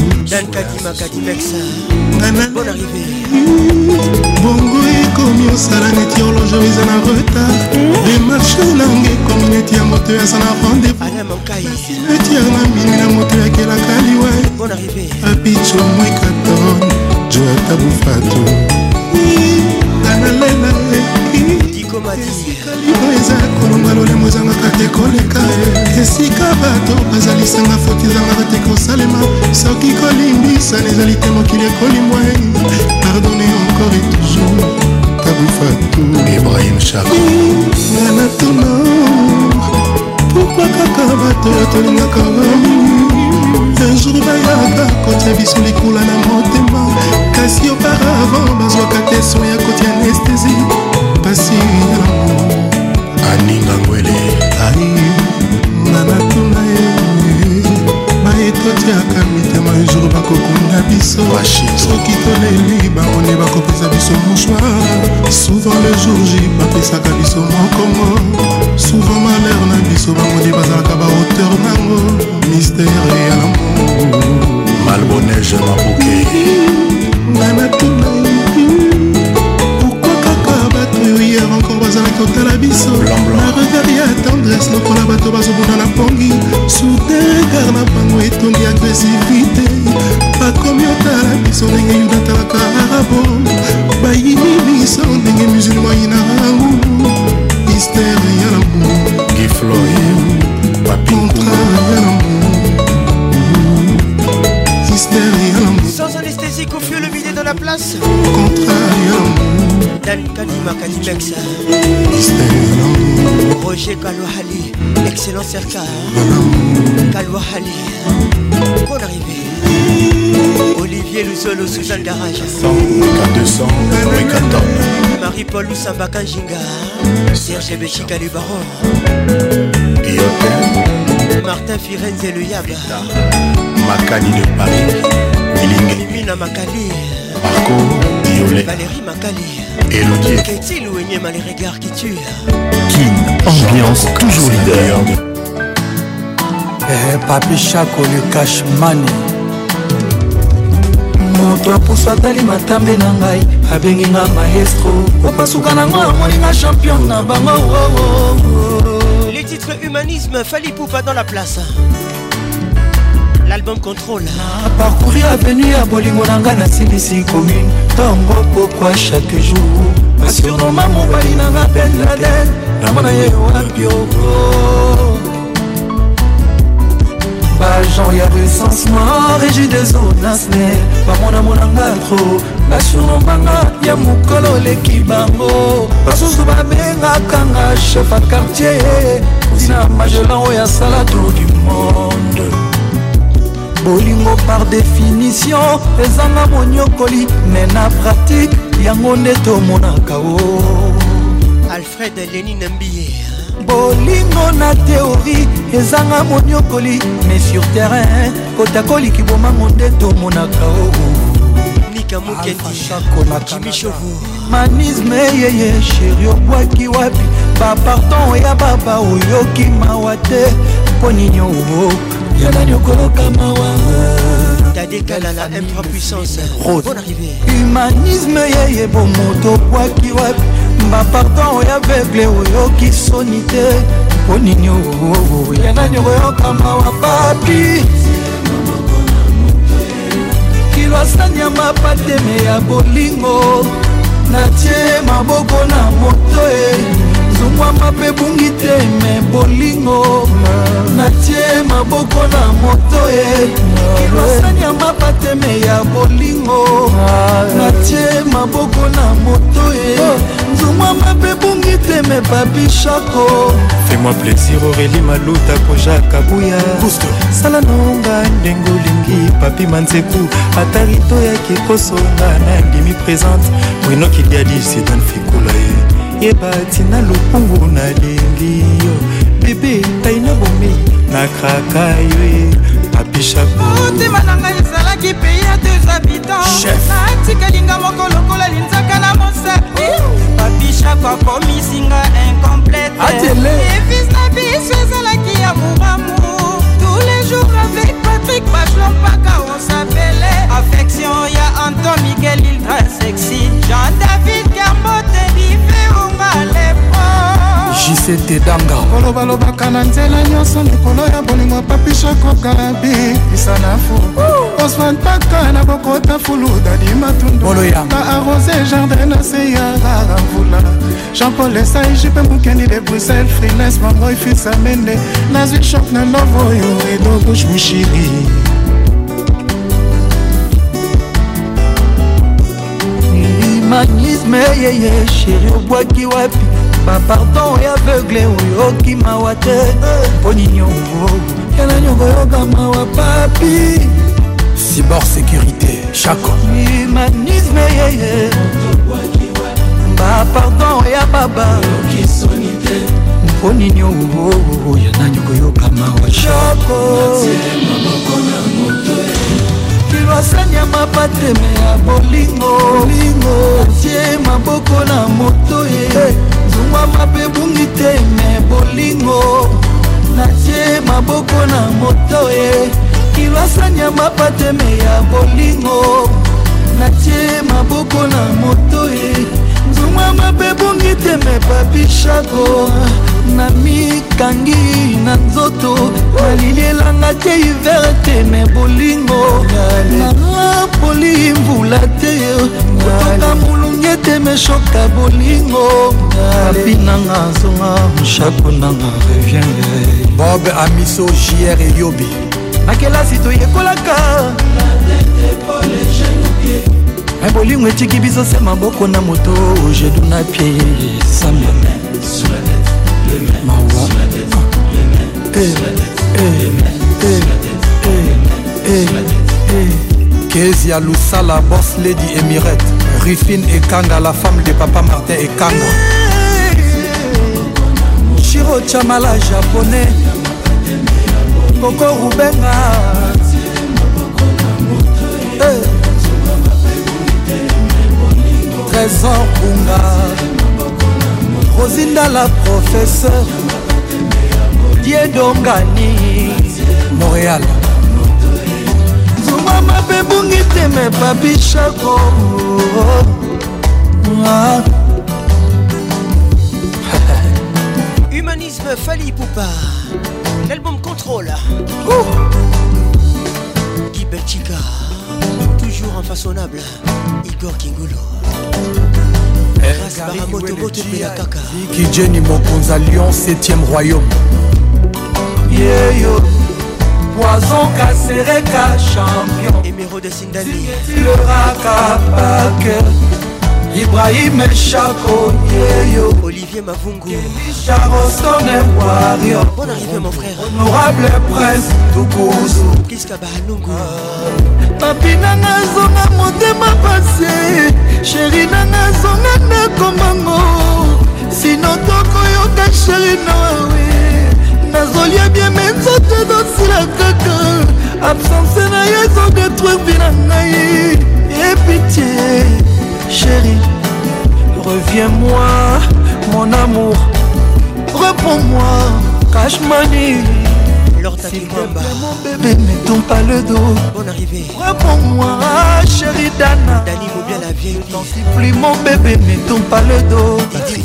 bongo
ekomi
osala neti horloge eza na retard demarche
hmm. nanga
ekomi neti ya moto aza na
rendez-vousnetiar
na mingi na moto yakelaka liwe
abicho
moikaton joata bufato kanalela hmm. ekomadikalino eza kolonga lolemo ezangaka te koleka esika bato bazalisanga foti ezangaka te kosalema soki kolimbisana ezali te mokili ekolimwa pardone encore et toujours
tabufatu ibrahim chakonga na tono pourkui
kaka bato tolingaka bamini unjour bayaka kotia biso likula na motema kasi auparavant bazwaka te soin ya kotia anestesie kasi aningangwele ai nga natuna ye baetotiaka mitema jour bakokunda biso soki toleli baone bakopesa biso mochoir souvent le jour j bapesaka biso mokongo souvent malheur na biso bamoni bazalaka bahauteur nango mistere ya lamour
malbonege mabuke nga natuna ye
hier encore bazalaki
kotala biso na regard ya
tendresse lokola bato bazobuna na pongi soudain kar na bango etongi agresivité bakomi otala biso ndenge yuda atalaka arabo bayini biso ndenge musulma yina rangu mystère ya lamour
gifloy
papicontra ya lamour
mystère ya lamour sans anesthésie confieux le midi dans la place
contraire ya lamour
Dan Kadimaka Dimexa Roger Kalouhali Excellent Serka Kalouhali Bonne arrivée Olivier Luzolo Suzanne Darage
200
Marie-Paul Loussamba Kanjinga Serge Bechika Le Baron Martin Firenze Le Yaba
Makani de Paris Mimina
Makali
Parcours
Violet Valérie Makali
Elodie
Qu'est-il ou énième les regards qui tuent
King Ambiance toujours leader
Eh Papi Chaco le cash money moto apusu atali matambe na ngai abengi nga maestro opasuka nango amoninga champion na bango
les titres humanisme fali poupa dans la place l'album contrôle na
parcouri avenu ya bolingo na ngai nasilisi commune ntongo pokwa chaque jour basurnoma mobali na nga ben laden namona ye olapiogo bagen ya recensement régi des onasne bamonamonanga tro basunomanga ya mokolo oleki bango basusu babengaka nga chef a quartier tina magelan oyo asala tour du monde bolingo par définition ezanga monyokoli me na pratike yango nde tomonaka o
alfred lenine mbiye
eh, bolingo na teori ezanga monyokoli me sur terrain kota koliki bomango nde tomonaka o manisme yeye sheri obwaki wapi bapardon ya baba oyoki mawa te mpo nini oo
yanani okoloka mawa tadekalala m3 puissance bon arrivé
humanisme yeye bomoto bwaki wapi bapardon oyo aveugle oyoki soni te mpo oh, nini oh, oh, yanani okoyoka mawa papi kilo asani ya mapateme ya bolingo natie maboko na moto e zungwama mpe bungi te me bolingo natie maboko na moto ye kilosani ya mapateme ya bolingo natie maboko na moto ye zungwama mpe bungi te me
babishako fais-moi plaisir
aurélie maluta kojaka buya sala nonga ndenge olingi papi manzeku ata rito ya kikosonga na ndimi présente mwinokidiadi sidan fikula ye yeba tina lopango nalingi yo bebe tai na bomei nakraka yo motema na ngai ezalaki pei ya deux
habitants
natikalinga moko lokola linzaka na mosapi papishako akomisinga incomplete evis na biso ezalaki ya moramu tous les jours avec patrik bachelon mpaka osapele affection ya anton miguel ildra sexy jean david kambote jct danga kolobalobaka na nzela nyonso likolo ya bolingo papishakokarabi
isanafu osman paka na bokota fuluda dimatunduna arose jardin na se ya raravula jean-paul esai
jipe mokendi de bruxelles frines mamoi fisa mende nazwi shok na love oyo edo bush mushiri meyeye sheri obwaki wapi bapardon ya aveugle oyo okima wa te eh, mponi nyongo yana nyongo
yokama wa papi cibor sécurité chako humanisme yeye
bapardon ya baba mponi nyongo yana nyongo yokama wa chako asaniama patreme ya bolingo tie maboko na moto ye zungwa mabe bungi te me bolingo natie maboko na moto ye kilo asaniama patreme ya bolingo natie maboko na moto ye zungwa mabe bungi te me babishago na mikangi na nzoto malili elanga te hiver te me bolingo napoli mbula te kotoka molungi ete meshoka bolingo api nanga azonga mshako nanga reviendre bob amiso
jr eyobi na
kelasi toyekolaka me bolingo etiki biso se maboko na moto jedu na pie samba mawa
kezi
ya
lusala bos lady emirate rifine ekanga la femme de papa martin ekanga
shiro chamala japonais koko rubenga eh. trésor bunga la professeur diedongani
montréal
zuma mabe bungi teme babishako ah.
humanisme fali poupa l'album contrôle qui belchica toujours infaçonnable igor Kingoulo.
Ziki Jenny Mokonza Lyon 7ème royaume Yeyo
Poison Kassereka champion
Émeraude Sindani
Le Raka Packer ibrahim echako yeyo
olivier mavungu elisharostone
wario bon arrivé
mon frère
honorable prince tukuzu priska bahanungu
ah. papi nanga zonga motema pasi sheri nanga zonga nakomango sino tokoyoka sheri nawe nazolia bien me nzoto ezosila kaka absence na yo ezodetruire vi na ngai epitie chérie. Reviens-moi, mon amour. Reprends-moi, cache money.
S'il te plaît,
mon bébé, ne tombe pas le dos.
Bonne arrivée.
Reprends-moi, chérie Dana.
Dani bien la vieille.
T'en supplie, mon bébé, ne tombe pas le dos.
Patrick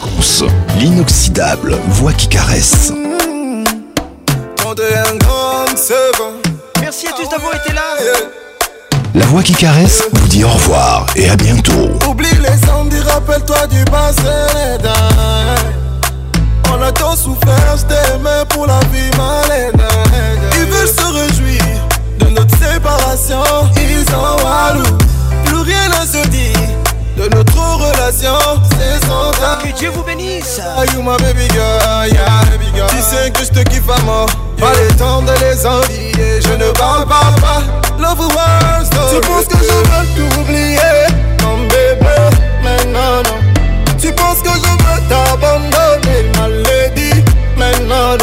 course, l'inoxydable voix qui caresse. Mm-hmm.
un grand
Merci à tous d'avoir été là.
La voix qui caresse vous dit au revoir et à bientôt.
Oublie les envies, rappelle-toi du passé. On a tant souffert, je t'aimais pour la vie malade. Ils veulent se réjouir de notre séparation. Ils en valent plus rien à se dit de notre relation, c'est sans doute
Que Dieu vous bénisse. Are
baby girl, yeah, baby girl. Tu sais que je kiffe mort. Pas les temps de les envier. Je ne parle, parle pas. Tu penses que je veux tout oublier, mon bébé, mais non, Tu penses que je veux t'abandonner, ma lady, mais non,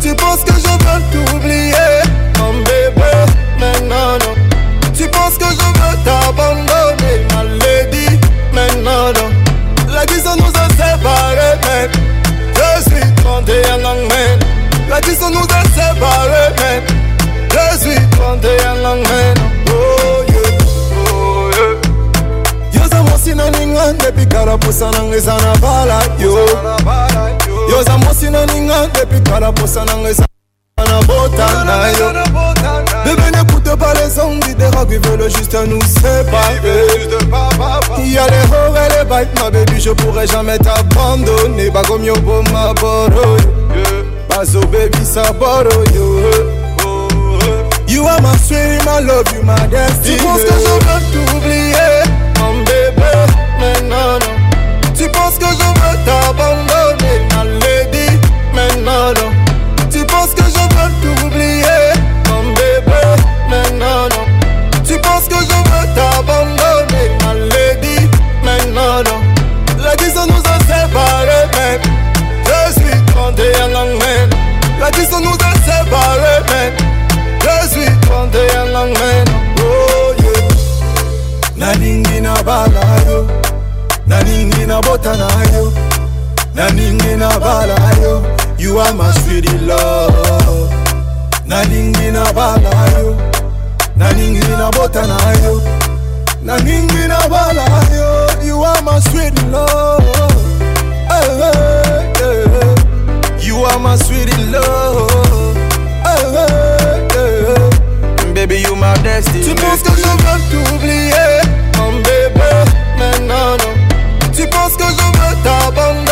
Tu penses que je veux tout oublier, mon bébé, mais non, Tu penses que je veux t'abandonner, ma lady, mais non, La guise nous a séparés, mais Je suis 31 ans, mais La guise nous a séparés. nangena yoza mosina ninga depi kala posa nanga eza na bala yo yoza mosina ninga depi kala posa nanga eza na bota na yo bebe n'écoute pas les ondes des rats qui veulent juste nous séparer il y a les horreurs et les bites ma baby je pourrais jamais t'abandonner bakomio boma boro yo bazobebisa boro yo You are my love, you my destiny. Tu penses que je veux t'oublier, mon bébé, mais non, non. Tu penses que je veux t'abandonner. mabota nayo na ningi nabala yo you are my sweet love na ningi nabala yo na ningi nabota nayo na ningi nabala yo you are my sweet love hey, eh, eh, hey, eh. hey. you are my sweet love hey, hey, hey. baby you my destiny tu penses que je veux t'oublier Tu penses que je veux t'abandonner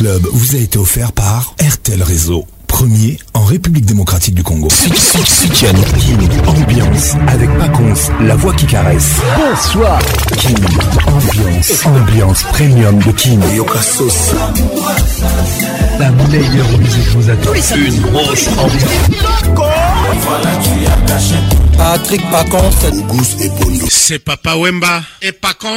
Club vous a été offert par RTL Réseau premier en République démocratique du Congo. King ambiance avec Paconce, la voix qui caresse. Bonsoir. King ambiance, ambiance premium de King Yokasos. La meilleure musique vous attend. Une grosse ambiance. Patrick Pacons. Gousse et C'est Papa Wemba et Pacons.